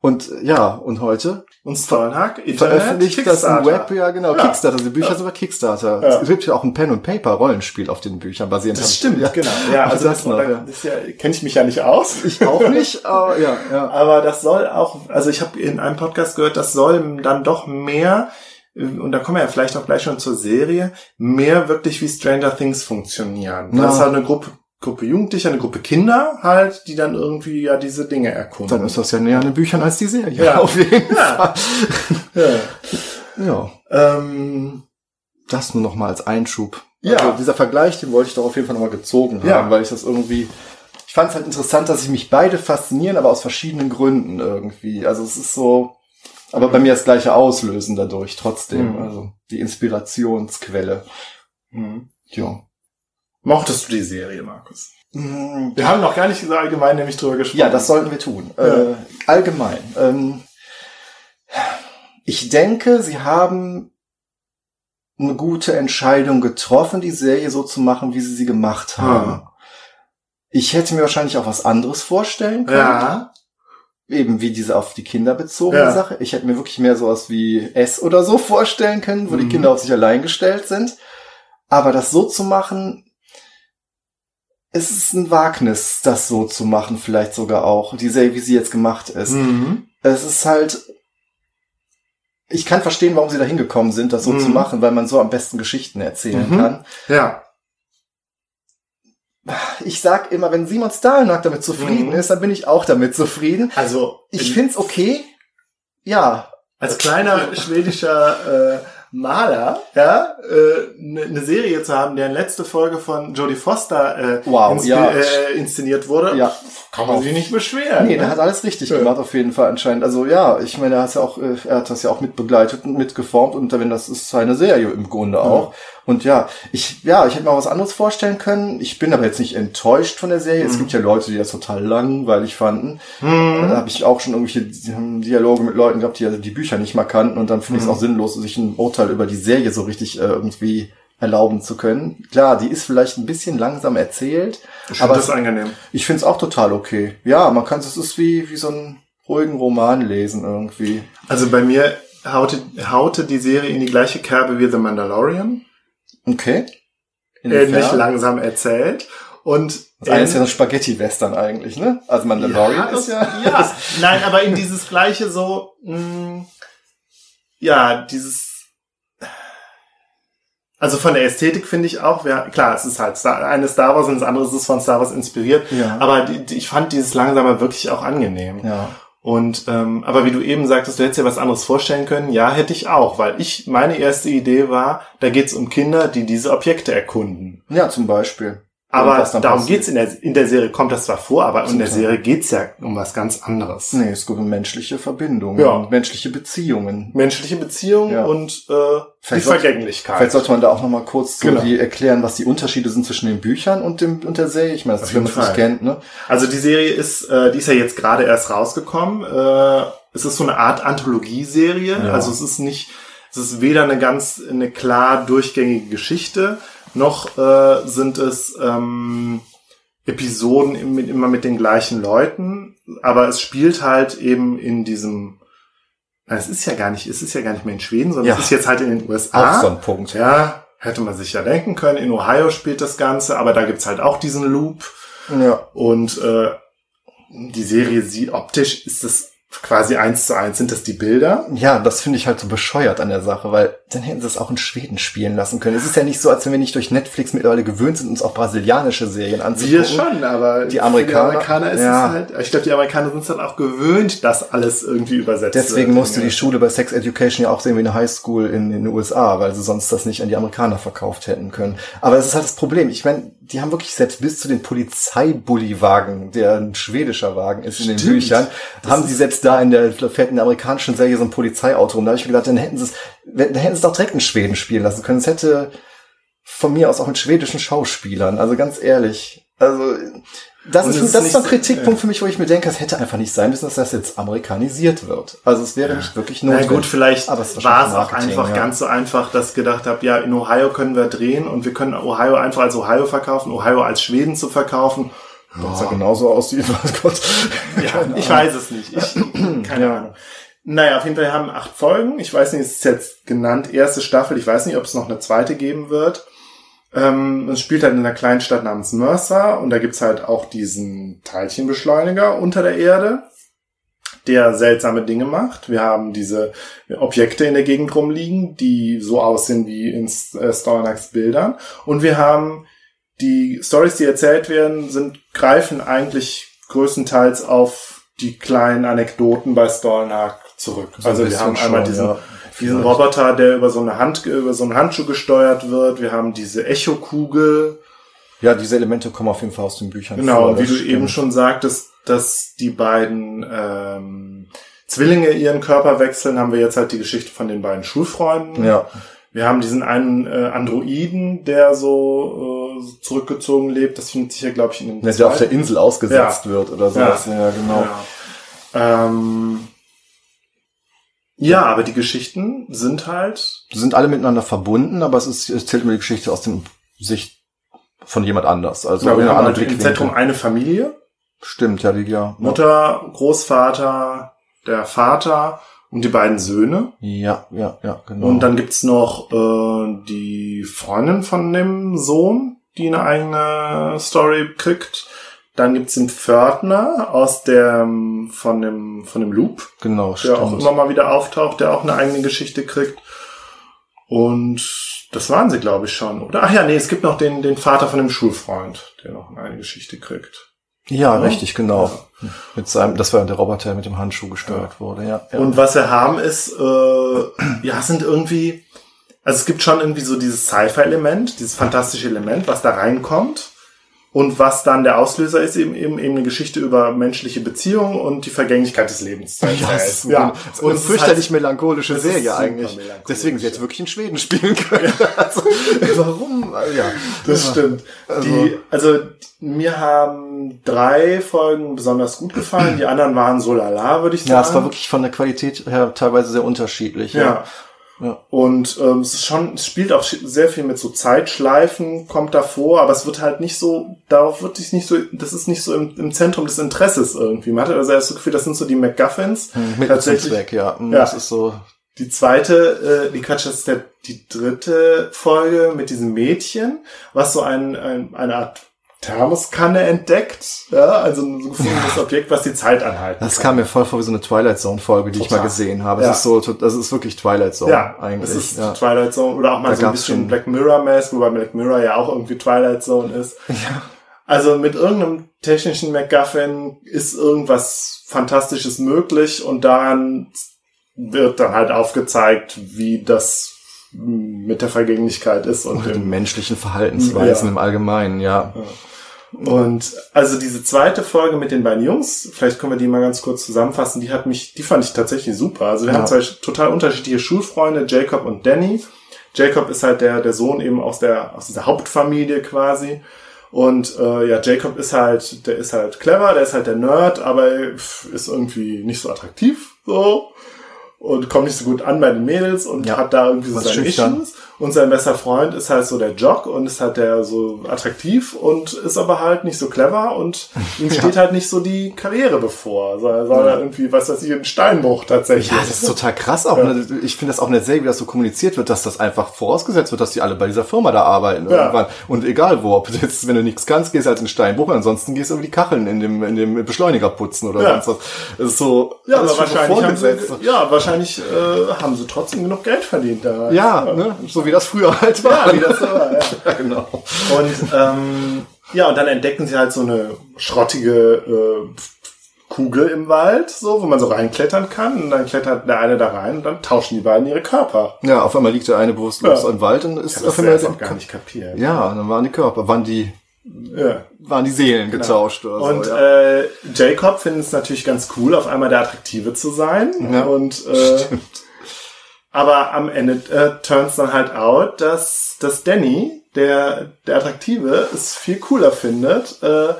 Und ja, und heute und Stolnhack veröffentlicht das im Web, ja genau, ja. Kickstarter, die Bücher ja. sind über Kickstarter. Ja. Es gibt ja auch ein Pen und Paper Rollenspiel auf den Büchern basierend. Das stimmt, ja. genau. Ja, also das, das, noch, ja. das ja, kenne ich mich ja nicht aus. Ich auch nicht, aber ja, ja. Aber das soll auch, also ich habe in einem Podcast gehört, das soll dann doch mehr und da kommen wir ja vielleicht auch gleich schon zur Serie, mehr wirklich wie Stranger Things funktionieren. Ja. Das ist halt eine Gruppe Gruppe Jugendlicher, eine Gruppe Kinder halt, die dann irgendwie ja diese Dinge erkunden. Dann ist das ja näher an den Büchern als die Serie. Ja, auf jeden ja. Fall. ja. ja. Ähm, das nur noch mal als Einschub. Ja. Also dieser Vergleich, den wollte ich doch auf jeden Fall nochmal gezogen haben, ja. weil ich das irgendwie, ich fand es halt interessant, dass sich mich beide faszinieren, aber aus verschiedenen Gründen irgendwie. Also es ist so, aber bei mir das gleiche Auslösen dadurch trotzdem. Mhm. Also die Inspirationsquelle. Mhm. Ja. Mochtest du die Serie, Markus? Mm, wir haben noch gar nicht so allgemein nämlich drüber gesprochen. Ja, das sollten wir tun. Ja. Äh, allgemein. Ähm, ich denke, sie haben eine gute Entscheidung getroffen, die Serie so zu machen, wie sie sie gemacht haben. Ja. Ich hätte mir wahrscheinlich auch was anderes vorstellen können. Ja. Eben wie diese auf die Kinder bezogene ja. Sache. Ich hätte mir wirklich mehr sowas wie S oder so vorstellen können, wo mhm. die Kinder auf sich allein gestellt sind. Aber das so zu machen, es ist ein Wagnis, das so zu machen, vielleicht sogar auch, die Serie, wie sie jetzt gemacht ist. Mhm. Es ist halt, ich kann verstehen, warum sie da hingekommen sind, das so mhm. zu machen, weil man so am besten Geschichten erzählen mhm. kann. Ja. Ich sag immer, wenn Simon Stahlnack damit zufrieden mhm. ist, dann bin ich auch damit zufrieden. Also ich find's okay. Ja. Als kleiner schwedischer äh, Maler, ja, eine äh, ne Serie zu haben, deren letzte Folge von Jodie Foster äh, wow, ja. äh, inszeniert wurde, ja. kann man sich nicht beschweren. Nee, ne? der hat alles richtig ja. gemacht, auf jeden Fall anscheinend. Also ja, ich meine, er hat ja auch, äh, er hat das ja auch mitbegleitet und mitgeformt und wenn das ist seine Serie im Grunde auch. Und ja, ich, ja, ich hätte mir was anderes vorstellen können. Ich bin aber jetzt nicht enttäuscht von der Serie. Mhm. Es gibt ja Leute, die das total langweilig fanden. Mhm. Da habe ich auch schon irgendwelche Dialoge mit Leuten gehabt, die also die Bücher nicht mal kannten. Und dann finde ich es mhm. auch sinnlos, sich ein Urteil über die Serie so richtig äh, irgendwie erlauben zu können. Klar, die ist vielleicht ein bisschen langsam erzählt. Ich finde das angenehm. Ich finde es auch total okay. Ja, man kann es ist wie, wie so einen ruhigen Roman lesen irgendwie. Also bei mir haute, haute die Serie in die gleiche Kerbe wie The Mandalorian. Okay. Ähnlich langsam erzählt. Und das eine ist ja so Spaghetti-Western eigentlich, ne? Also Mandalorian ja, ist ja. Ja, nein, aber in dieses gleiche so, mh, mm, ja, dieses. Also von der Ästhetik finde ich auch, ja, klar, es ist halt Star, eine Star Wars und das andere ist von Star Wars inspiriert. Ja. Aber die, die, ich fand dieses Langsame wirklich auch angenehm. Ja. Und ähm, aber wie du eben sagtest, du hättest dir was anderes vorstellen können. Ja, hätte ich auch, weil ich meine erste Idee war, da geht's um Kinder, die diese Objekte erkunden. Ja, zum Beispiel. Aber darum passiert. geht's in der, in der Serie, kommt das zwar vor, aber in der Total. Serie geht's ja um was ganz anderes. Nee, es geht um menschliche Verbindungen, Ja. und menschliche Beziehungen. Menschliche Beziehungen Ja. und äh, die Vielleicht Vergänglichkeit. Vielleicht sollte man da auch noch mal kurz so Genau. die erklären, was die Unterschiede sind zwischen den Büchern und dem und der Serie. Ich meine, das ist, wenn man es nicht kennt, ne? Also die Serie ist, äh, die ist ja jetzt gerade erst rausgekommen. Äh, es ist so eine Art Anthologieserie. Ja. Also es ist nicht, es ist weder eine ganz, eine klar durchgängige Geschichte, noch äh, sind es ähm, Episoden im- immer mit den gleichen Leuten. Aber es spielt halt eben in diesem, es ist ja gar nicht, es ist ja gar nicht mehr in Schweden, sondern Ja. es ist jetzt halt in den USA. Auch so ein Punkt. Ja, hätte man sich ja denken können. In Ohio spielt das Ganze, aber da gibt's halt auch diesen Loop. Ja. Und äh, die Serie sieht optisch, ist das quasi eins zu eins, sind das die Bilder? Ja, das finde ich halt so bescheuert an der Sache, weil dann hätten sie es auch in Schweden spielen lassen können. Es ist ja nicht so, als wenn wir nicht durch Netflix mittlerweile gewöhnt sind, uns auch brasilianische Serien anzugucken. Wir schon, aber Die Amerikaner- die Amerikaner ist ja. es halt, ich glaube, die Amerikaner sind es dann auch gewöhnt, dass alles irgendwie übersetzt Deswegen wird. musste die Schule bei Sex Education ja auch sehen wie eine Highschool in, in den USA, weil sie sonst das nicht an die Amerikaner verkauft hätten können. Aber das ist halt das Problem. Ich meine, die haben wirklich selbst bis zu den Polizeibully-Wagen, der ein schwedischer Wagen ist in den Stimmt. Büchern, Das haben sie selbst da in der der amerikanischen Serie so ein Polizeiauto rum. Da habe ich mir gedacht, dann hätten sie es, wenn- dann hätten sie es doch direkt in Schweden spielen lassen können. Es hätte von mir aus auch mit schwedischen Schauspielern. Also ganz ehrlich. Also das Und ist, das ist ein Kritikpunkt für mich, wo ich mir denke, es hätte einfach nicht sein müssen, dass das jetzt amerikanisiert wird. Also es wäre nicht wirklich Na notwendig. gut, vielleicht war es auch einfach ja. ganz so einfach, dass ich gedacht habe, ja, in Ohio können wir drehen und wir können Ohio einfach als Ohio verkaufen, Ohio als Schweden zu verkaufen. Das sah genauso aussieht, oh Gott. Ja, ich weiß es nicht. Ich, keine Ja. Ahnung. Naja, auf jeden Fall haben acht Folgen. Ich weiß nicht, es ist jetzt genannt erste Staffel. Ich weiß nicht, ob es noch eine zweite geben wird. Ähm, es spielt halt in einer kleinen Stadt namens Mercer und da gibt's halt auch diesen Teilchenbeschleuniger unter der Erde, der seltsame Dinge macht. Wir haben diese Objekte in der Gegend rumliegen, die so aussehen wie in äh, Stornaks Bildern. Und wir haben die Stories, die erzählt werden, sind, greifen eigentlich größtenteils auf die kleinen Anekdoten bei Stornak zurück. So also wir haben einmal schon, diesen, ja. diesen. Roboter, der über so eine Hand, über so einen Handschuh gesteuert wird. Wir haben diese Echokugel. Ja, diese Elemente kommen auf jeden Fall aus den Büchern. Genau, vor, und wie du stimmt. eben schon sagtest, dass die beiden ähm, Zwillinge ihren Körper wechseln, haben wir jetzt halt die Geschichte von den beiden Schulfreunden. Ja, Wir haben diesen einen äh, Androiden, der so äh, zurückgezogen lebt. Das findet sich ja, glaube ich, in den der der auf der Insel ausgesetzt wird oder sowas. Ja, genau. Ja. Ähm, ja, aber die Geschichten sind halt sind alle miteinander verbunden, aber es ist, es zählt mir die Geschichte aus dem Sicht von jemand anders. Also genau, wir haben einer halt im. Zentrum eine Familie. Stimmt, ja, die, ja. Mutter, Großvater, der Vater und die beiden Söhne. Ja, ja, ja, genau. Und dann gibt's noch äh, die Freundin von dem Sohn, die eine eigene Story kriegt. Dann gibt's den Pförtner aus dem von dem von dem Loop, genau, der auch stimmt. immer mal wieder auftaucht, der auch eine eigene Geschichte kriegt. Und das waren sie, glaube ich, schon. Oder ach ja, nee, es gibt noch den den Vater von dem Schulfreund, der noch eine Gegende kriegt. Ja, Ja. richtig, genau. Mit seinem, das war der Roboter, der mit dem Handschuh gesteuert wurde, ja. ja. Und was wir haben ist, äh, ja, sind irgendwie, also es gibt schon irgendwie so dieses Sci-Fi-Element, dieses fantastische Element, was da reinkommt. Und was dann der Auslöser ist, eben, eben, eben eine Geschichte über menschliche Beziehungen und die Vergänglichkeit des Lebens. Ja, erzählen. es ist, ja. und ist fürchterlich halt- melancholische Serie eigentlich. melancholisch, Deswegen sie jetzt ja. wirklich in Schweden spielen können. also, warum? Also, Ja, Das stimmt. Also- die, also mir haben drei Folgen besonders gut gefallen, die anderen waren so lala, würde ich sagen. Ja, es war wirklich von der Qualität her teilweise sehr unterschiedlich. Ja. Ja. Und ähm, es ist schon, es spielt auch sehr viel mit so Zeitschleifen, kommt davor, aber es wird halt nicht so, darauf wird sich nicht so, das ist nicht so im, im Zentrum des Interesses irgendwie. Man hat also das Gefühl, das sind so die MacGuffins. Hm, Mit Tatsächlich- Zweck, ja. Hm, Ja. Das ist so. Die zweite, äh, die Quatsch, das ist der, die dritte Folge mit diesem Mädchen, was so ein, ein, eine Art Thermoskanne entdeckt, ja, also ein so gefundenes Objekt, was die Zeit anhalten Das kann. kam mir voll vor wie so eine Twilight Zone Folge, die ich Total. mal gesehen habe. Ja. Es ist so, das ist wirklich Twilight Zone Ja, eigentlich. es ist ja. Twilight Zone oder auch mal Da so ein bisschen Black Mirror-mäßig, wobei Black Mirror ja auch irgendwie Twilight Zone ist. Ja. Also mit irgendeinem technischen MacGuffin ist irgendwas Fantastisches möglich und daran wird dann halt aufgezeigt, wie das, mit der Vergänglichkeit ist und, Und dem den menschlichen Verhaltensweisen Ja. im Allgemeinen, ja. Und also diese zweite Folge mit den beiden Jungs, vielleicht können wir die mal ganz kurz zusammenfassen, die hat mich, die fand ich tatsächlich super. Also wir Ja. haben zwei total unterschiedliche Schulfreunde, Jacob und Danny. Jacob ist halt der, der Sohn eben aus der, aus dieser Hauptfamilie quasi. Und äh, ja, Jacob ist halt, der ist halt clever, der ist halt der Nerd, aber ist irgendwie nicht so attraktiv so und kommt nicht so gut an bei den Mädels und Ja. hat da irgendwie so Was seine. Issues. Und sein bester Freund ist halt so der Jock und ist halt der so attraktiv und ist aber halt nicht so clever und ihm Ja. steht halt nicht so die Karriere bevor. So, er soll Ja. ja irgendwie, was weiß ich, einen Steinbruch tatsächlich. Ja, das ist total krass auch. Ja. Ne? Ich finde das auch nicht sehr, wie das so kommuniziert wird, dass das einfach vorausgesetzt wird, dass die alle bei dieser Firma da arbeiten Ja. irgendwann. Und egal wo, ob du jetzt, wenn du nichts kannst, gehst halt in Steinbruch, ansonsten gehst du über die Kacheln in dem, in dem Beschleuniger putzen oder Ja. sonst was. Das ist so, ja, aber wahrscheinlich haben, vorgesetzt. sie, ja, wahrscheinlich äh, haben sie trotzdem genug Geld verdient da. Ja, ne? so wie das früher halt war. Ja, wie das so war, ja. ja, genau. Und ähm, ja, und dann entdecken sie halt so eine schrottige äh, Kugel im Wald, so, wo man so reinklettern kann. Und dann klettert der eine da rein und dann tauschen die beiden ihre Körper. Ja, auf einmal liegt der eine bewusstlos Ja. im Wald und ist habe auf das einmal erst auch gar nicht kapiert. Ja, und dann waren die Körper, waren die, Ja. waren die Seelen getauscht oder Und so. Ja. äh, Jacob findet es natürlich ganz cool, auf einmal der Attraktive zu sein. Ja, und äh, aber am Ende äh, turns dann halt out, dass, dass Danny, der, der Attraktive, es viel cooler findet, äh,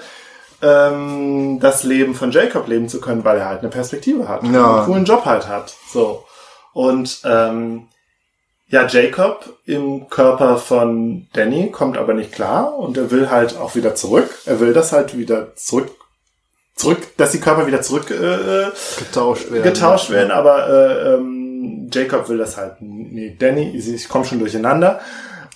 ähm, das Leben von Jacob leben zu können, weil er halt eine Perspektive hat. Ja. Einen coolen Job halt hat. So. Und ähm, ja, Jacob im Körper von Danny kommt aber nicht klar und er will halt auch wieder zurück. Er will das halt wieder zurück, zurück, dass die Körper wieder zurück äh, getauscht werden. getauscht werden, aber äh, ähm, Jacob will das halt. Nee, Danny, ich, komme schon durcheinander.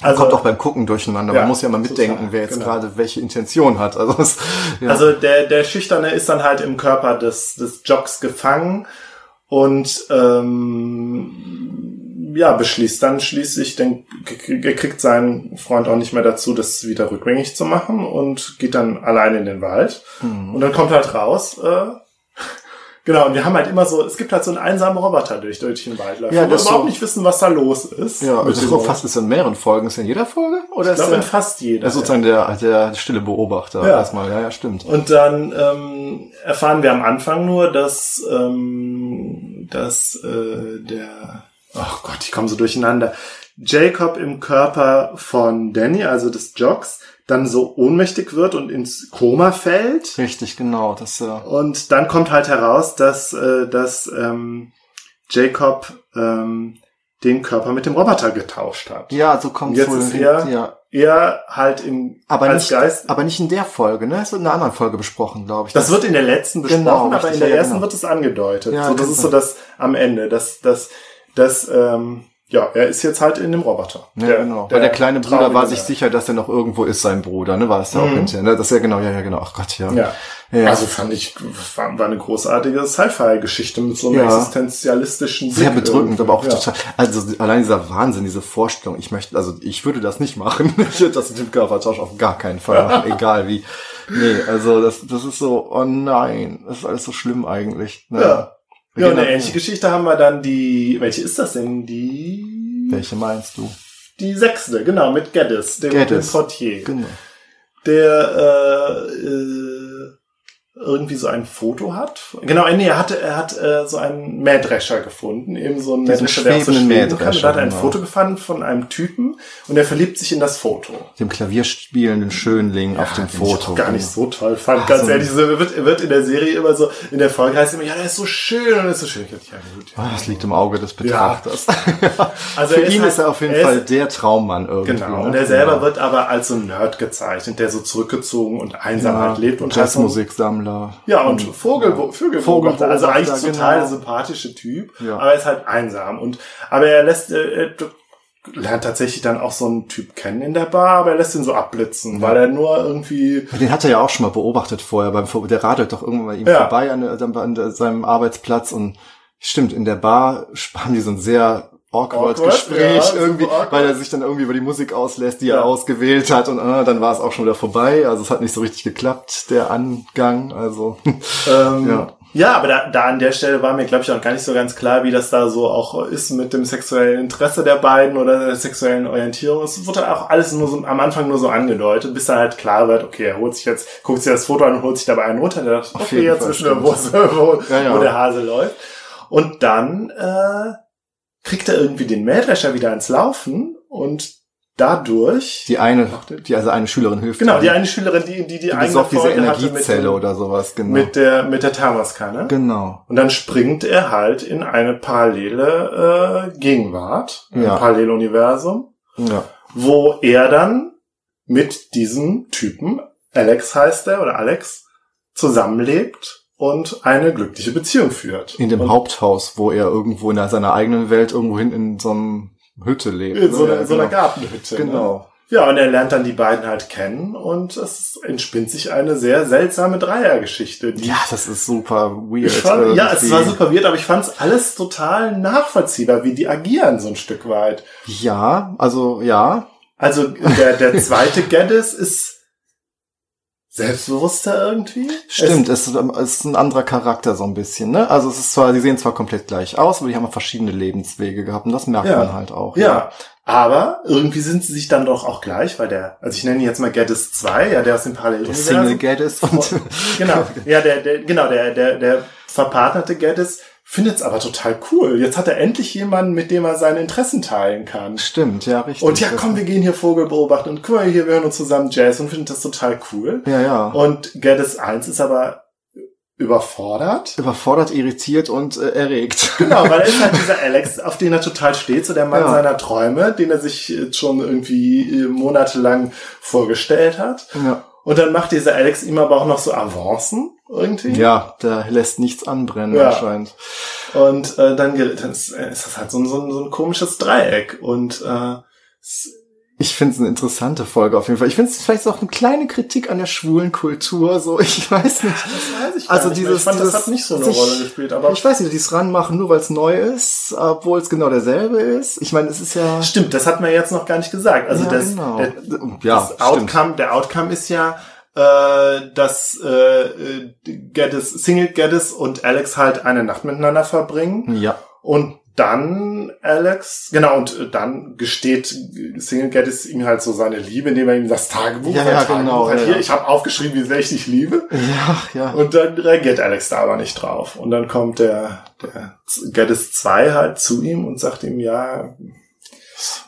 Also, kommt auch beim Gucken durcheinander. Ja, Man muss ja mal mitdenken, total, wer jetzt genau. gerade welche Intention hat. Also, es, ja. Also der, der Schüchterne ist dann halt im Körper des, des Jocks gefangen und ähm, ja, beschließt dann schließlich, denn er kriegt seinen Freund auch nicht mehr dazu, das wieder rückgängig zu machen und geht dann allein in den Wald. Mhm. Und dann kommt halt raus, äh, genau, und wir haben halt immer so, es gibt halt so einen einsamen Roboter durch, durch den Wald läuft, Ja, wo wir das überhaupt so- nicht wissen, was da los ist. ja, also so fast ist in mehreren Folgen. Ist in jeder Folge? Oder ich ist glaube, in fast jeder. er ist sozusagen der, der stille Beobachter Ja. erstmal? Ja, ja, stimmt. Und dann ähm, erfahren wir am Anfang nur, dass, ähm, dass äh, der, ach Gott, ich komme so durcheinander, Jacob im Körper von Danny, also des Jocks, dann so ohnmächtig wird und ins Koma fällt. Richtig, genau. Das, äh, Und dann kommt halt heraus, dass, äh, dass ähm, Jacob ähm, den Körper mit dem Roboter getauscht hat. ja, so kommt Jetzt wohl ist hin- er- ja. Er halt im, Aber als nicht, Geist aber nicht in der Folge, ne? Das wird in einer anderen Folge besprochen, glaube ich. Das wird in der letzten besprochen, Genau, aber in der ja, ersten genau. wird es angedeutet. Ja, so, das ist so das am Ende. Das, das, das, ähm, ja, er ist jetzt halt in dem Roboter. Ja, genau. Weil der kleine Bruder war sich sicher, dass er noch irgendwo ist, sein Bruder, ne? War es ja auch Mhm. hinterher, ne? Das ist ja genau, ja, ja, genau. Ach Gott, ja. Ja. Ja. Also fand ich, war, war eine großartige Sci-Fi-Geschichte mit so einem Ja. existenzialistischen Sehr Blick bedrückend, irgendwie. aber auch ja. total. Also allein dieser Wahnsinn, diese Vorstellung. Ich möchte, also ich würde das nicht machen. Ich würde das mit dem Körpertausch auf gar keinen Fall machen, egal wie. Nee, also das, das ist so, oh nein, das ist alles so schlimm eigentlich. Ne? Ja. Ja, und eine Genau. ähnliche Geschichte haben wir dann die, welche ist das denn? Die, Welche meinst du? die sechste, genau, mit Geddes, dem, dem Geddes. Portier. Genau. der äh, äh, irgendwie so ein Foto hat. Genau, nee, er hatte, er hat äh, so einen Mähdrescher gefunden, eben so einen Diesen Mähdrescher, der auch so schweben kann. Und da hat er ein genau. Foto gefunden von einem Typen und er verliebt sich in das Foto. Dem Klavierspielenden Schönling auf dem ich Foto. auch gar nicht so toll fand. Ach, Ganz so. ehrlich, so wird, wird in der Serie immer so, in der Folge heißt es immer, ja, der ist so schön und er ist so schön. Ich dachte, ja, gut. Ah, Das liegt im Auge des Betrachters. Also Für er ist ihn halt- ist er auf jeden er ist- Fall der Traummann irgendwie. Genau, ne? und er selber Ja. wird aber als so ein Nerd gezeichnet, der so zurückgezogen und einsam ja, halt lebt und halt so- Jazzmusiksammler. Ja, und Vogel, Vögelbeobachter, also eigentlich Vogelbeobachter, total genau. sympathische Typ, Ja. aber er ist halt einsam und aber er lässt äh, er lernt tatsächlich dann auch so einen Typ kennen in der Bar, aber er lässt ihn so abblitzen, weil er nur irgendwie Den hat er ja auch schon mal beobachtet vorher. Beim, der radelt doch irgendwann bei ihm Ja. vorbei an, der- an der- seinem Arbeitsplatz und stimmt, in der Bar haben die so ein sehr awkward, Awkward, Gespräch ja, irgendwie, awkward. weil er sich dann irgendwie über die Musik auslässt, die Ja. er ausgewählt hat und äh, dann war es auch schon wieder vorbei. Also es hat nicht so richtig geklappt, der Angang. Also ähm, Ja. Ja, aber da, da an der Stelle war mir, glaube ich, auch gar nicht so ganz klar, wie das da so auch ist mit dem sexuellen Interesse der beiden oder der sexuellen Orientierung. Es wurde auch alles nur so am Anfang nur so angedeutet, bis dann halt klar wird, okay, er holt sich jetzt, guckt sich das Foto an und holt sich dabei einen runter. Der dachte, okay, jetzt Fall, zwischen der stimmt. Wurst, wo, Ja, ja. wo der Hase läuft. Und dann äh, kriegt er irgendwie den Mähdrescher wieder ins Laufen und dadurch Die eine, die also eine Schülerin hilft. Genau, die eine Schülerin, die die, die, die besorgt diese Energiezelle dem- oder sowas, genau. mit der mit der Thermoskanne. genau. Und dann springt er halt in eine parallele äh, Gegenwart, Ja. ein Paralleluniversum, Ja. wo er dann mit diesem Typen, Alex heißt er oder Alex, zusammenlebt und eine glückliche Beziehung führt. In dem und Haupthaus, wo er irgendwo in seiner eigenen Welt irgendwo hin in so einem Hütte lebt. in so, ne? einer, Ja, so einer genau. Gartenhütte. Ne? Genau. Ja, und er lernt dann die beiden halt kennen und es entspinnt sich eine sehr seltsame Dreiergeschichte, Ja, das ist super weird. Ich fand, ja, es war super weird, aber ich fand es alles total nachvollziehbar, wie die agieren so ein Stück weit. Ja, also ja. Also der, der zweite Geddes ist selbstbewusster irgendwie. Stimmt, es, es ist ein anderer Charakter so ein bisschen, ne? Also es ist zwar, die sehen zwar komplett gleich aus, aber die haben verschiedene Lebenswege gehabt und das merkt Ja. man halt auch. Es, ja, aber irgendwie sind sie sich dann doch auch gleich, weil der, also ich nenne ihn jetzt mal Geddes 2, ja, der aus dem Der Paralleluniversum. Single Gaddis und Genau, ja, der, der, genau, der, der, der verpartnerte Geddes findet's aber total cool. Jetzt hat er endlich jemanden, mit dem er seine Interessen teilen kann. Stimmt, ja, richtig. Und ja, komm, wir gehen hier Vogel beobachten und guck mal hier, wir hören uns zusammen Jazz und finden das total cool. Ja, ja. Und Geddes 1 ist aber überfordert. Überfordert, irritiert und äh, erregt. Genau, weil er ist halt dieser Alex, auf den er total steht, so der Mann Ja. seiner Träume, den er sich jetzt schon irgendwie äh, monatelang vorgestellt hat. Ja. Und dann macht dieser Alex ihm aber auch noch so Avancen irgendwie. ja, der lässt nichts anbrennen Ja. anscheinend. Und äh, dann, dann ist, äh, ist das halt so ein, so, ein, so ein komisches Dreieck. Und äh, Ich finde es eine interessante Folge auf jeden Fall. Ich finde es vielleicht auch eine kleine Kritik an der schwulen Kultur. So, ich weiß nicht. das weiß ich Also nicht dieses- ich fand, das dieses hat nicht so eine sich- Rolle gespielt. Aber ich weiß nicht, dieses ranmachen, nur weil es neu ist, obwohl es genau derselbe ist. Ich meine, es ist ja. Stimmt, das hat man jetzt noch gar nicht gesagt. Also Ja, das, genau. der, Ja, das. Outcome, der Outcome ist ja, äh, dass äh, Geddes, Single Geddes und Alex halt eine Nacht miteinander verbringen Ja. und dann Alex, genau, und dann gesteht Single Geddes ihm halt so seine Liebe, indem er ihm das Tagebuch, Ja, ja, Tagebuch genau, halt ja, hier, ich habe aufgeschrieben, wie sehr ich dich liebe. Ja, ja. Und dann reagiert Alex da aber nicht drauf. Und dann kommt der, der Geddes 2 halt zu ihm und sagt ihm, ja,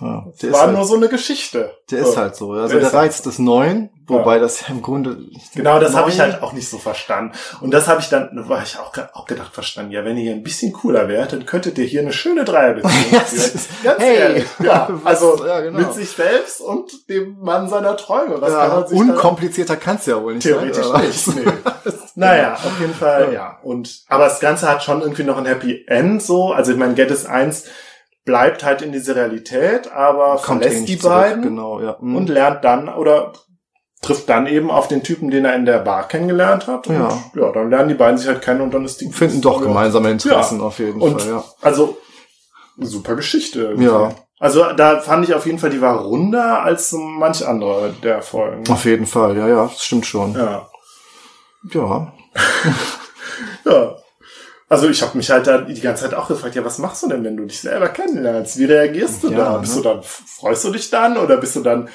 ja. Der, war nur halt, so eine Geschichte. der ist halt so. Also Der der, halt- Reiz des Neuen, wobei das ja im Grunde. Genau, das habe ich halt auch nicht so verstanden. Und das habe ich dann, war ich auch, auch gedacht verstanden. Ja, wenn ihr ein bisschen cooler wärt, dann könntet ihr hier eine schöne Dreierbeziehung Ja, führen. das Ganz hey, ehrlich. Ja, also ja, genau. mit sich selbst und dem Mann seiner Träume. Kann Ja, man sich unkomplizierter kann's ja wohl nicht Theoretisch sein. nicht. Nee. naja, auf jeden Fall, ja. Und, aber das Ganze hat schon irgendwie noch ein Happy End so. Also ich meine, Geddes 1 bleibt halt in diese Realität, aber Kommt verlässt die zurück, beiden Genau, ja. Mhm. und lernt dann oder trifft dann eben auf den Typen, den er in der Bar kennengelernt hat. Und Ja. ja, dann lernen die beiden sich halt kennen und dann ist die finden doch ja. gemeinsame Interessen Ja. auf jeden Und Fall, ja. also super Geschichte. irgendwie. Ja. Also da fand ich auf jeden Fall, die war runder als manch andere der Folgen. Auf jeden Fall, ja, ja, das stimmt schon. Ja. Ja. Ja. Also ich habe mich halt da die ganze Zeit auch gefragt, ja, was machst du denn, wenn du dich selber kennenlernst? Wie reagierst du Ja, da? ne? Bist du dann, freust du dich dann oder bist du dann,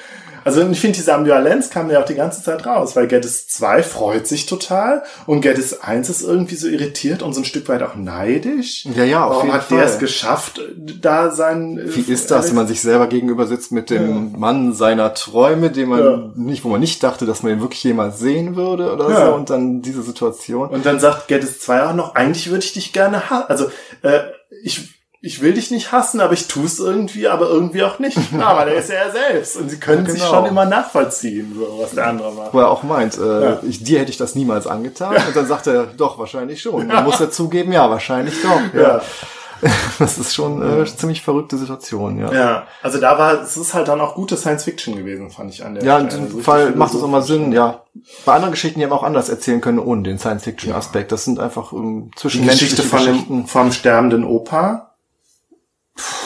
also ich finde diese Ambivalenz kam ja auch die ganze Zeit raus, weil Geddes 2 freut sich total und Geddes 1 ist irgendwie so irritiert und so ein Stück weit auch neidisch. Ja, ja, auf Warum jeden hat der es geschafft, da sein... äh, Wie ist das, wenn man sich selber gegenüber sitzt mit dem Mann seiner Träume, den man Ja. nicht, wo man nicht dachte, dass man ihn wirklich jemals sehen würde oder Ja. so und dann diese Situation. Und dann sagt Geddes 2 auch noch, eigentlich würde ich dich gerne hassen. Also, äh, ich, ich will dich nicht hassen, aber ich tue es irgendwie, aber irgendwie auch nicht. Ja, weil er ist ja er selbst. Und sie können Ja, sich genau. schon immer nachvollziehen, was der andere macht. Wo er auch meint, äh, Ja. ich, dir hätte ich das niemals angetan. Und dann sagt er, doch, wahrscheinlich schon. Dann muss er zugeben, ja, wahrscheinlich doch. Ja. Das ist schon äh, ziemlich verrückte Situation, ja. ja, also da war, es ist halt dann auch gute Science Fiction gewesen, fand ich an der Ja, in Stelle. diesem So Fall macht es auch mal philosophisch. Sinn, ja. Bei anderen Geschichten, die haben auch anders erzählen können, ohne den Science-Fiction-Aspekt. Das sind einfach ähm, Die zwischenmenschliche Geschichte von Geschichten. dem, vom sterbenden Opa,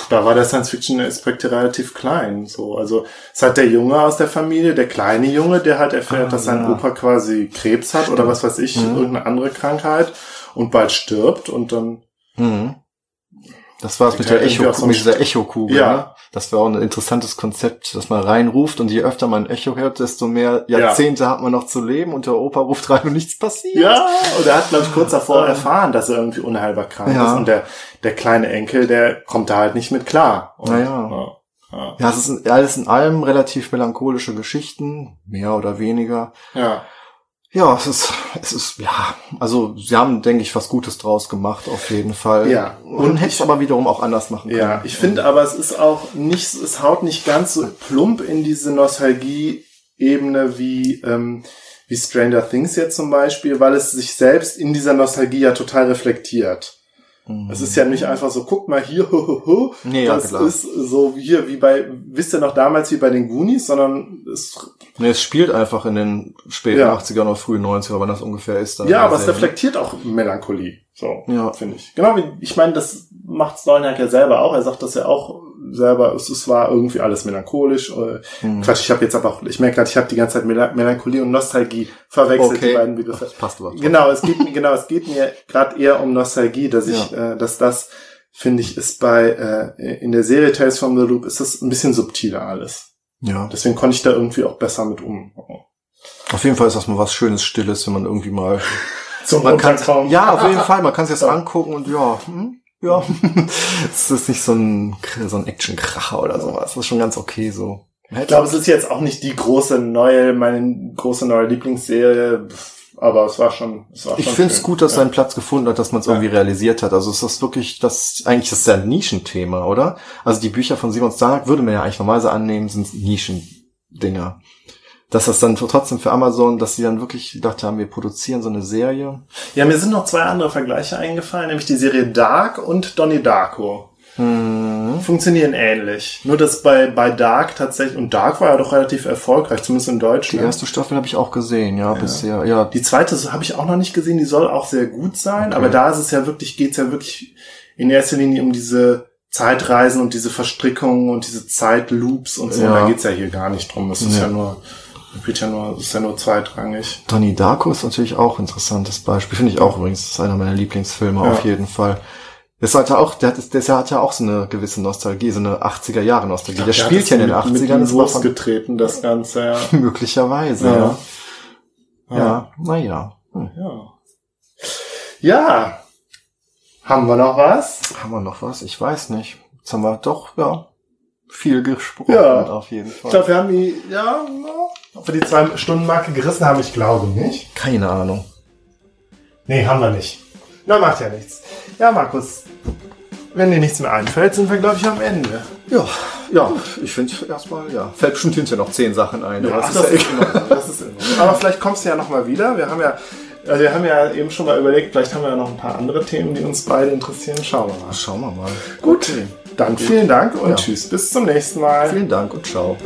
da war der Science-Fiction-Aspekt relativ klein. So, also es hat der Junge aus der Familie, der kleine Junge, der halt erfährt, Ah, dass sein ja. Opa quasi Krebs hat oder was weiß ich, Mhm. irgendeine andere Krankheit. und bald stirbt und dann Mhm. Das war es mit Ja, der Echo, so mit dieser Echo-Kugel. Ja. Ne? Das wäre auch ein interessantes Konzept, dass man reinruft und je öfter man ein Echo hört, desto mehr Ja. Jahrzehnte hat man noch zu leben und der Opa ruft rein und nichts passiert. Ja, und er hat, glaube ich, kurz davor erfahren, dass er irgendwie unheilbar krank Ja. ist. Und der, der kleine Enkel, der kommt da halt nicht mit klar. Und, Naja. ja, ja, Ja, es ist alles in allem relativ melancholische Geschichten, mehr oder weniger. ja. Ja, es ist, es ist, ja, also sie haben, denke ich, was Gutes draus gemacht, auf jeden Fall. Ja. Und hätte es aber wiederum auch anders machen können. Ja, ich finde aber, es ist auch nicht, es haut nicht ganz so plump in diese Nostalgie-Ebene wie, ähm, wie Stranger Things jetzt zum Beispiel, weil es sich selbst in dieser Nostalgie ja total reflektiert. Mhm. Es ist ja nicht einfach so, guck mal hier, ho, ho, ho. Nee, ja, das klar. ist so wie hier, wie bei, wisst ihr noch damals wie bei den Goonies, sondern es, Nee, es spielt einfach in den späten Ja. 80ern oder frühen 90er, wann das ungefähr ist. dann ja, aber es reflektiert auch Melancholie. So, Ja. finde ich. Genau wie, ich meine, das macht Stollenberg ja selber auch. Er sagt das ja auch selber, es, es war irgendwie alles melancholisch. Hm. Quatsch, ich habe jetzt aber auch, ich merke gerade, ich habe die ganze Zeit Mel Melancholie und Nostalgie verwechselt, Okay. die beiden Begriffe. Das passt aber. Genau, es geht, genau, es geht mir gerade eher um Nostalgie, dass ich, äh, dass das, finde ich, ist bei, äh, in der Serie Tales from the Loop ist das ein bisschen subtiler alles. Ja. Deswegen konnte ich da irgendwie auch besser mit um. Auf jeden Fall ist das mal was Schönes, Stilles, wenn man irgendwie mal. Zum Man kann, ja, auf jeden Fall. Man kann es jetzt Ja. angucken und ja, hm, ja. es ist nicht so ein, so ein Action-Kracher oder sowas. Das ist schon ganz okay so. Ich glaube, es ist jetzt auch nicht die große neue, meine große neue Lieblingsserie, aber es war schon, es war Ich schon finde es gut, dass ja. sein Platz gefunden hat, dass man es Ja. irgendwie realisiert hat. Also es ist wirklich das, eigentlich ist ja ein Nischenthema, oder? Also die Bücher von Simon Stark würde man ja eigentlich normalerweise annehmen, sind Nischendinger. Dass das dann trotzdem für Amazon, dass sie dann wirklich gedacht haben, wir produzieren so eine Serie. Ja, mir sind noch zwei andere Vergleiche eingefallen, nämlich die Serie Dark und Donnie Darko. Hm. Funktionieren ähnlich. Nur dass bei, bei Dark tatsächlich, und Dark war ja doch relativ erfolgreich, zumindest in Die Deutschland. erste Staffel habe ich auch gesehen, ja, bisher. Ja, Die zweite habe ich auch noch nicht gesehen, die soll auch sehr gut sein, Okay. aber da ist es ja wirklich, geht's ja wirklich in erster Linie um diese Zeitreisen und diese Verstrickungen und diese Zeitloops und so. Ja. Da geht's ja hier gar nicht drum. Es ist ja nur, wird ja nur, ist ja nur zweitrangig. Donnie Darko ist natürlich auch ein interessantes Beispiel. Finde ich auch übrigens. Das ist einer meiner Lieblingsfilme Ja. auf jeden Fall. Das hat ja auch, der hat, der hat ja auch so eine gewisse Nostalgie, so eine 80er Jahre Nostalgie. Der, spielt ja in den 80ern, Mit das losgetreten, das Ganze, ja. möglicherweise, Ja. ja. Ja, naja. Hm. Ja. Ja. Haben wir noch was? Haben wir noch was? Ich weiß nicht. Jetzt haben wir doch, ja, viel gesprochen, Ja. auf jeden Fall. Ich glaube, wir haben die, ja, ob wir die zwei Stunden Marke gerissen haben, ich glaube nicht. Keine Ahnung. Nee, haben wir nicht. Na, macht ja nichts. Ja, Markus, wenn dir nichts mehr einfällt, sind wir, glaube ich, am Ende. Ja, ja, ich finde erstmal, ja. Fällt bestimmt hinterher noch zehn Sachen ein. aber Ach, es das, ist ja ist immer das ist immer. Aber vielleicht kommst du ja noch mal wieder. Wir haben ja, also wir haben ja eben schon mal überlegt, vielleicht haben wir ja noch ein paar andere Themen, die uns beide interessieren. Schauen wir mal. Schauen wir mal. Gut, dann vielen Dank und Ja. tschüss. Bis zum nächsten Mal. Vielen Dank und ciao.